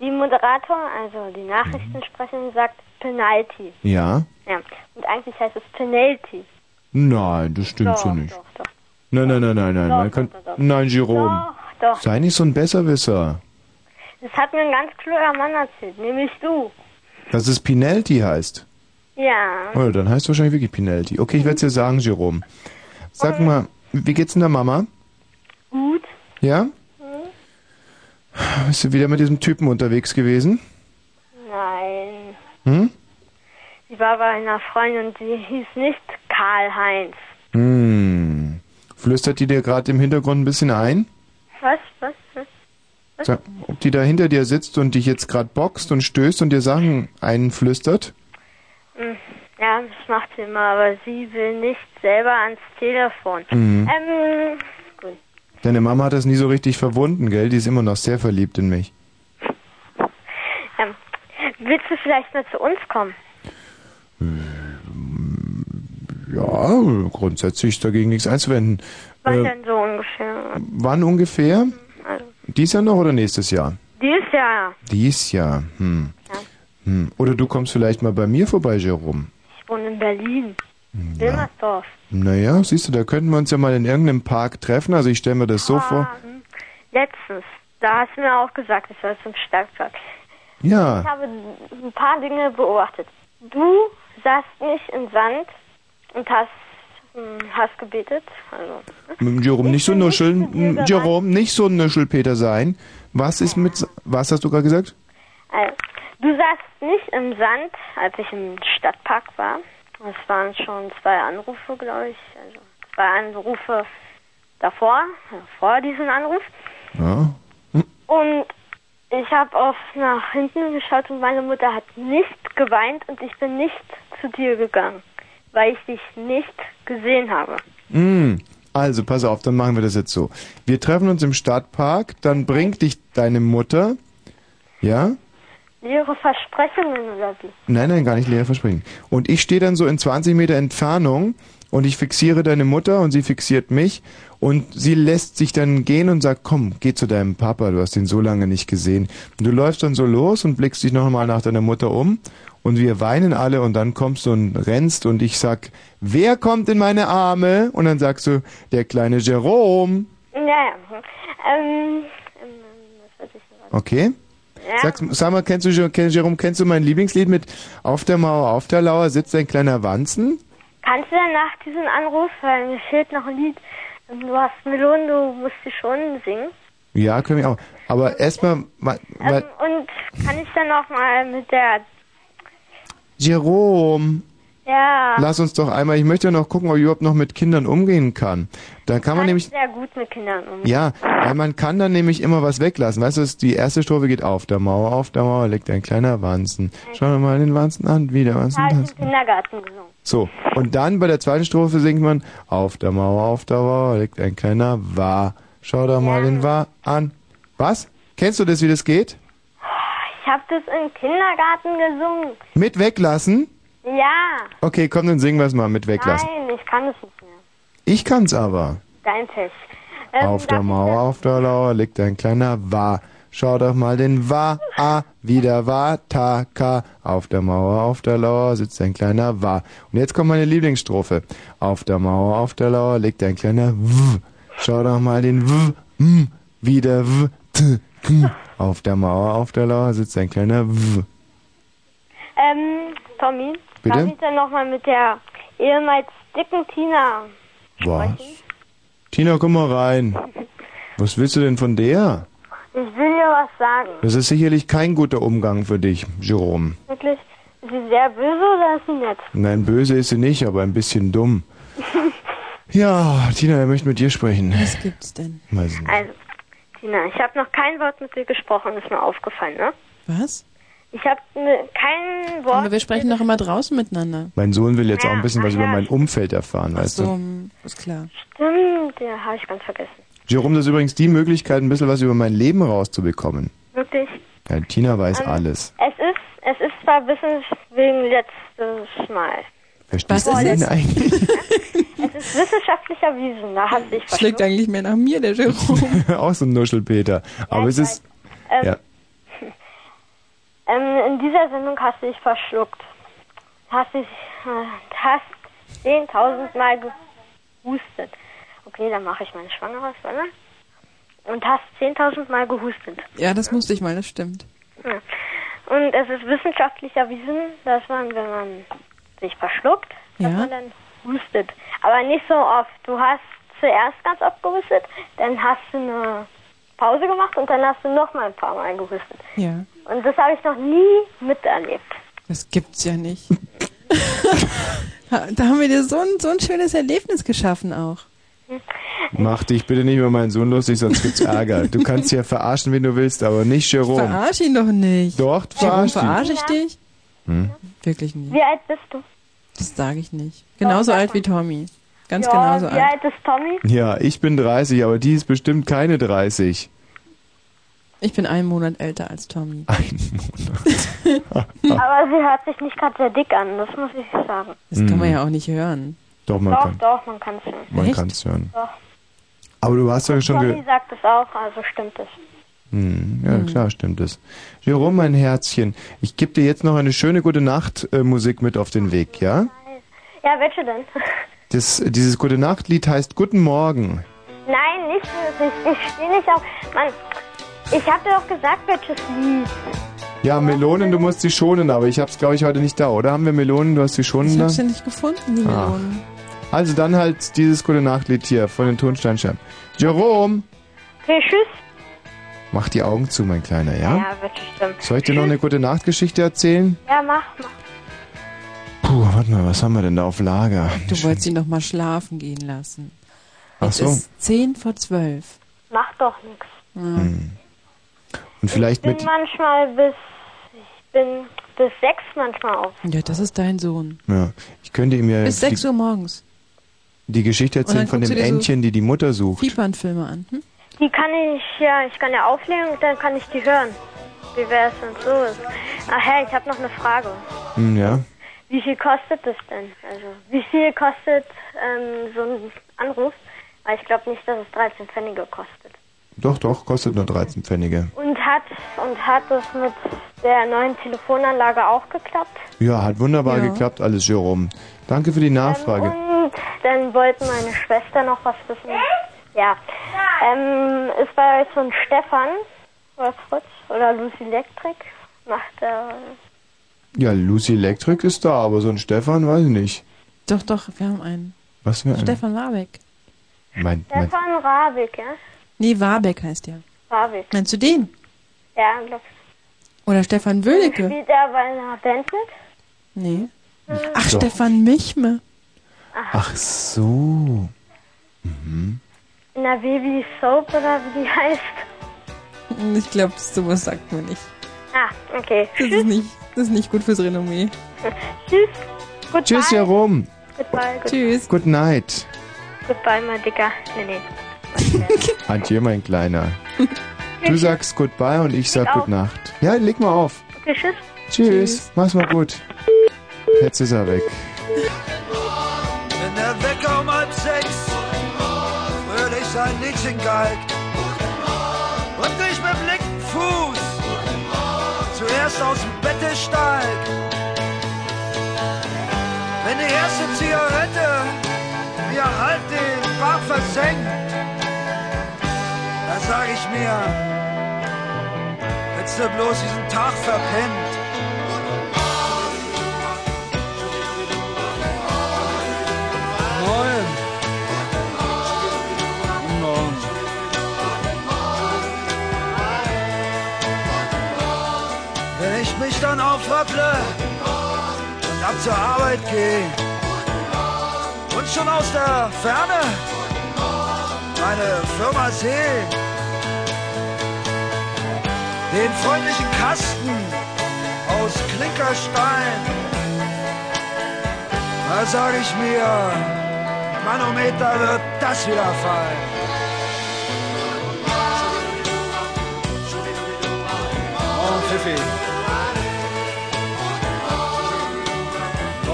Die Moderator, also die Nachrichtensprecherin, sagt Penalty. Ja? Ja. Und eigentlich heißt es Penalty. Nein, das stimmt Doch, so nicht. Doch, doch. Nein, nein, nein, nein, nein. Doch, Man kann, doch, doch. nein, Jerome. Doch, doch. Sei nicht so ein Besserwisser. Das hat mir ein ganz kluger Mann erzählt, nämlich du. Dass es Penalty heißt. Ja. Oh, dann heißt es wahrscheinlich wirklich Penalty. Okay, ich werde es dir sagen, Jerome. Sag mal, Wie geht's denn der Mama? Gut. Ja? Hm? Bist du wieder mit diesem Typen unterwegs gewesen? Nein. Hm? Sie war bei einer Freundin und sie hieß nicht Karl-Heinz. Hm. Flüstert die dir gerade im Hintergrund ein bisschen ein? Was? Was? Was? Was? Sag, ob die da hinter dir sitzt und dich jetzt gerade boxt und stößt und dir Sachen einflüstert? Hm, Ja, das macht sie immer, aber sie will nicht selber ans Telefon. Mhm. Ähm, gut. Deine Mama hat das nie so richtig verwunden, gell? Die ist immer noch sehr verliebt in mich. Ähm, willst du vielleicht mal zu uns kommen? Ja, grundsätzlich ist dagegen nichts einzuwenden. Wann Äh, denn so ungefähr? wann ungefähr? Also, Dies Jahr noch oder nächstes Jahr? dieses Jahr. Dies Jahr. Hm. Ja. Hm. Oder du kommst vielleicht mal bei mir vorbei, Jerome. Ich wohne in Berlin. Hm, Wilmersdorf. Naja, siehst du, da könnten wir uns ja mal in irgendeinem Park treffen. Also ich stelle mir das so vor. Ah, hm. Letztens, da hast du mir auch gesagt, ich soll zum Stadtpark. Ja. Ich habe ein paar Dinge beobachtet. Du saßt nicht im Sand und hast, hm, hast gebetet. Also, M- Jerome, nicht so nuscheln. mit Jerome, nicht so ein Nuschelpeter sein. Was ist mit... Was hast du gerade gesagt? Also, du saßt nicht im Sand, als ich im Stadtpark war. Es waren schon zwei Anrufe, glaube ich. Also zwei Anrufe davor, also vor diesem Anruf. Ja. Und ich habe auf nach hinten geschaut und meine Mutter hat nicht geweint und ich bin nicht zu dir gegangen, weil ich dich nicht gesehen habe. Hm. Also, pass auf, dann machen wir das jetzt so. Wir treffen uns im Stadtpark, dann bringt dich deine Mutter... Ja? Leere Versprechungen oder wie? Nein, nein, gar nicht leere Versprechen. Und ich stehe dann so in 20 Meter Entfernung und ich fixiere deine Mutter und sie fixiert mich und sie lässt sich dann gehen und sagt, komm, geh zu deinem Papa, du hast ihn so lange nicht gesehen. Und du läufst dann so los und blickst dich nochmal nach deiner Mutter um und wir weinen alle und dann kommst du und rennst und ich sag, wer kommt in meine Arme? Und dann sagst du, der kleine Jerome. Ja, ja. Ähm, ähm, was weiß ich denn? Okay? Ja. Sag, sag mal, kennst du, kenn- Jerome, kennst du mein Lieblingslied mit Auf der Mauer, auf der Lauer sitzt ein kleiner Wanzen? Kannst du denn nach diesem Anruf, weil mir fehlt noch ein Lied, du hast Melonen, du musst die schon singen. Ja, können wir auch. Aber erstmal, mal, mal, Ähm, und kann ich dann noch mal mit der, Jerome, ja, lass uns doch einmal, ich möchte noch gucken, ob ich überhaupt noch mit Kindern umgehen kann. Dann kann man kann nämlich, ich sehr gut mit Kindern um. ja, weil man kann dann nämlich immer was weglassen. Weißt du, die erste Strophe geht auf der Mauer, auf der Mauer liegt ein kleiner Wanzen. Schau dir mal den Wanzen an, wie der Wanzen Habe ich tanzt. im Kindergarten gesungen. So, und dann bei der zweiten Strophe singt man, auf der Mauer, auf der Mauer liegt ein kleiner Wa. Schau doch mal den Wa an. Was? Kennst du das, wie das geht? Ich habe das im Kindergarten gesungen. Mit weglassen? Ja. Okay, komm, dann singen wir es mal mit weglassen. Nein, ich kann es nicht mehr. Ich kann's aber. Dein Pech. Ähm, Auf der Mauer, auf der Lauer liegt ein kleiner Wa. Schau doch mal den Wa, A, wieder Wa, Ta, Ka. Auf der Mauer, auf der Lauer sitzt ein kleiner Wa. Und jetzt kommt meine Lieblingsstrophe. Auf der Mauer, auf der Lauer liegt ein kleiner W. Schau doch mal den W, M, wieder W, T, K. Auf der Mauer, auf der Lauer sitzt ein kleiner W. Ähm, Tommy, Bitte? darf ich dann nochmal mit der ehemals dicken Tina Was? Tina, komm mal rein. Was willst du denn von der? Ich will dir was sagen. Das ist sicherlich kein guter Umgang für dich, Jerome. Wirklich? Ist sie sehr böse oder ist sie nett? Nein, böse ist sie nicht, aber ein bisschen dumm. Ja, Tina, er möchte mit dir sprechen. Was gibt's denn? Weiß nicht. Also, Tina, ich habe noch kein Wort mit dir gesprochen, ist mir aufgefallen, ne? Was? Ich habe ne, kein Wort. Aber wir sprechen doch immer draußen miteinander. Mein Sohn will jetzt auch ein bisschen was über mein Umfeld erfahren, weißt so, du? ist klar. Stimmt, ja, habe ich ganz vergessen. Jerome, das ist übrigens die Möglichkeit, ein bisschen was über mein Leben rauszubekommen. Wirklich. Ja, Tina weiß Ähm, alles. Es ist, es ist zwar bisschen wegen letztes Mal. Verstehst was du ist es? eigentlich? Es ist wissenschaftlich erwiesen, da hat sich Schlägt eigentlich mehr nach mir, der Jerome. auch so ein Nuschelpeter. Aber es ist... Ähm, Ja. Ähm, in dieser Sendung hast du dich verschluckt. Hast dich, äh, hast 10.000 Mal gehustet. Okay, dann mache ich meine Schwangerschaftswelle. Und hast 10.000 Mal gehustet. Ja, das musste ich mal, das stimmt. Ja. Und es ist wissenschaftlich erwiesen, dass man, wenn man sich verschluckt, dass Ja. man dann hustet. Aber nicht so oft. Du hast zuerst ganz oft gehustet, dann hast du eine Pause gemacht und dann hast du noch mal ein paar Mal gehustet. Ja. Und das habe ich noch nie miterlebt. Das gibt's ja nicht. da haben wir dir so ein, so ein schönes Erlebnis geschaffen auch. Mach dich bitte nicht über meinen Sohn lustig, sonst gibt's Ärger. Du kannst ja verarschen, wen du willst, aber nicht Jerome. Verarsch ihn doch nicht. Doch, Warum verarsch ihn. verarsche ich dich? Hm? Wirklich nicht. Wie alt bist du? Das sage ich nicht. Genauso alt wie Tommy. Ganz ja, genauso wie alt. alt ist Tommy? Ja, ich bin 30, aber die ist bestimmt keine 30. Ich bin einen Monat älter als Tommy. Aber sie hört sich nicht gerade sehr dick an, das muss ich sagen. Das kann man Hm. ja auch nicht hören. Doch, man doch, kann. doch, man kann es hören. Man kann's hören. Doch. Aber du hast ja schon Tommy sagt es auch, also stimmt es. Hm, Ja, klar, stimmt es. Jerome, mein Herzchen, ich gebe dir jetzt noch eine schöne gute Nacht äh, Musik mit auf den Weg, ja? Ja, welche denn? Das, dieses Gute Nacht Lied heißt Guten Morgen. Nein, nicht wirklich. Ich stehe nicht auf. Mann, ich hab dir doch gesagt, welches Lied. Ja, Melonen, du musst sie schonen, aber ich hab's glaube ich heute nicht da, oder? Haben wir Melonen? Du hast sie schonen Ich da? habe sie nicht gefunden, die Ah. Melonen. Also dann halt dieses Gute Nacht Lied hier von den Tonsteinscherben. Jerome, Okay, tschüss. Mach die Augen zu, mein Kleiner, ja? Ja, wird stimmt. Soll ich dir noch eine gute Nachtgeschichte erzählen? Ja, mach, mach. Puh, warte mal, was haben wir denn da auf Lager? Du wolltest ihn doch mal schlafen gehen lassen. Ach Es so. ist zehn vor zwölf. Mach doch nichts. Hm. Und vielleicht Ich bin mit. manchmal bis, ich bin bis sechs manchmal auf. Ja, das ist dein Sohn. Ja, ich könnte ihm ja Bis die, sechs Uhr morgens. die Geschichte Und dann erzählen von guckst dem du dir so Entchen, die die Mutter sucht. Fiepernfilme an. Hm? Die kann ich, ja, ich kann ja auflegen und dann kann ich die hören. Wie wäre es denn so? Ach hey, ich habe noch eine Frage. Hm, ja. Wie viel kostet das denn? Also, wie viel kostet ähm, so ein Anruf? Weil ich glaube nicht, dass es 13 Pfennige kostet. Doch, doch, kostet nur 13 Pfennige. Und hat und hat das mit der neuen Telefonanlage auch geklappt? Ja, hat wunderbar Ja. geklappt, alles, Jerome. Danke für die Nachfrage. Und dann wollten meine Schwester noch was wissen. Ja. Ähm, ist bei euch so ein Stefan oder Fritz oder Lucy Electric? Macht er. Ja, Lucy Electric ist da, aber so ein Stefan, weiß ich nicht. Doch, doch, wir haben einen. Was für ein... Stefan Warbeck. Mein, mein, Stefan Rabeck, ja? Nee, Warbeck heißt der. Rabeck. Meinst du den? Ja, glaub Oder Stefan Wöhlecke? Spielt er bei einer Band mit? Nee. Ach, Doch. Stefan Michme. Ach so. Mhm. Der Baby Soap oder wie die heißt? Ich glaube, sowas sagt man nicht. Ah, okay. Das ist nicht, das ist nicht gut fürs Renommee. Tschüss. Goodbye. Tschüss, Jerome. Goodbye. Good Tschüss. Good night. Goodbye, mein Dicker. Nee, nee. Adieu, mein Kleiner. Du sagst Goodbye und ich sag. Good Nacht. Ja, leg mal auf. Okay, tschüss. Tschüss. Mach's mal gut. Jetzt ist er weg. Sein Liedchen geigt und ich mit linken Fuß zuerst aus dem Bette steig. Wenn die erste Zigarette mir halt den Bart versenkt, da sag ich mir, hättest du bloß diesen Tag verpennt. Dann aufrattle und ab zur Arbeit gehe und schon aus der Ferne meine Firma sehe, den freundlichen Kasten aus Klinkerstein, da sag ich mir, Manometer wird das wieder fallen. Pfiffi.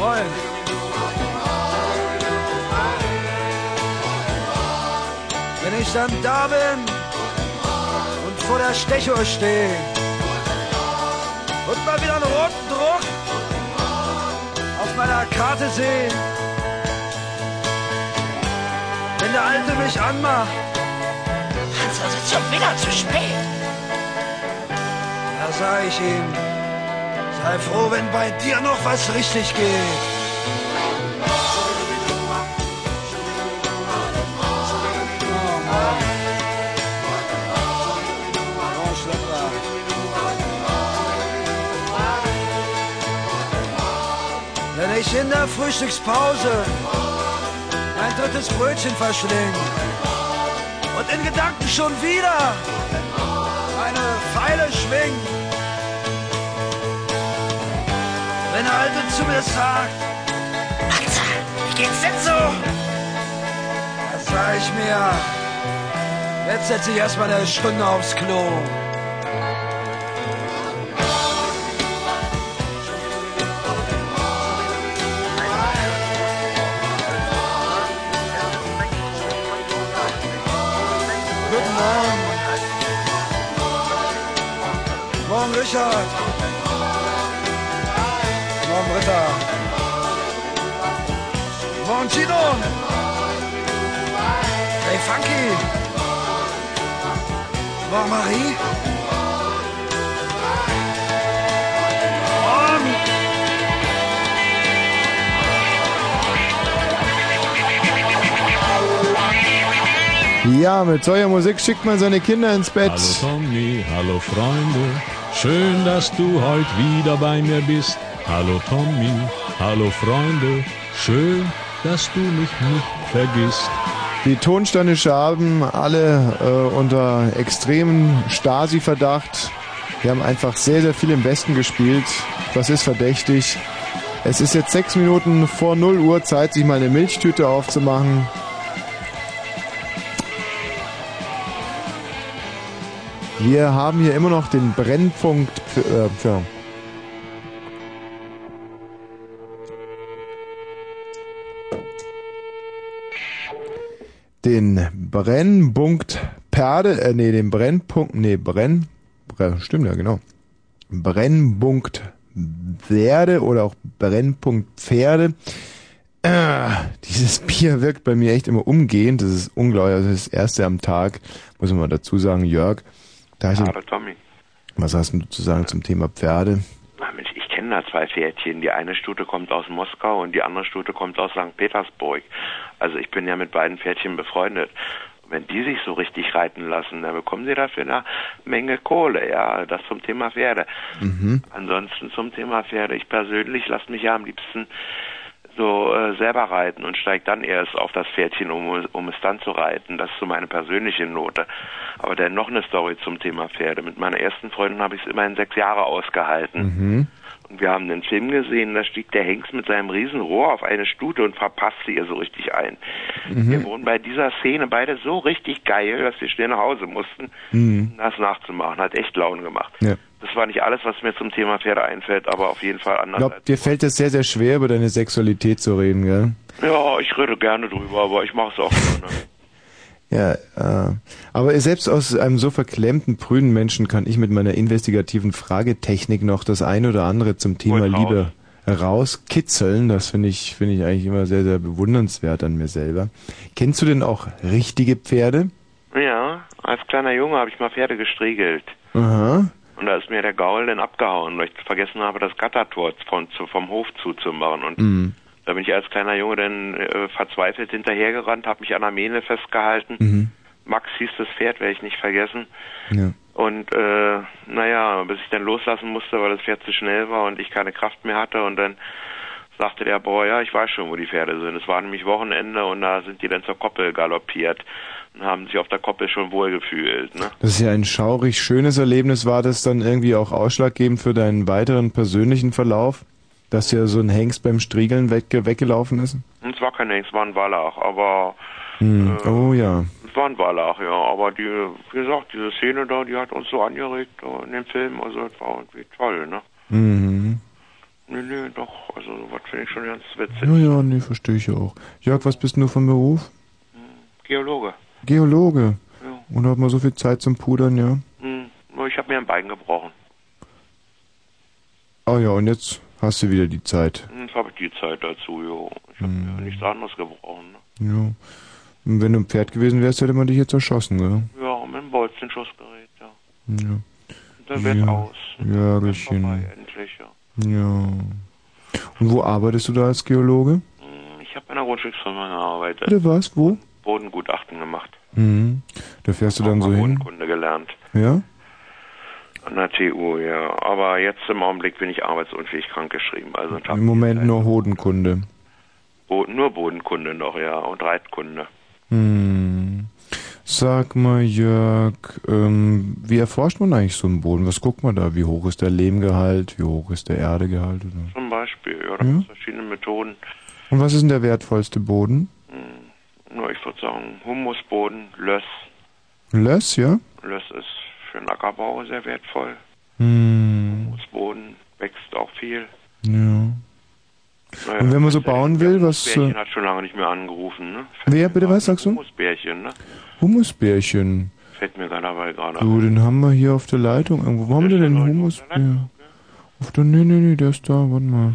Moin. Wenn ich dann da bin und vor der Stechuhr stehe und mal wieder einen roten Druck auf meiner Karte sehe, wenn der Alte mich anmacht, Hans, es ist schon wieder zu spät. da sag ich ihm, Sei froh, wenn bei dir noch was richtig geht. Wenn ich in der Frühstückspause ein drittes Brötchen verschling und in Gedanken schon wieder eine Pfeile schwing. Alte zu mir sagt, Matze, wie geht's denn so? Da sag ich mir, jetzt setze ich erstmal eine Stunde aufs Klo. Guten Morgen. Morgen, Richard. Morgen, Tino. Hey, Funky. Morgen, Marie. Ja, mit solcher Musik schickt man seine Kinder ins Bett. Hallo Tommy, hallo Freunde, schön, dass du heute wieder bei mir bist. Hallo Tommy, hallo Freunde, schön, dass du mich nicht vergisst. Die Tonsteine Schaben, alle äh, unter extremen Stasi-Verdacht. Wir haben einfach sehr, sehr viel im Westen gespielt. Das ist verdächtig. Es ist jetzt sechs Minuten vor 0 Uhr Zeit, sich mal eine Milchtüte aufzumachen. Wir haben hier immer noch den Brennpunkt äh, für den Brennpunkt Perde, äh, nee, den Brennpunkt, nee, Brenn, Bre- stimmt ja, genau. Brennpunkt Pferde oder auch Brennpunkt Pferde. Äh, dieses Bier wirkt bei mir echt immer umgehend. Das ist unglaublich. Also das erste am Tag, muss man mal dazu sagen, Jörg. Da ich, Hallo Tommy. was hast du zu sagen zum Thema Pferde? Na Mensch, da zwei Pferdchen. Die eine Stute kommt aus Moskau und die andere Stute kommt aus St. Petersburg. Also ich bin ja mit beiden Pferdchen befreundet. Wenn die sich so richtig reiten lassen, dann bekommen sie dafür eine Menge Kohle. Ja, das zum Thema Pferde. Mhm. Ansonsten zum Thema Pferde. Ich persönlich lasse mich ja am liebsten so äh, selber reiten und steige dann erst auf das Pferdchen, um, um es dann zu reiten. Das ist so meine persönliche Note. Aber dann noch eine Story zum Thema Pferde. Mit meiner ersten Freundin habe ich es immerhin sechs Jahre ausgehalten. Mhm. Und wir haben einen Film gesehen, da stieg der Hengst mit seinem Riesenrohr auf eine Stute und verpasste ihr so richtig ein. Mhm. Wir wurden bei dieser Szene beide so richtig geil, dass wir schnell nach Hause mussten, Mhm. um das nachzumachen. Hat echt Laune gemacht. Ja. Das war nicht alles, was mir zum Thema Pferde einfällt, aber auf jeden Fall Ich anders. glaube, dir fällt es sehr, sehr schwer, über deine Sexualität zu reden, gell? Ja, ich rede gerne drüber, aber ich mache es auch gerne. Ja, äh, aber selbst aus einem so verklemmten, prüden Menschen kann ich mit meiner investigativen Fragetechnik noch das ein oder andere zum Thema. Liebe rauskitzeln. Das finde ich, finde ich eigentlich immer sehr, sehr bewundernswert an mir selber. Kennst du denn auch richtige Pferde? Ja, als kleiner Junge habe ich mal Pferde gestriegelt. Aha. Und da ist mir der Gaul dann abgehauen, weil ich vergessen habe, das Gattertor von, zu, vom Hof zuzumachen. Und Mhm. Da bin ich als kleiner Junge dann äh, verzweifelt hinterhergerannt, habe mich an der Mähne festgehalten. Mhm. Max hieß das Pferd, werde ich nicht vergessen. Ja. Und äh, naja, bis ich dann loslassen musste, weil das Pferd zu schnell war und ich keine Kraft mehr hatte. Und dann sagte der Boy, ja, ich weiß schon, wo die Pferde sind. Es war nämlich Wochenende und da sind die dann zur Koppel galoppiert und haben sich auf der Koppel schon wohl gefühlt. Ne? Das ist ja ein schaurig schönes Erlebnis. War das dann irgendwie auch ausschlaggebend für deinen weiteren persönlichen Verlauf? Dass ja so ein Hengst beim Striegeln weg, weggelaufen ist? Es war kein Hengst, es war ein Wallach, aber Hm. Oh ja. es war ein Wallach, ja. Aber die, wie gesagt, diese Szene da, die hat uns so angeregt äh, in dem Film, also das war irgendwie toll, ne? Mhm. Nee, nee, doch, also sowas finde ich schon ganz witzig. Ja, ja, nee, verstehe ich auch. Jörg, was bist du von Beruf? Geologe. Geologe. Ja. Und hat man so viel Zeit zum Pudern, ja? Hm, nur ich habe mir ein Bein gebrochen. Oh ja, und jetzt hast du wieder die Zeit. Hm, Jetzt habe ich die Zeit dazu, jo. Ich habe Hm. nichts anderes gebrochen. Ne? Ja. Und wenn du ein Pferd gewesen wärst, hätte man dich jetzt erschossen, gell? Ja, mit dem Bolzenschussgerät, ja. Ja. Und dann wird ja. aus. Jörgelchen. Endlich, ja. Ja. Und wo arbeitest du da als Geologe? Hm, Ich habe in einer Grundstücksfirma gearbeitet. Oder was? Wo? Bodengutachten gemacht. Mhm. Da fährst du dann so hin? Kunde gelernt. Ja? An der TU, ja. Aber jetzt im Augenblick bin ich arbeitsunfähig krankgeschrieben. Also Im Moment nur Hodenkunde. Bo nur Bodenkunde noch, ja. Und Reitkunde. Hm. Sag mal, Jörg, ähm, wie erforscht man eigentlich so einen Boden? Was guckt man da? Wie hoch ist der Lehmgehalt? Wie hoch ist der Erdegehalt? Oder? Zum Beispiel, ja. Da Ja. gibt es verschiedene Methoden. Und was ist denn der wertvollste Boden? Nur ich würde sagen, Humusboden, Löss. Löss, ja? Löss ist für den Ackerbau sehr wertvoll. Hm. Humusboden wächst auch viel. Ja. Naja, Und wenn man so bauen will, was... Bärchen Äh, hat schon lange nicht mehr angerufen, ne? wer, bitte, was sagst du? Humusbärchen, ne? Hummusbärchen. Fällt mir gerade dabei gerade Du, den haben wir hier auf der Leitung irgendwo. Wo haben wir denn den Hummusbär? Auf der, nee, nee, nee, der ist da, warte mal.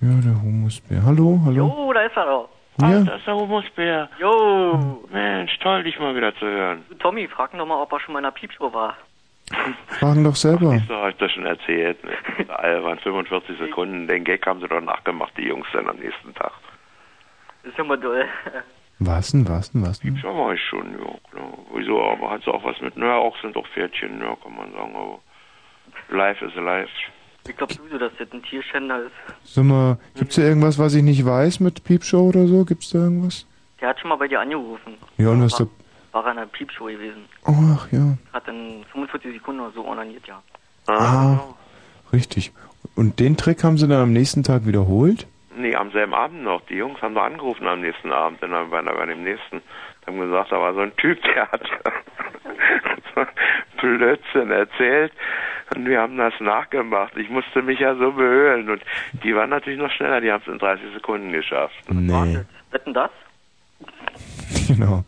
Ja, der Hummusbär. Hallo, hallo? Oh, da ist er doch. Ja. Das ist der Humusbär. Jo. Mensch, toll, dich mal wieder zu hören. Tommy, frag ihn doch mal, ob er schon mal in einer Piepshow war. Fragen doch selber. Habe ich das schon erzählt. Ne? Albern, 45 Sekunden. Den Gag haben sie doch nachgemacht, die Jungs dann am nächsten Tag. ist ja mal doll. Was denn, was denn, was denn? Ja, war ich schon, ja, klar. Wieso, aber hat es auch was mit, naja, auch sind doch Pferdchen, ja, kann man sagen, aber life is life. Wie glaubst du, dass das ein Tierschänder ist? Sag mal, gibt's da irgendwas, was ich nicht weiß mit Piepshow oder so? Gibt's da irgendwas? Der hat schon mal bei dir angerufen. Ja, und was da... War er in einer Piepshow gewesen. Oh, ach ja. Hat in 45 Sekunden oder so ornaniert, ja. Ah, richtig. Und den Trick haben sie dann am nächsten Tag wiederholt? Nee, am selben Abend noch. Die Jungs haben da angerufen am nächsten Abend, dann bei, bei dem nächsten. Haben gesagt, da war so ein Typ, der hat Blödsinn erzählt. Und wir haben das nachgemacht. Ich musste mich ja so behöhlen. Und die waren natürlich noch schneller, die haben es in 30 Sekunden geschafft. Nee. Wetten das? Genau.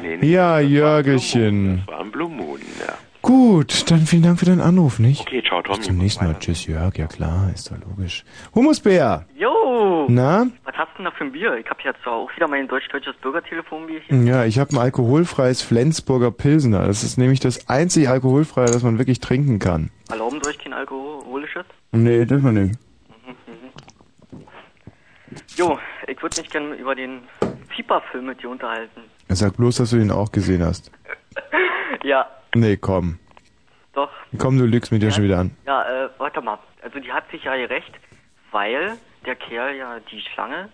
Nee, nee, Ja, Jörgelchen. das war ein Blue Moon, ja. Gut, dann vielen Dank für deinen Anruf, nicht? Okay, ciao, Tommy. Bis zum nächsten Mal. Tschüss, Jörg. Ja klar, ist doch logisch. Humusbär. Jo! Na? Was hast du denn da für ein Bier? Ich hab jetzt zwar auch wieder mein deutsch-deutsches Bürgertelefonbier hier. Ja, ich habe ein alkoholfreies Flensburger Pilsener. Das ist nämlich das einzig alkoholfreie, das man wirklich trinken kann. Erlauben Sie euch kein alkoholisches? Nee, dürfen wir nicht. Jo, ich würde mich gerne über den Fieber-Film mit dir unterhalten. Sag bloß, dass du den auch gesehen hast. Ja, Nee, komm. doch. Komm, du lügst mich ja schon wieder an. Ja, äh, warte mal. Also die hat sich ja gerecht, weil der Kerl ja die Schlange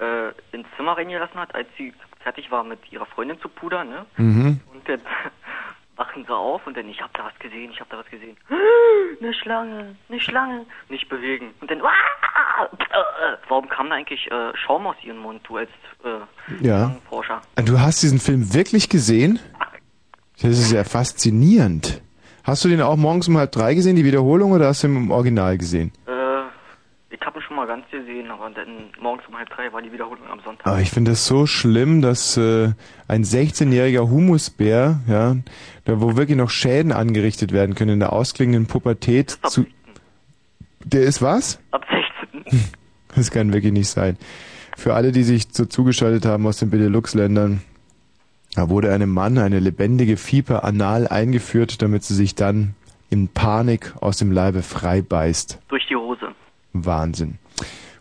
äh, ins Zimmer reingelassen hat, als sie fertig war mit ihrer Freundin zu pudern, ne? Mhm. Und dann wachen sie auf und dann, ich hab da was gesehen, ich hab da was gesehen. Eine Schlange, eine Schlange. Nicht bewegen. Und dann, "Ah!" äh, warum kam da eigentlich äh, Schaum aus ihrem Mund, du als äh, Ja. Forscher? Du hast diesen Film wirklich gesehen? Das ist ja faszinierend. Hast du den auch morgens um halb drei gesehen, die Wiederholung, oder hast du ihn im Original gesehen? Äh, ich habe ihn schon mal ganz gesehen, aber dann morgens um halb drei war die Wiederholung am Sonntag. Aber ich finde das so schlimm, dass äh, ein 16-jähriger Humusbär, ja, da wo wirklich noch Schäden angerichtet werden können in der ausklingenden Pubertät zu. Der ist was? Ab 16. Das kann wirklich nicht sein. Für alle, die sich so zugeschaltet haben aus den Benelux-Ländern, da wurde einem Mann eine lebendige Viper anal eingeführt, damit sie sich dann in Panik aus dem Leibe frei beißt. Durch die Hose. Wahnsinn.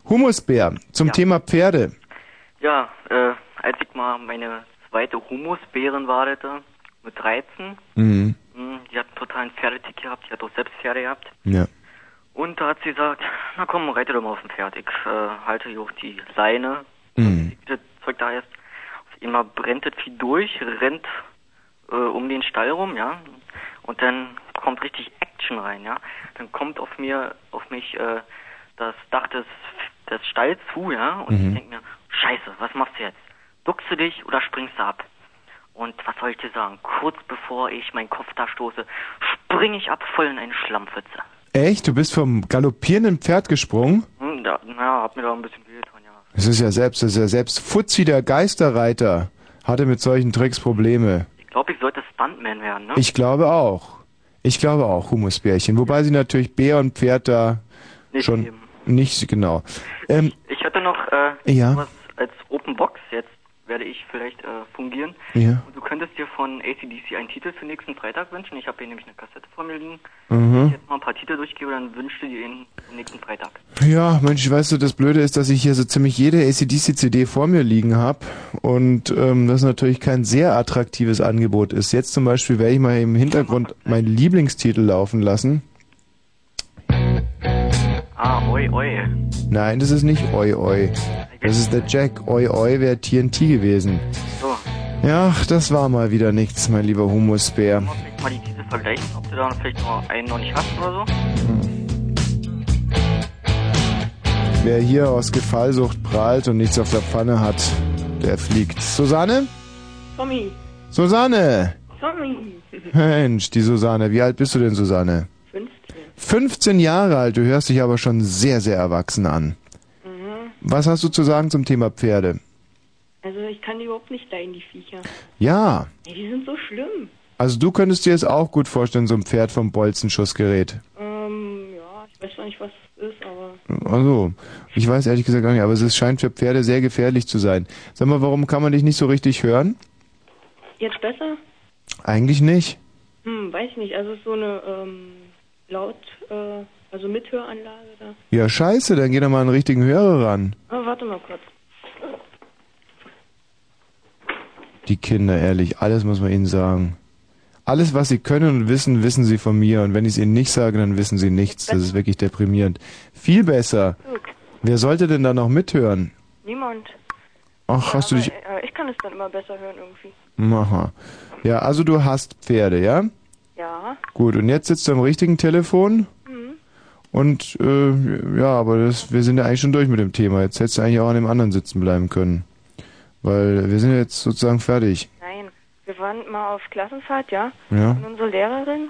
Humusbär zum Thema Pferde. Ja, äh, als ich mal meine zweite Humusbären wartete, mit 13, Mhm. mh, die hat einen totalen Pferdetick gehabt, die hat auch selbst Pferde gehabt. Ja. Und da hat sie gesagt, na komm, reite doch mal auf dem Pferd. Ich äh, halte hier auch die Leine, Mhm. das Zeug da ist. Einmal brennt das Vieh durch, rennt äh, um den Stall rum, ja. Und dann kommt richtig Action rein, ja. Dann kommt auf mir, auf mich äh, das Dach des, des Stalls zu, ja. Und Mhm. ich denke mir, scheiße, was machst du jetzt? Duckst du dich oder springst du ab? Und was soll ich dir sagen? Kurz bevor ich meinen Kopf da stoße, springe ich ab voll in eine Schlammpfütze. Echt? Du bist vom galoppierenden Pferd gesprungen? Hm, da, na, hab mir da ein bisschen wehgetan, ja. Das ist ja selbst, das ist ja selbst Fuzzi, der Geisterreiter, hatte mit solchen Tricks Probleme. Ich glaube, ich sollte Stuntman werden, ne? Ich glaube auch. Ich glaube auch, Humusbärchen. Wobei sie natürlich Bär und Pferd da Nicht schon geben. nicht genau. Ähm, Ich hätte noch äh, Ja. was als Open Box jetzt werde ich vielleicht äh, fungieren. Ja. Und du könntest dir von ACDC einen Titel für nächsten Freitag wünschen. Ich habe hier nämlich eine Kassette vor mir liegen. Mhm. Wenn ich jetzt mal ein paar Titel durchgebe, dann wünschst du dir ihn nächsten Freitag. Ja, Mensch, weißt du, das Blöde ist, dass ich hier so ziemlich jede ACDC-CD vor mir liegen habe und ähm, das natürlich kein sehr attraktives Angebot ist. Jetzt zum Beispiel werde ich mal im Hintergrund meinen Lieblingstitel laufen lassen. Ah, oi, oi. Nein, das ist nicht Oi Oi. Das ist der Jack. Oi Oi wäre TNT gewesen. So, Ja, das war mal wieder nichts, mein lieber Humusbär. vielleicht mal die Titel vergleichen, ob du da vielleicht noch einen noch nicht hast oder so. Wer hier aus Gefallsucht prahlt und nichts auf der Pfanne hat, der fliegt. Susanne? Tommy. Susanne! Tommy. Mensch, die Susanne. Wie alt bist du denn, Susanne? 15. 15 Jahre alt. Du hörst dich aber schon sehr, sehr erwachsen an. Mhm. Was hast du zu sagen zum Thema Pferde? Also ich kann die überhaupt nicht leiden, die Viecher. Ja. Ey, die sind so schlimm. Also du könntest dir es auch gut vorstellen, so ein Pferd vom Bolzenschussgerät. Ähm, ja, ich weiß zwar nicht, was es ist, aber Also, ich weiß ehrlich gesagt gar nicht, aber es scheint für Pferde sehr gefährlich zu sein. Sag mal, warum kann man dich nicht so richtig hören? jetzt besser? Eigentlich nicht. Hm, weiß ich nicht. Also es ist so eine ähm, laut, äh, also Mithöranlage da. Ja, scheiße, dann geh doch mal einen richtigen Hörer ran. Aber warte mal kurz. Die Kinder, ehrlich, alles muss man ihnen sagen. Alles, was sie können und wissen, wissen sie von mir. Und wenn ich es ihnen nicht sage, dann wissen sie nichts. Das ist wirklich deprimierend. Viel besser. Gut. Wer sollte denn da noch mithören? Niemand. Ach, hast du dich... Äh, ich kann es dann immer besser hören irgendwie. Aha. Ja, also du hast Pferde, ja? Ja. Gut, und jetzt sitzt du am richtigen Telefon? Mhm. Und, äh, ja, aber das, wir sind ja eigentlich schon durch mit dem Thema. Jetzt hättest du eigentlich auch an dem anderen sitzen bleiben können. Weil wir sind jetzt sozusagen fertig. Nein, wir waren mal auf Klassenfahrt, ja. Ja. Und unsere Lehrerin,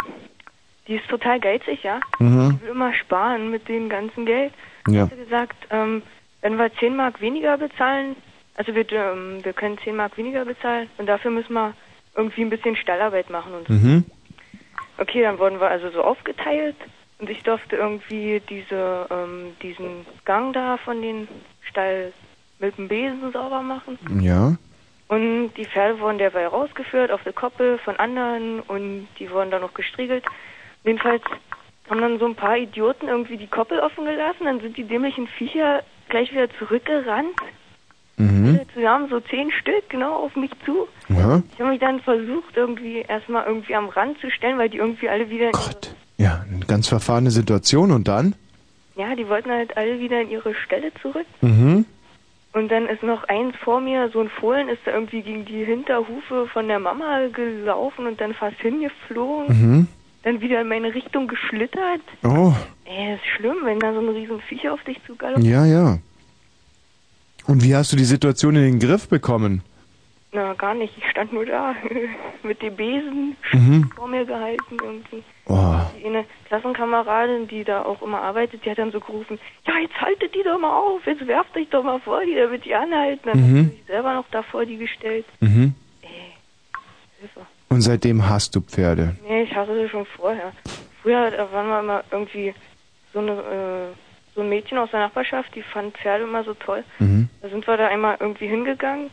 die ist total geizig, ja. Mhm. Die will immer sparen mit dem ganzen Geld. Ja. Hat sie gesagt, ähm, wenn wir 10 Mark weniger bezahlen, also wir, ähm, wir können 10 Mark weniger bezahlen und dafür müssen wir irgendwie ein bisschen Stallarbeit machen und so. Mhm. Okay, dann wurden wir also so aufgeteilt und ich durfte irgendwie diese, ähm, diesen Gang da von den Stall mit dem Besen sauber machen. Ja. Und die Pferde wurden derweil rausgeführt auf der Koppel von anderen und die wurden dann noch gestriegelt. Jedenfalls haben dann so ein paar Idioten irgendwie die Koppel offen gelassen, dann sind die dämlichen Viecher gleich wieder zurückgerannt. Mhm. Zusammen so zehn Stück, genau, auf mich zu. Ja. Ich habe mich dann versucht, irgendwie erstmal irgendwie am Rand zu stellen, weil die irgendwie alle wieder in Ja, eine ganz verfahrene Situation. Und dann? ja, die wollten halt alle wieder in ihre Stelle zurück. Mhm. Und dann ist noch eins vor mir, so ein Fohlen ist da irgendwie gegen die Hinterhufe von der Mama gelaufen und dann fast hingeflogen. Mhm. Dann wieder in meine Richtung geschlittert. Oh, Ey, ist schlimm, wenn da so ein riesen Viech auf dich zugaloppiert. ja, ja. Und wie hast du die Situation in den Griff bekommen? Na, gar nicht. Ich stand nur da mit dem Besen Mhm. vor mir gehalten irgendwie. Oh. Die eine Klassenkameradin, die da auch immer arbeitet, die hat dann so gerufen, ja, jetzt haltet die doch mal auf, jetzt werft euch doch mal vor die, damit die anhalten. Dann Mhm. hat sie sich selber noch da vor die gestellt. Mhm. Hilfe. Und seitdem hast du Pferde. Nee, ich hasse sie schon vorher. Früher waren wir immer irgendwie so eine äh, so ein Mädchen aus der Nachbarschaft, die fand Pferde immer so toll. Mhm. Da sind wir da einmal irgendwie hingegangen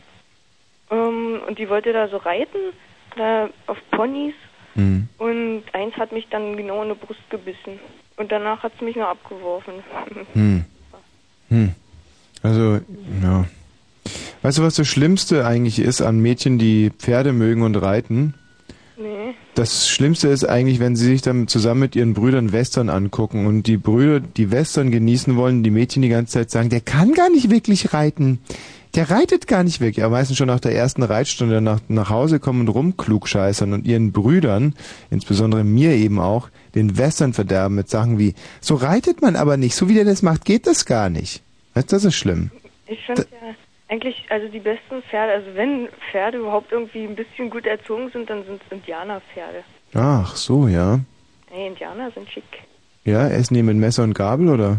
ähm, und die wollte da so reiten, da auf Ponys Mhm. und eins hat mich dann genau in die Brust gebissen und danach hat sie mich noch abgeworfen. Hm. Hm. Also, ja. Weißt du, was das Schlimmste eigentlich ist an Mädchen, die Pferde mögen und reiten? Nee. Das Schlimmste ist eigentlich, wenn sie sich dann zusammen mit ihren Brüdern Western angucken und die Brüder, die Western genießen wollen, die Mädchen die ganze Zeit sagen, der kann gar nicht wirklich reiten. Der reitet gar nicht wirklich. Aber meistens schon nach der ersten Reitstunde nach, nach Hause kommen und rumklugscheißern und ihren Brüdern, insbesondere mir eben auch, den Western verderben mit Sachen wie, so reitet man aber nicht, so wie der das macht, geht das gar nicht. Weißt das ist schlimm. Ich finde ja eigentlich, also die besten Pferde, also wenn Pferde überhaupt irgendwie ein bisschen gut erzogen sind, dann sind es Indianerpferde. Ach, so, ja. Nee, Indianer sind schick. Ja, essen die mit Messer und Gabel, oder?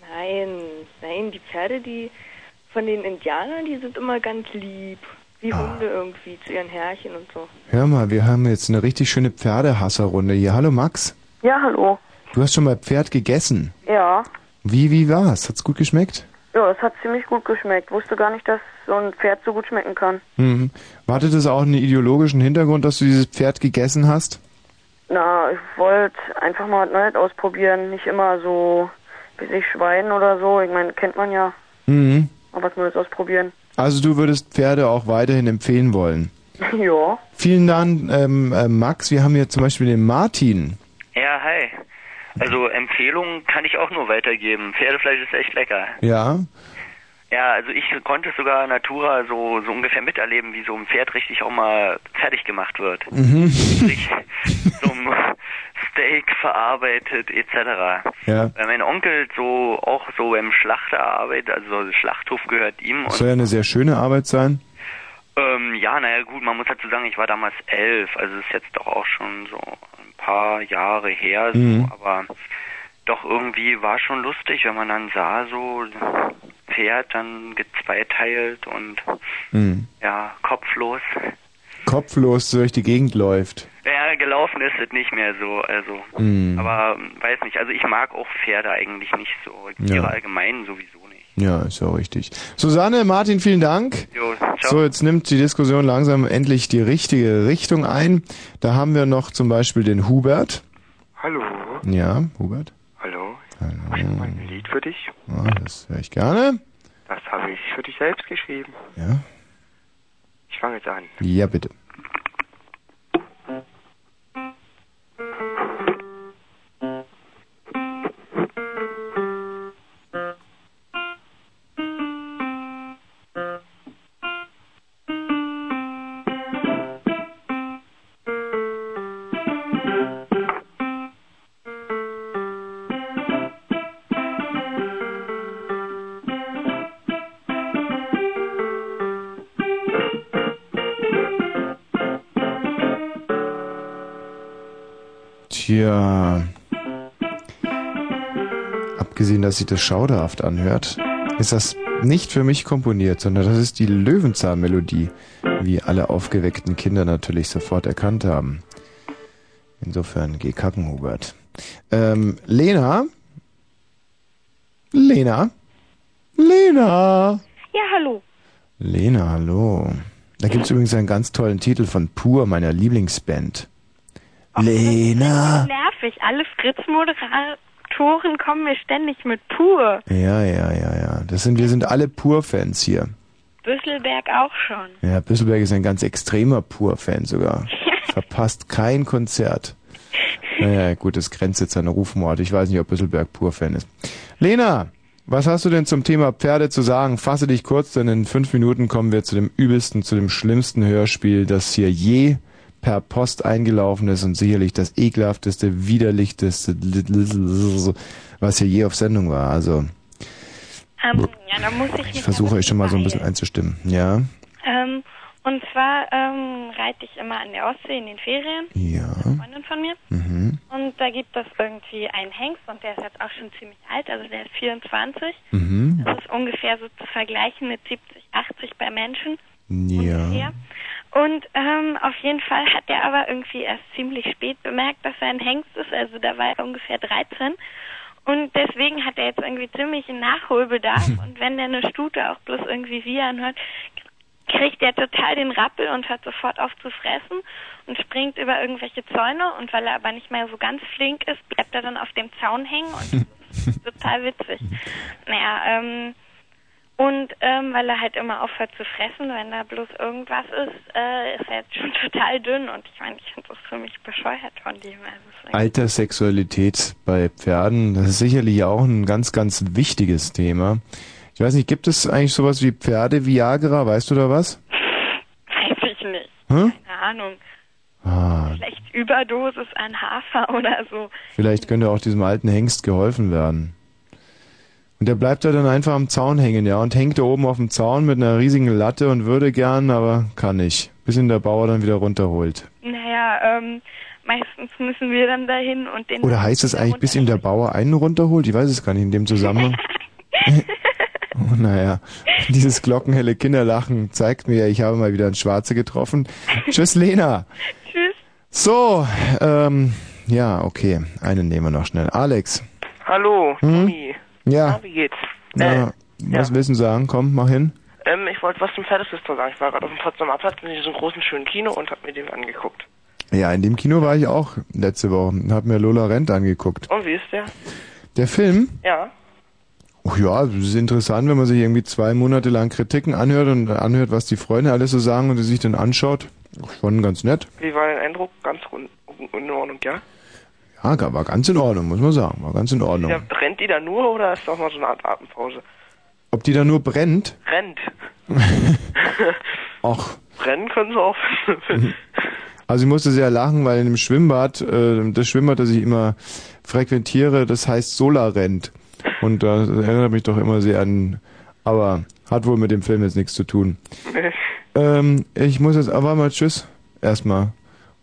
Nein, nein, die Pferde, die von den Indianern, die sind immer ganz lieb. Wie Ah. Hunde irgendwie zu ihren Herrchen und so. Hör mal, wir haben jetzt eine richtig schöne Pferdehasserrunde hier. Hallo Max, Ja, hallo. du hast schon mal Pferd gegessen. Ja. Wie, wie war's? Hat's gut geschmeckt? Ja, das hat ziemlich gut geschmeckt. Wusste gar nicht, dass so ein Pferd so gut schmecken kann. Mhm. Hatte das auch einen ideologischen Hintergrund, dass du dieses Pferd gegessen hast? Na, ich wollte einfach mal was Neues ausprobieren. Nicht immer so, wie sich Schwein oder so. Ich meine, kennt man ja. Mhm. Mal was Neues ausprobieren. Also du würdest Pferde auch weiterhin empfehlen wollen. ja. Vielen Dank, ähm, äh, Max. Wir haben hier zum Beispiel den Martin. Ja, hi. Also Empfehlungen kann ich auch nur weitergeben. Pferdefleisch ist echt lecker. Ja. Ja, also ich konnte sogar Natura so, so ungefähr miterleben, wie so ein Pferd richtig auch mal fertig gemacht wird. Mhm. Sich zum Steak verarbeitet etc. Ja. Weil mein Onkel so auch so beim Schlachter arbeitet, also Schlachthof gehört ihm. Das soll ja eine sehr schöne Arbeit sein. Ähm, ja, naja gut, man muss dazu sagen, ich war damals elf, also ist jetzt doch auch schon so paar Jahre her, so, Mhm. aber doch irgendwie war schon lustig, wenn man dann sah, so Pferd dann gezweiteilt und Mhm. ja, kopflos. Kopflos durch die Gegend läuft. Ja, gelaufen ist es nicht mehr so, also. Mhm. Aber ähm, weiß nicht, also ich mag auch Pferde eigentlich nicht so. Tiere Ja. allgemein sowieso. Ja, ist ja auch richtig. Susanne, Martin, vielen Dank. Jo, ciao. So, jetzt nimmt die Diskussion langsam endlich die richtige Richtung ein. Da haben wir noch zum Beispiel den Hubert. Hallo, Ja, Hubert. hallo. Hallo. Ich habe ein Lied für dich. Ja, das höre ich gerne. Das habe ich für dich selbst geschrieben. Ja. Ich fange jetzt an. Ja, bitte. Tja. Abgesehen, dass sich das schauderhaft anhört, ist das nicht für mich komponiert, sondern das ist die Löwenzahn-Melodie, wie alle aufgeweckten Kinder natürlich sofort erkannt haben. Insofern geh kacken, Hubert. Ähm, Lena? Lena? Lena? Ja, hallo. Lena, hallo. Da gibt's übrigens einen ganz tollen Titel von Pur, meiner Lieblingsband. Lena. Nervig. Alle Fritz-Moderatoren kommen mir ständig mit pur. Ja, ja, ja, ja. Das sind, wir sind alle Pur-Fans hier. Büsselberg auch schon. Ja, Büsselberg ist ein ganz extremer Pur-Fan sogar. Verpasst kein Konzert. Naja, gut, das grenzt jetzt an Rufmord. Ich weiß nicht, ob Büsselberg Pur-Fan ist. Lena, was hast du denn zum Thema Pferde zu sagen? Fasse dich kurz, denn in fünf Minuten kommen wir zu dem übelsten, zu dem schlimmsten Hörspiel, das hier je per Post eingelaufen ist und sicherlich das ekelhafteste, widerlichste, was hier je auf Sendung war. Also, Ähm, ja, da muss ich ich versuche euch schon mal so ein bisschen einzustimmen. Ja? Ähm, und zwar ähm, reite ich immer an der Ostsee in den Ferien. Ja. Eine Freundin von mir. Mhm. Und da gibt es irgendwie einen Hengst und der ist jetzt auch schon ziemlich alt, also der ist 24. Mhm. Das ist ungefähr so zu vergleichen mit 70, 80 bei Menschen. Ja. Ja. Und ähm, auf jeden Fall hat er aber irgendwie erst ziemlich spät bemerkt, dass er ein Hengst ist. Also da war er ungefähr 13. Und deswegen hat er jetzt irgendwie ziemlich einen Nachholbedarf. und wenn der eine Stute auch bloß irgendwie wie anhört, kriegt er total den Rappel und hört sofort auf zu fressen und springt über irgendwelche Zäune. Und weil er aber nicht mehr so ganz flink ist, bleibt er dann auf dem Zaun hängen und das ist total witzig. Naja, ähm, und ähm, weil er halt immer aufhört zu fressen, wenn da bloß irgendwas ist, äh, ist er jetzt schon total dünn. Und ich meine, ich finde das ziemlich bescheuert von dem. Also Alterssexualität bei Pferden, das ist sicherlich auch ein ganz, ganz wichtiges Thema. Ich weiß nicht, gibt es eigentlich sowas wie Pferde-Viagra? Weißt du da was? Weiß ich nicht. Hm? Keine Ahnung. Ah, Vielleicht Überdosis an Hafer oder so. vielleicht könnte auch diesem alten Hengst geholfen werden. Und der bleibt da dann einfach am Zaun hängen, ja, und hängt da oben auf dem Zaun mit einer riesigen Latte und würde gern, aber kann nicht. Bis ihn der Bauer dann wieder runterholt. Naja, ähm, meistens müssen wir dann dahin und den. Oder heißt es eigentlich, bis ihm der Bauer einen runterholt? Ich weiß es gar nicht in dem Zusammenhang. oh, naja, dieses glockenhelle Kinderlachen zeigt mir, ich habe mal wieder einen Schwarze getroffen. Tschüss, Lena. Tschüss. So, ähm, ja, okay. Einen nehmen wir noch schnell. Alex. Hallo, Hm? Tommy. Ja. Na, wie geht's? Na, was willst du sagen? Komm, mach hin. Ähm, ich wollte was zum Pferdeflüster sagen. Ich war gerade auf dem Potsdamer Platz in diesem großen, schönen Kino und habe mir den angeguckt. Ja, in dem Kino war ich auch letzte Woche und hab mir Lola Rent angeguckt. Und wie ist der? Der Film? Ja. Oh ja, es ist interessant, wenn man sich irgendwie zwei Monate lang Kritiken anhört und anhört, was die Freunde alles so sagen und sich dann anschaut. Schon ganz nett. Wie war dein Eindruck? Ganz in Ordnung, ja? Ja, war ganz in Ordnung, muss man sagen. War ganz in Ordnung. ja? Rennt die da nur oder ist doch mal so eine Art Atempause? Ob die da nur brennt? Rennt. Ach, Rennen können sie auch. also ich musste sehr lachen, weil in dem Schwimmbad, äh, das Schwimmbad, das ich immer frequentiere, das heißt Solarent. Und das erinnert mich doch immer sehr an, aber hat wohl mit dem Film jetzt nichts zu tun. Ähm, ich muss jetzt, aber mal tschüss. Erstmal.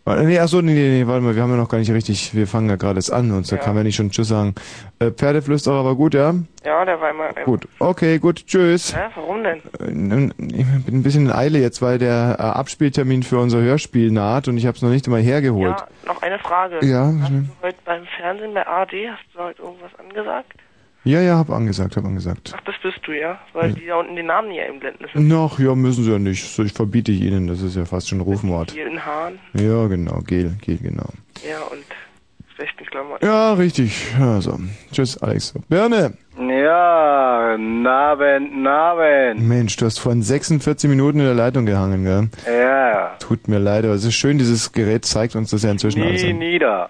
Nee, achso, nee, nee, nee, warte mal, wir haben ja noch gar nicht richtig, wir fangen ja gerade erst an und da Ja. kann man nicht schon Tschüss sagen. Äh, Pferdeflüsterer war gut, ja? ja, der war immer. äh, Gut. Okay, gut, tschüss. Hä, warum denn? Äh, Ich bin ein bisschen in Eile jetzt, weil der äh, Abspieltermin für unser Hörspiel naht und ich habe es noch nicht mal hergeholt. Ja, noch eine Frage. Ja, Hast du heute beim Fernsehen bei ARD, hast du heute irgendwas angesagt? Ja, ja, hab angesagt, hab angesagt. Ach, das bist du, ja? Weil die da unten den Namen hier einblenden. Das ist Noch, ja, müssen sie ja nicht. So, ich verbiete ich ihnen, das ist ja fast schon Rufmord. hier in Hahn. Ja, genau, Gel, Gel, genau. Ja, und schlechten Klamotten. Ja, richtig. Also, tschüss, Alex. Birne! Ja, Nabend, Nabend. Mensch, du hast von 46 Minuten in der Leitung gehangen, gell? Ja, Tut mir leid, aber es ist schön, dieses Gerät zeigt uns das ja inzwischen alles nie an. nieder.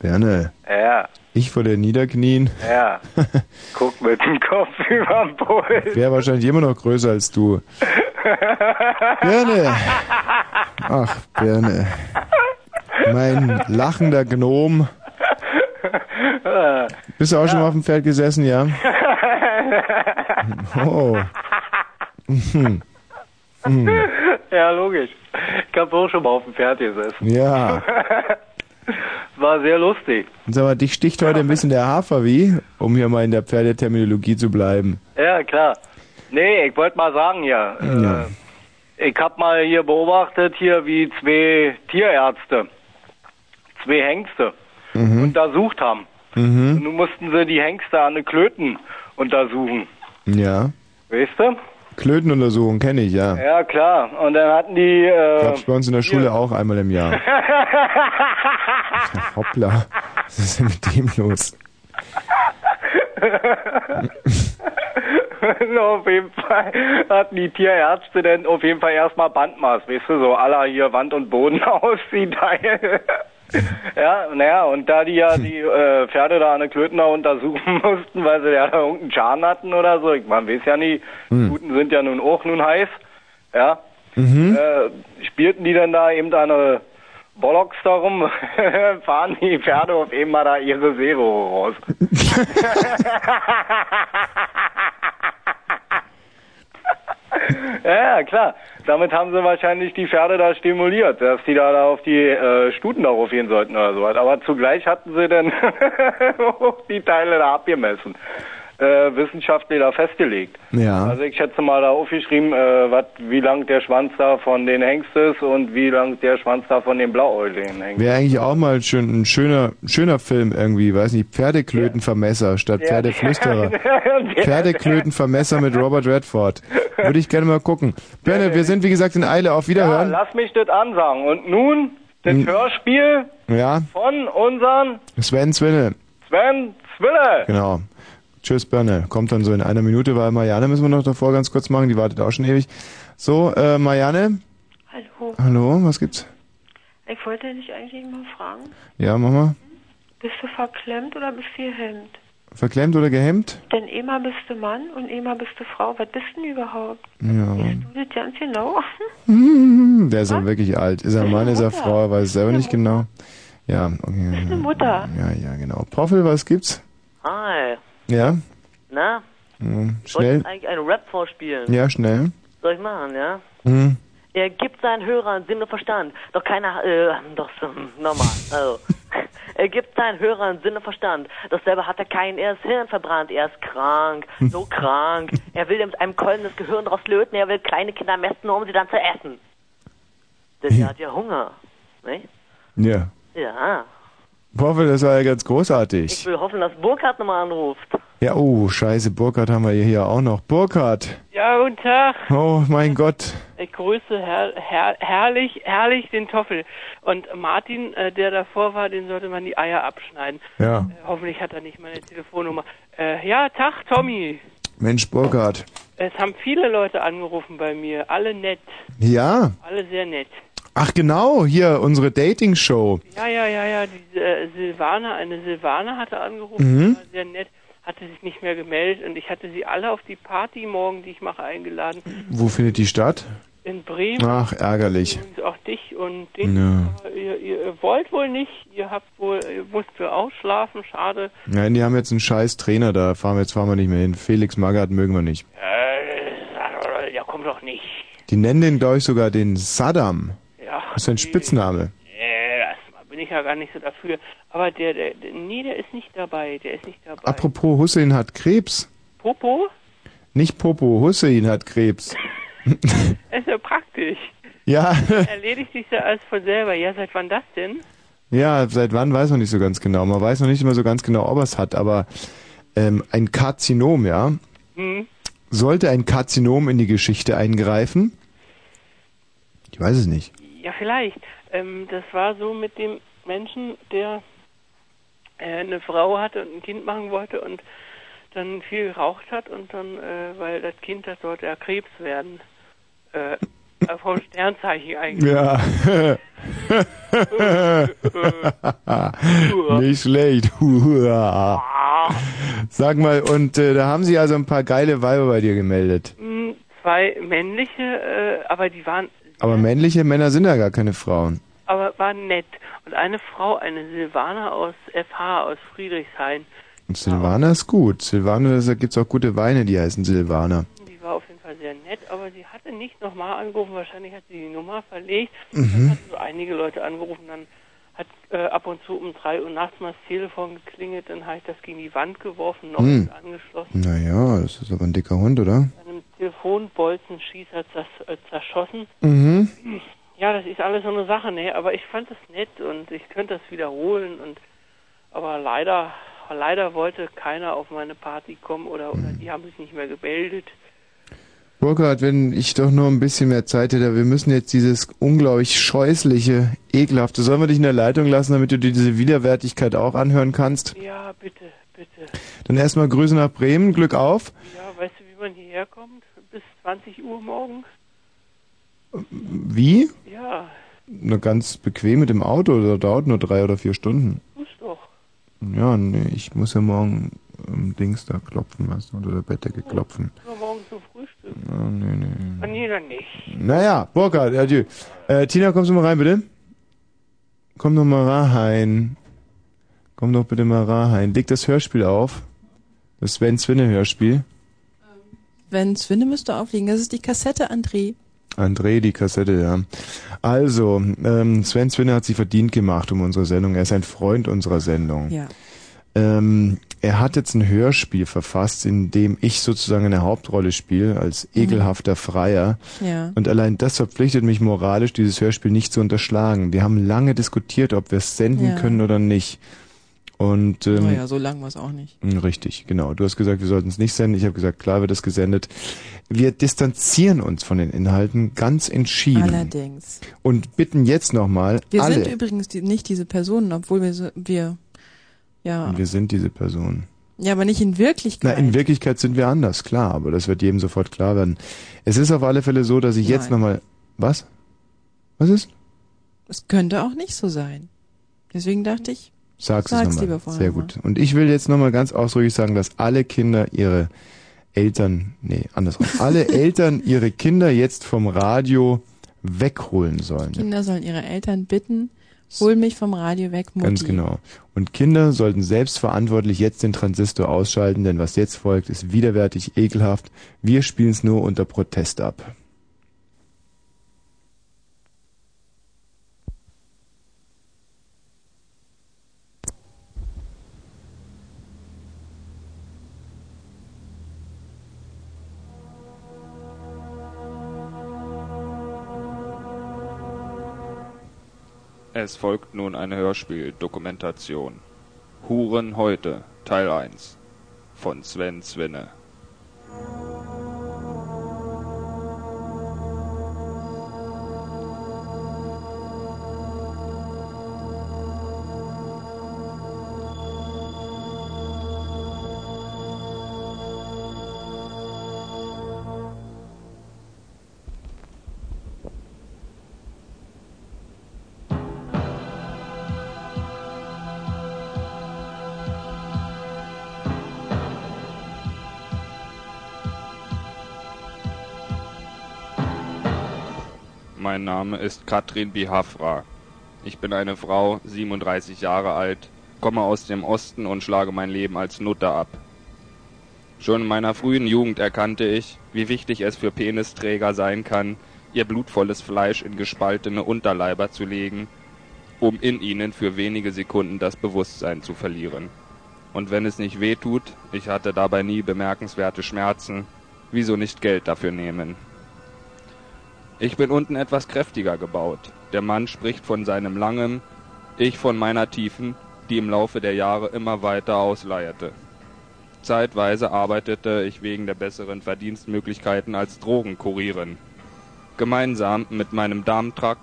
Birne, Ja, ich vor dir niederknien, ja. Guck mit dem Kopf überm Pult. wäre wahrscheinlich immer noch größer als du. Birne! Ach, Birne. Mein lachender Gnom. Bist du auch schon mal auf dem Pferd gesessen, ja? Oh. Mhm. Mhm. ja, logisch. Ich hab auch schon mal auf dem Pferd gesessen. Ja. War sehr lustig. Und sag mal, dich sticht heute ein bisschen der Hafer wie, um hier mal in der Pferdeterminologie zu bleiben. Ja, klar. Nee, ich wollte mal sagen hier. Ja. Äh, ich hab mal hier beobachtet, hier wie zwei Tierärzte, zwei Hengste Mhm. untersucht haben. Mhm. Und nun mussten sie die Hengste an den Klöten untersuchen. Ja. Weißt du? Klötenuntersuchung kenne ich, ja. Ja, klar. Und dann hatten die... Äh, Gab's bei uns in der Schule auch einmal im Jahr. Hoppla. Was ist denn mit dem los? auf jeden Fall hatten die Tierärzte dann auf jeden Fall erstmal Bandmaß, weißt du, so aller hier Wand und Boden aussieht. Ja, naja, und da die ja die äh, Pferde da an den Klöten da untersuchen mussten, weil sie ja da irgendeinen Schaden hatten oder so, ich man weiß ja nie, Hm. Kluten sind ja nun auch nun heiß, ja, Mhm. äh, spielten die dann da eben da eine Bollocks darum, fahren die Pferde auf eben mal da ihre Zero raus. Ja, klar. Damit haben sie wahrscheinlich die Pferde da stimuliert, dass die da, da auf die äh, Stuten darauf gehen sollten oder so. Aber zugleich hatten sie dann die Teile da abgemessen, äh, wissenschaftlich da festgelegt. Ja. Also ich schätze mal da aufgeschrieben, äh, wat, wie lang der Schwanz da von den Hengst ist und wie lang der Schwanz da von den Blauäugigen hängt. Wäre eigentlich auch mal schön, ein schöner, schöner Film irgendwie, weiß nicht, Pferdeklötenvermesser statt Pferdeflüsterer. Pferdeklötenvermesser mit Robert Redford. Würde ich gerne mal gucken. Berne, wir sind wie gesagt in Eile. Auf Ja, Wiederhören. lass mich das ansagen. Und nun das Hm. Hörspiel Ja, von unseren Sven Zwinne. Sven Zwille. Genau. Tschüss, Berne. Kommt dann so in einer Minute, weil Marianne müssen wir noch davor ganz kurz machen. Die wartet auch schon ewig. So, äh, Marianne. Hallo. Hallo, was gibt's? Ich wollte dich eigentlich mal fragen, Ja, Mama. bist du verklemmt oder bist du gehemmt? Verklemmt oder gehemmt? Denn immer bist du Mann und immer bist du Frau. Was bist denn überhaupt? Ja. Du das ganz genau? Der ist ja wirklich alt. Ist er Mann, ist er Frau, er weiß es selber nicht genau. Ja, okay. Eine Mutter. Ja, ja, genau. Poffel, was gibt's? Hi. Ja? Na? Hm, Ich Schnell. wollte eigentlich einen Rap vorspielen. Ja, schnell. Soll ich machen, ja? Hm. Er gibt seinen Hörern Sinn und Verstand. Doch keiner, äh, doch so, normal. Also. Er gibt seinen Hörern Sinn und Verstand. Doch selber hat er keinen, er ist hirnverbrannt, er ist krank, so krank. Er will mit einem Keulen das Gehirn draus löten, er will kleine Kinder mästen, um sie dann zu essen. Denn er hat ja Hunger. Ne? Ja. Ja. Poffel, das war ja ganz Ich großartig. will hoffen, dass Burkhardt nochmal anruft. Ja, oh, scheiße, Burkhard haben wir hier auch noch. Burkhard! Ja, guten Tag. Oh, mein Gott. Ich grüße her, her, herrlich, herrlich den Toffel. Und Martin, äh, der davor war, den sollte man die Eier abschneiden. Ja. Äh, hoffentlich hat er nicht meine Telefonnummer. Äh, ja, Tag, Tommy. Mensch, Burkhard. Es haben viele Leute angerufen bei mir. Alle nett. Ja. Alle sehr nett. Ach genau, hier, unsere Dating-Show. Ja, ja, ja, ja. Die äh, Silvana, eine Silvana hatte angerufen, Mhm. die war sehr nett, hatte sich nicht mehr gemeldet und ich hatte sie alle auf die Party morgen, die ich mache, eingeladen. Wo findet die statt? In Bremen. Ach, ärgerlich. Und auch dich und den. Ja. Ihr, ihr wollt wohl nicht, ihr habt wohl, ihr musst wohl ausschlafen, schade. Nein, die haben jetzt einen scheiß Trainer, da fahren wir jetzt fahren wir nicht mehr hin. Felix Magath mögen wir nicht. Äh, ja, komm doch nicht. Die nennen den, glaube ich, sogar den Saddam. Ja. Das ist sein Spitzname. Äh, erstmal bin ich ja gar nicht so dafür. Aber der, der, der, nee, der ist nicht dabei, der ist nicht dabei. Apropos, Hussein hat Krebs. Popo? Nicht Popo, Hussein hat Krebs. ist ja praktisch. Ja, Erledigt sich ja alles von selber. Ja, seit wann das denn? ja, seit wann weiß man nicht so ganz genau. Man weiß noch nicht immer so ganz genau, ob er es hat, aber ähm, ein Karzinom, ja. Hm. Sollte ein Karzinom in die Geschichte eingreifen? Ich weiß es nicht. Ja, vielleicht. Ähm, das war so mit dem Menschen, der äh, eine Frau hatte und ein Kind machen wollte und dann viel geraucht hat und dann, äh, weil das Kind, das sollte ja Krebs werden, äh, äh, vom Sternzeichen eigentlich. Ja. Nicht schlecht. Sag mal, und äh, da haben sich also ein paar geile Weiber bei dir gemeldet. Hm, Zwei männliche, äh, aber die waren, Aber männliche Männer sind ja gar keine Frauen. aber waren nett. Und eine Frau, eine Silvana aus FH, aus Friedrichshain, Und Silvana ist gut. Silvana, da gibt's auch gute Weine, die heißen Silvana. die war auf jeden Fall sehr nett, aber sie hatte nicht nochmal angerufen, wahrscheinlich hat sie die Nummer verlegt. Mhm. Dann hat so einige Leute angerufen, dann hat äh, ab und zu um drei Uhr nachts mal das Telefon geklingelt, dann habe ich das gegen die Wand geworfen, noch Hm. nicht angeschlossen. Naja, das ist aber ein dicker Hund, oder? An einem Telefonbolzenschießer zers äh, zerschossen. Mhm. Ja, das ist alles so eine Sache, ne? Aber ich fand das nett und ich könnte das wiederholen und aber leider, leider wollte keiner auf meine Party kommen oder, oder die haben sich nicht mehr gemeldet. Burkhard, wenn ich doch nur ein bisschen mehr Zeit hätte, wir müssen jetzt dieses unglaublich scheußliche, ekelhafte, sollen wir dich in der Leitung lassen, damit du dir diese Widerwärtigkeit auch anhören kannst? Ja, bitte, bitte. Dann erstmal Grüße nach Bremen, Glück auf. Ja, weißt du, wie man hierher kommt? Bis 20 Uhr morgen? Wie? Ja, Nur ganz bequem mit dem Auto, das dauert nur drei oder vier Stunden. tust doch. Ja, nee, ich muss ja morgen ähm, Dings da klopfen, du, unter der Bettdecke klopfen. Nur morgen zum Frühstück. Ah, nee, nee. Ah, nee, dann nicht. Naja, Burkhard, adieu. Äh, Tina, kommst du mal rein, bitte? Komm doch mal rein. Komm doch bitte mal rein. Leg das Hörspiel auf. Das Sven Zwinne Hörspiel. Wenn Swinne müsste aufliegen, das ist die Kassette, André. André, die Kassette, ja. Also, ähm, Sven Zwinne hat sich verdient gemacht um unsere Sendung. Er ist ein Freund unserer Sendung. Ja. Ähm, er hat jetzt ein Hörspiel verfasst, in dem ich sozusagen eine Hauptrolle spiele, als ekelhafter Freier. Ja. Und allein das verpflichtet mich moralisch, dieses Hörspiel nicht zu unterschlagen. Wir haben lange diskutiert, ob wir es senden Ja. können oder nicht. Und ähm, naja, so lang war es auch nicht. mh, Richtig, genau. Du hast gesagt, wir sollten es nicht senden. Ich habe gesagt, klar wird es gesendet. Wir distanzieren uns von den Inhalten ganz entschieden. Allerdings. Und bitten jetzt nochmal Wir alle. sind übrigens die, nicht diese Personen, obwohl wir, so- wir, ja, wir sind diese Person. ja, aber nicht in Na, Wirklichkeit. in Wirklichkeit sind wir anders, klar, aber das wird jedem sofort klar werden. Es ist auf alle Fälle so, dass ich jetzt Nein. nochmal. Was? Was ist? Es könnte auch nicht so sein. Deswegen dachte ich, Sag's, sag's es nochmal. Sehr mal. gut. Und ich will jetzt nochmal ganz ausdrücklich sagen, dass alle Kinder ihre Eltern, nee, andersrum, alle Eltern ihre Kinder jetzt vom Radio wegholen sollen. Kinder sollen ihre Eltern bitten, hol mich vom Radio weg, Mutti. Ganz genau. Und Kinder sollten selbstverantwortlich jetzt den Transistor ausschalten, denn was jetzt folgt, ist widerwärtig, ekelhaft. Wir spielen es nur unter Protest ab. Es folgt nun eine Hörspieldokumentation. Huren heute, Teil 1. von Sven Swinne. Mein Name ist Katrin Bihafra. Ich bin eine Frau, 37 Jahre alt, komme aus dem Osten und schlage mein Leben als Nutter ab. Schon in meiner frühen Jugend erkannte ich, wie wichtig es für Penisträger sein kann, ihr blutvolles Fleisch in gespaltene Unterleiber zu legen, um in ihnen für wenige Sekunden das Bewusstsein zu verlieren. Und wenn es nicht weh tut, ich hatte dabei nie bemerkenswerte Schmerzen, wieso nicht Geld dafür nehmen? Ich bin unten etwas kräftiger gebaut. Der Mann spricht von seinem langen, ich von meiner tiefen, die im Laufe der Jahre immer weiter ausleierte. Zeitweise arbeitete ich wegen der besseren Verdienstmöglichkeiten als Drogenkurierin. Gemeinsam mit meinem Darmtrakt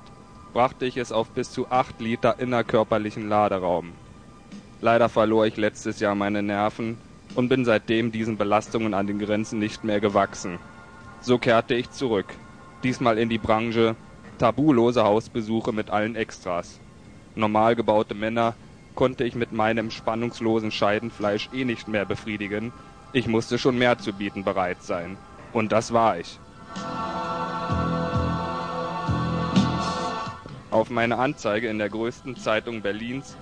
brachte ich es auf bis zu acht Liter innerkörperlichen Laderaum. Leider verlor ich letztes Jahr meine Nerven und bin seitdem diesen Belastungen an den Grenzen nicht mehr gewachsen. So kehrte ich zurück, diesmal in die Branche tabulose Hausbesuche mit allen Extras. Normal gebaute Männer konnte ich mit meinem spannungslosen Scheidenfleisch eh nicht mehr befriedigen. Ich musste schon mehr zu bieten bereit sein. Und das war ich. Auf meine Anzeige in der größten Zeitung Berlins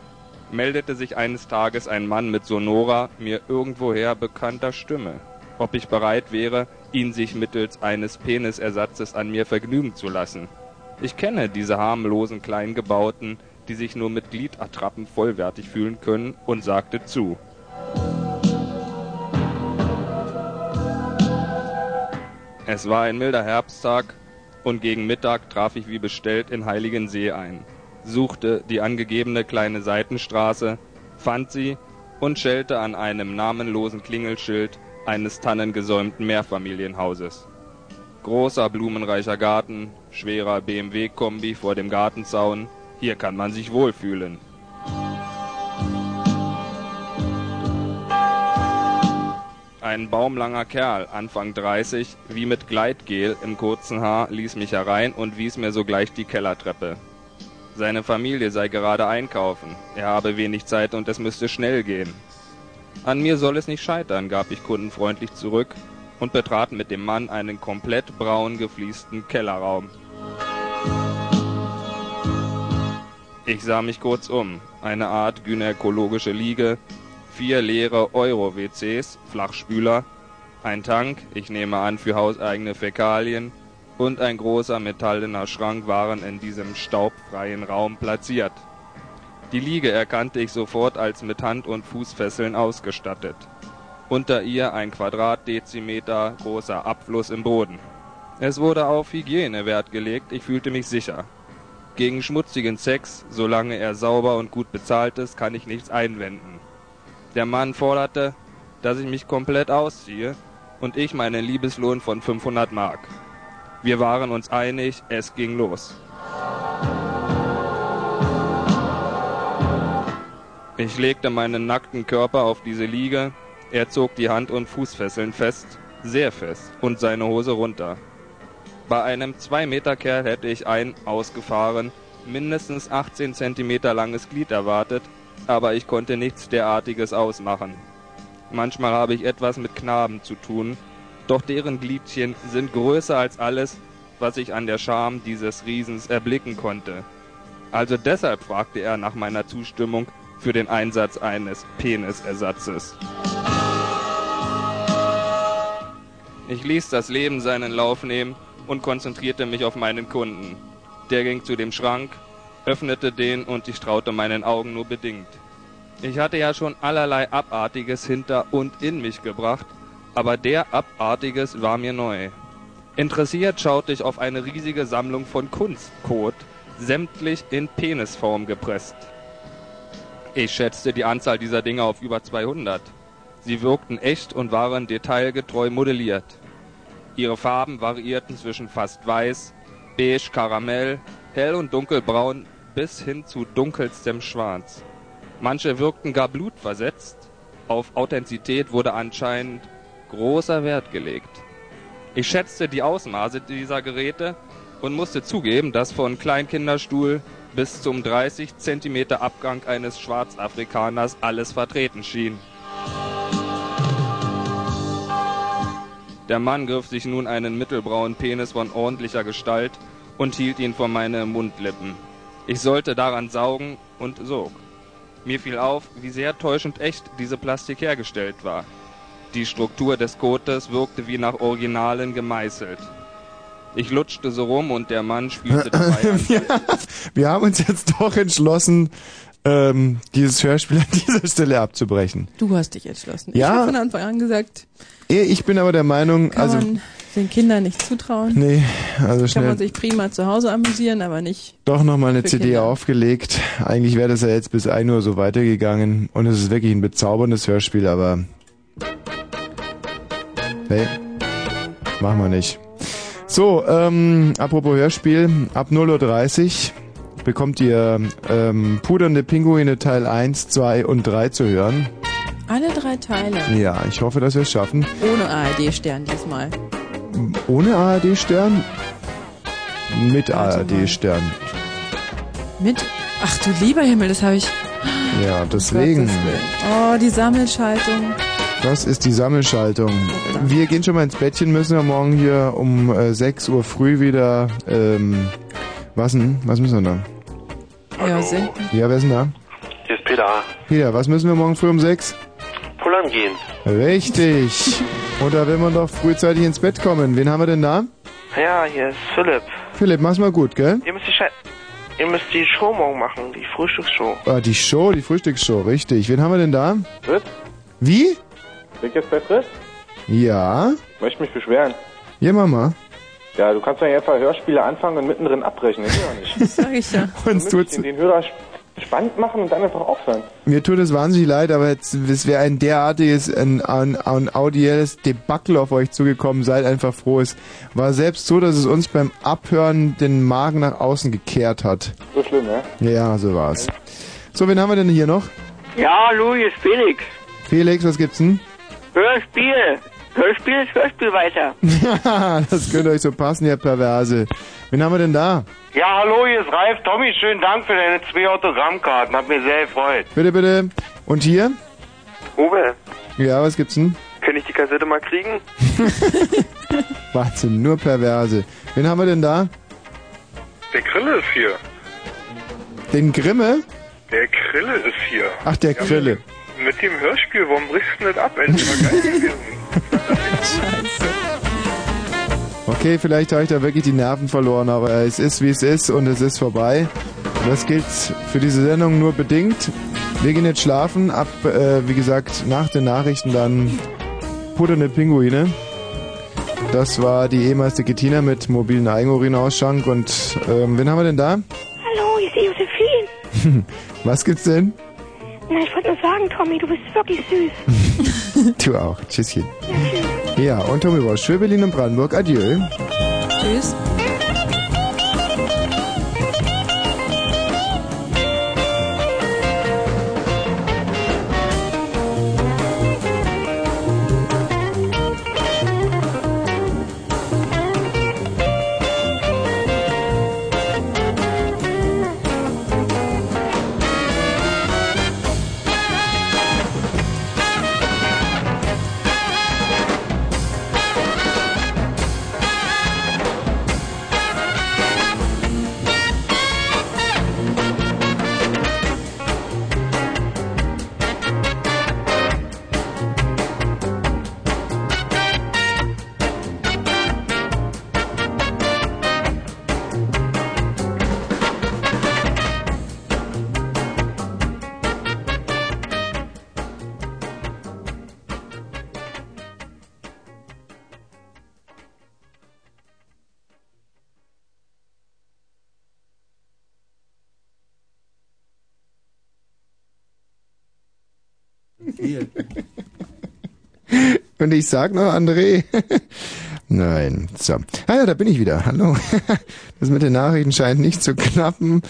meldete sich eines Tages ein Mann mit sonorer, mir irgendwoher bekannter Stimme, ob ich bereit wäre, ihn sich mittels eines Penisersatzes an mir vergnügen zu lassen. Ich kenne diese harmlosen Kleingebauten, die sich nur mit Gliedertrappen vollwertig fühlen können, und sagte zu. Es war ein milder Herbsttag, und gegen Mittag traf ich wie bestellt in Heiligensee ein, suchte die angegebene kleine Seitenstraße, fand sie und schellte an einem namenlosen Klingelschild eines tannengesäumten Mehrfamilienhauses. Großer blumenreicher Garten, schwerer BMW-Kombi vor dem Gartenzaun, hier kann man sich wohlfühlen. Ein baumlanger Kerl, Anfang 30, wie mit Gleitgel im kurzen Haar, ließ mich herein und wies mir sogleich die Kellertreppe. Seine Familie sei gerade einkaufen, er habe wenig Zeit und es müsste schnell gehen. An mir soll es nicht scheitern, gab ich kundenfreundlich zurück und betrat mit dem Mann einen komplett braun gefliesten Kellerraum. Ich sah mich kurz um. Eine Art gynäkologische Liege, vier leere Euro-WCs, Flachspüler, ein Tank, ich nehme an für hauseigene Fäkalien, und ein großer metallener Schrank waren in diesem staubfreien Raum platziert. Die Liege erkannte ich sofort als mit Hand- und Fußfesseln ausgestattet. Unter ihr ein Quadratdezimeter großer Abfluss im Boden. Es wurde auf Hygiene Wert gelegt, ich fühlte mich sicher. Gegen schmutzigen Sex, solange er sauber und gut bezahlt ist, kann ich nichts einwenden. Der Mann forderte, dass ich mich komplett ausziehe und ich meinen Liebeslohn von 500 Mark. Wir waren uns einig, es ging los. Ich legte meinen nackten Körper auf diese Liege, er zog die Hand- und Fußfesseln fest, sehr fest, und seine Hose runter. Bei einem 2-Meter-Kerl hätte ich ein, ausgefahren, mindestens 18 Zentimeter langes Glied erwartet, aber ich konnte nichts derartiges ausmachen. Manchmal habe ich etwas mit Knaben zu tun, doch deren Gliedchen sind größer als alles, was ich an der Scham dieses Riesens erblicken konnte. Also deshalb fragte er nach meiner Zustimmung für den Einsatz eines Penisersatzes. Ich ließ das Leben seinen Lauf nehmen und konzentrierte mich auf meinen Kunden. Der ging zu dem Schrank, öffnete den und ich traute meinen Augen nur bedingt. Ich hatte ja schon allerlei Abartiges hinter und in mich gebracht, aber der Abartiges war mir neu. Interessiert schaute ich auf eine riesige Sammlung von Kunstkot, sämtlich in Penisform gepresst. Ich schätzte die Anzahl dieser Dinge auf über 200. Sie wirkten echt und waren detailgetreu modelliert. Ihre Farben variierten zwischen fast weiß, beige, Karamell, hell und dunkelbraun bis hin zu dunkelstem Schwarz. Manche wirkten gar blutversetzt. Auf Authentizität wurde anscheinend großer Wert gelegt. Ich schätzte die Ausmaße dieser Geräte und musste zugeben, dass von Kleinkinderstuhl bis zum 30 Zentimeter Abgang eines Schwarzafrikaners alles vertreten schien. Der Mann griff sich nun einen mittelbraunen Penis von ordentlicher Gestalt und hielt ihn vor meine Mundlippen. Ich sollte daran saugen und sog. Mir fiel auf, wie sehr täuschend echt diese Plastik hergestellt war. Die Struktur des Kotes wirkte wie nach Originalen gemeißelt. Ich lutschte so rum und der Mann spielte dabei ja, wir haben uns jetzt doch entschlossen, ähm, dieses Hörspiel an dieser Stelle abzubrechen. Du hast dich entschlossen. Ja. Ich habe von Anfang an gesagt, Eh, Ich bin aber der Meinung, kann also man den Kindern nicht zutrauen. nee, also Kann schnell man sich prima zu Hause amüsieren, aber nicht. doch nochmal eine CD Kinder. aufgelegt. Eigentlich wäre das ja jetzt bis 1 Uhr so weitergegangen und es ist wirklich ein bezauberndes Hörspiel, aber nee, machen wir nicht. So, ähm, apropos Hörspiel, ab 0.30 Uhr bekommt ihr ähm, Pudernde Pinguine Teil 1, 2 und 3 zu hören. Alle drei Teile. Ja, ich hoffe, dass wir es schaffen. Ohne ARD-Stern diesmal. Ohne ARD-Stern? Mit ARD-Stern. Mit. Ach du lieber Himmel, das habe ich. Ja, deswegen. Gottes Willen. Oh, die Sammelschaltung. Das ist die Sammelschaltung. Wir gehen schon mal ins Bettchen, müssen wir morgen hier um äh, 6 Uhr früh wieder. Ähm, was denn? Was müssen wir da? Ja, senden. Ja, wer ist denn da? Hier ist Peter. Peter, was müssen wir morgen früh um 6? Pullern gehen. Richtig. Und da will man doch frühzeitig ins Bett kommen. Wen haben wir denn da? Ja, hier ist Philipp. Philipp, mach's mal gut, gell? Ihr müsst die, Schei Ihr müsst die Show morgen machen, die Frühstücksshow. Ah, die Show, die Frühstücksshow, richtig. Wen haben wir denn da? Fritz? Wie? Bin ich jetzt bei Fritz? Ja? Möchte mich beschweren. Ja, Mama. Ja, du kannst ja einfach Hörspiele anfangen und mittendrin abbrechen. Das geht ja nicht. Das sag ich ja. Uns tut's, den, den Hörer spannend machen und dann einfach aufhören. mir tut es wahnsinnig leid, aber jetzt, es wäre ein derartiges, ein, ein, ein audielles Debakel auf euch zugekommen. Seid einfach froh. Es war selbst so, dass es uns beim Abhören den Magen nach außen gekehrt hat. So schlimm, ja? Ja, so war's. So, wen haben wir denn hier noch? Ja, ist Felix. Felix, was gibt's denn? Hörspiel. Hörspiel ist Hörspiel weiter. Ja, das könnte euch so passen, ihr Perverse. Wen haben wir denn da? Ja, hallo, hier ist Ralf. Tommy, schönen Dank für deine zwei Autogrammkarten. Hat mir sehr gefreut. Bitte, bitte. Und hier? Uwe, Ja, was gibt's denn? kann ich die Kassette mal kriegen? Wahnsinn, nur Perverse. Wen haben wir denn da? Der Grille ist hier. Den Grimme? Der Grille ist hier. Ach, der Grille. Mit dem Hörspiel, warum brichst du das ab? Endlich mal geil gewesen. Okay, vielleicht habe ich da wirklich die Nerven verloren, aber es ist wie es ist und es ist vorbei. Das gilt für diese Sendung nur bedingt. Wir gehen jetzt schlafen. Ab, äh, wie gesagt, nach den Nachrichten dann putternde Pinguine. Das war die ehemals Tina mit mobilen Eigenurinausschank. Und ähm, wen haben wir denn da? Hallo, hier ist Josephine. Was gibt's denn? Na, ich wollte nur sagen, Tommy, du bist wirklich süß. Du auch. Tschüsschen. Ja, und Tommy Bosch für Berlin und Brandenburg. Adieu. Tschüss. Und ich sag noch André. Nein, so. Ah ja, da bin ich wieder. Hallo. Das mit den Nachrichten scheint nicht zu klappen.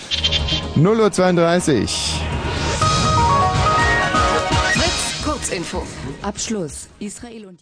0.32 Uhr. Kurzinfo. Abschluss. Israel und die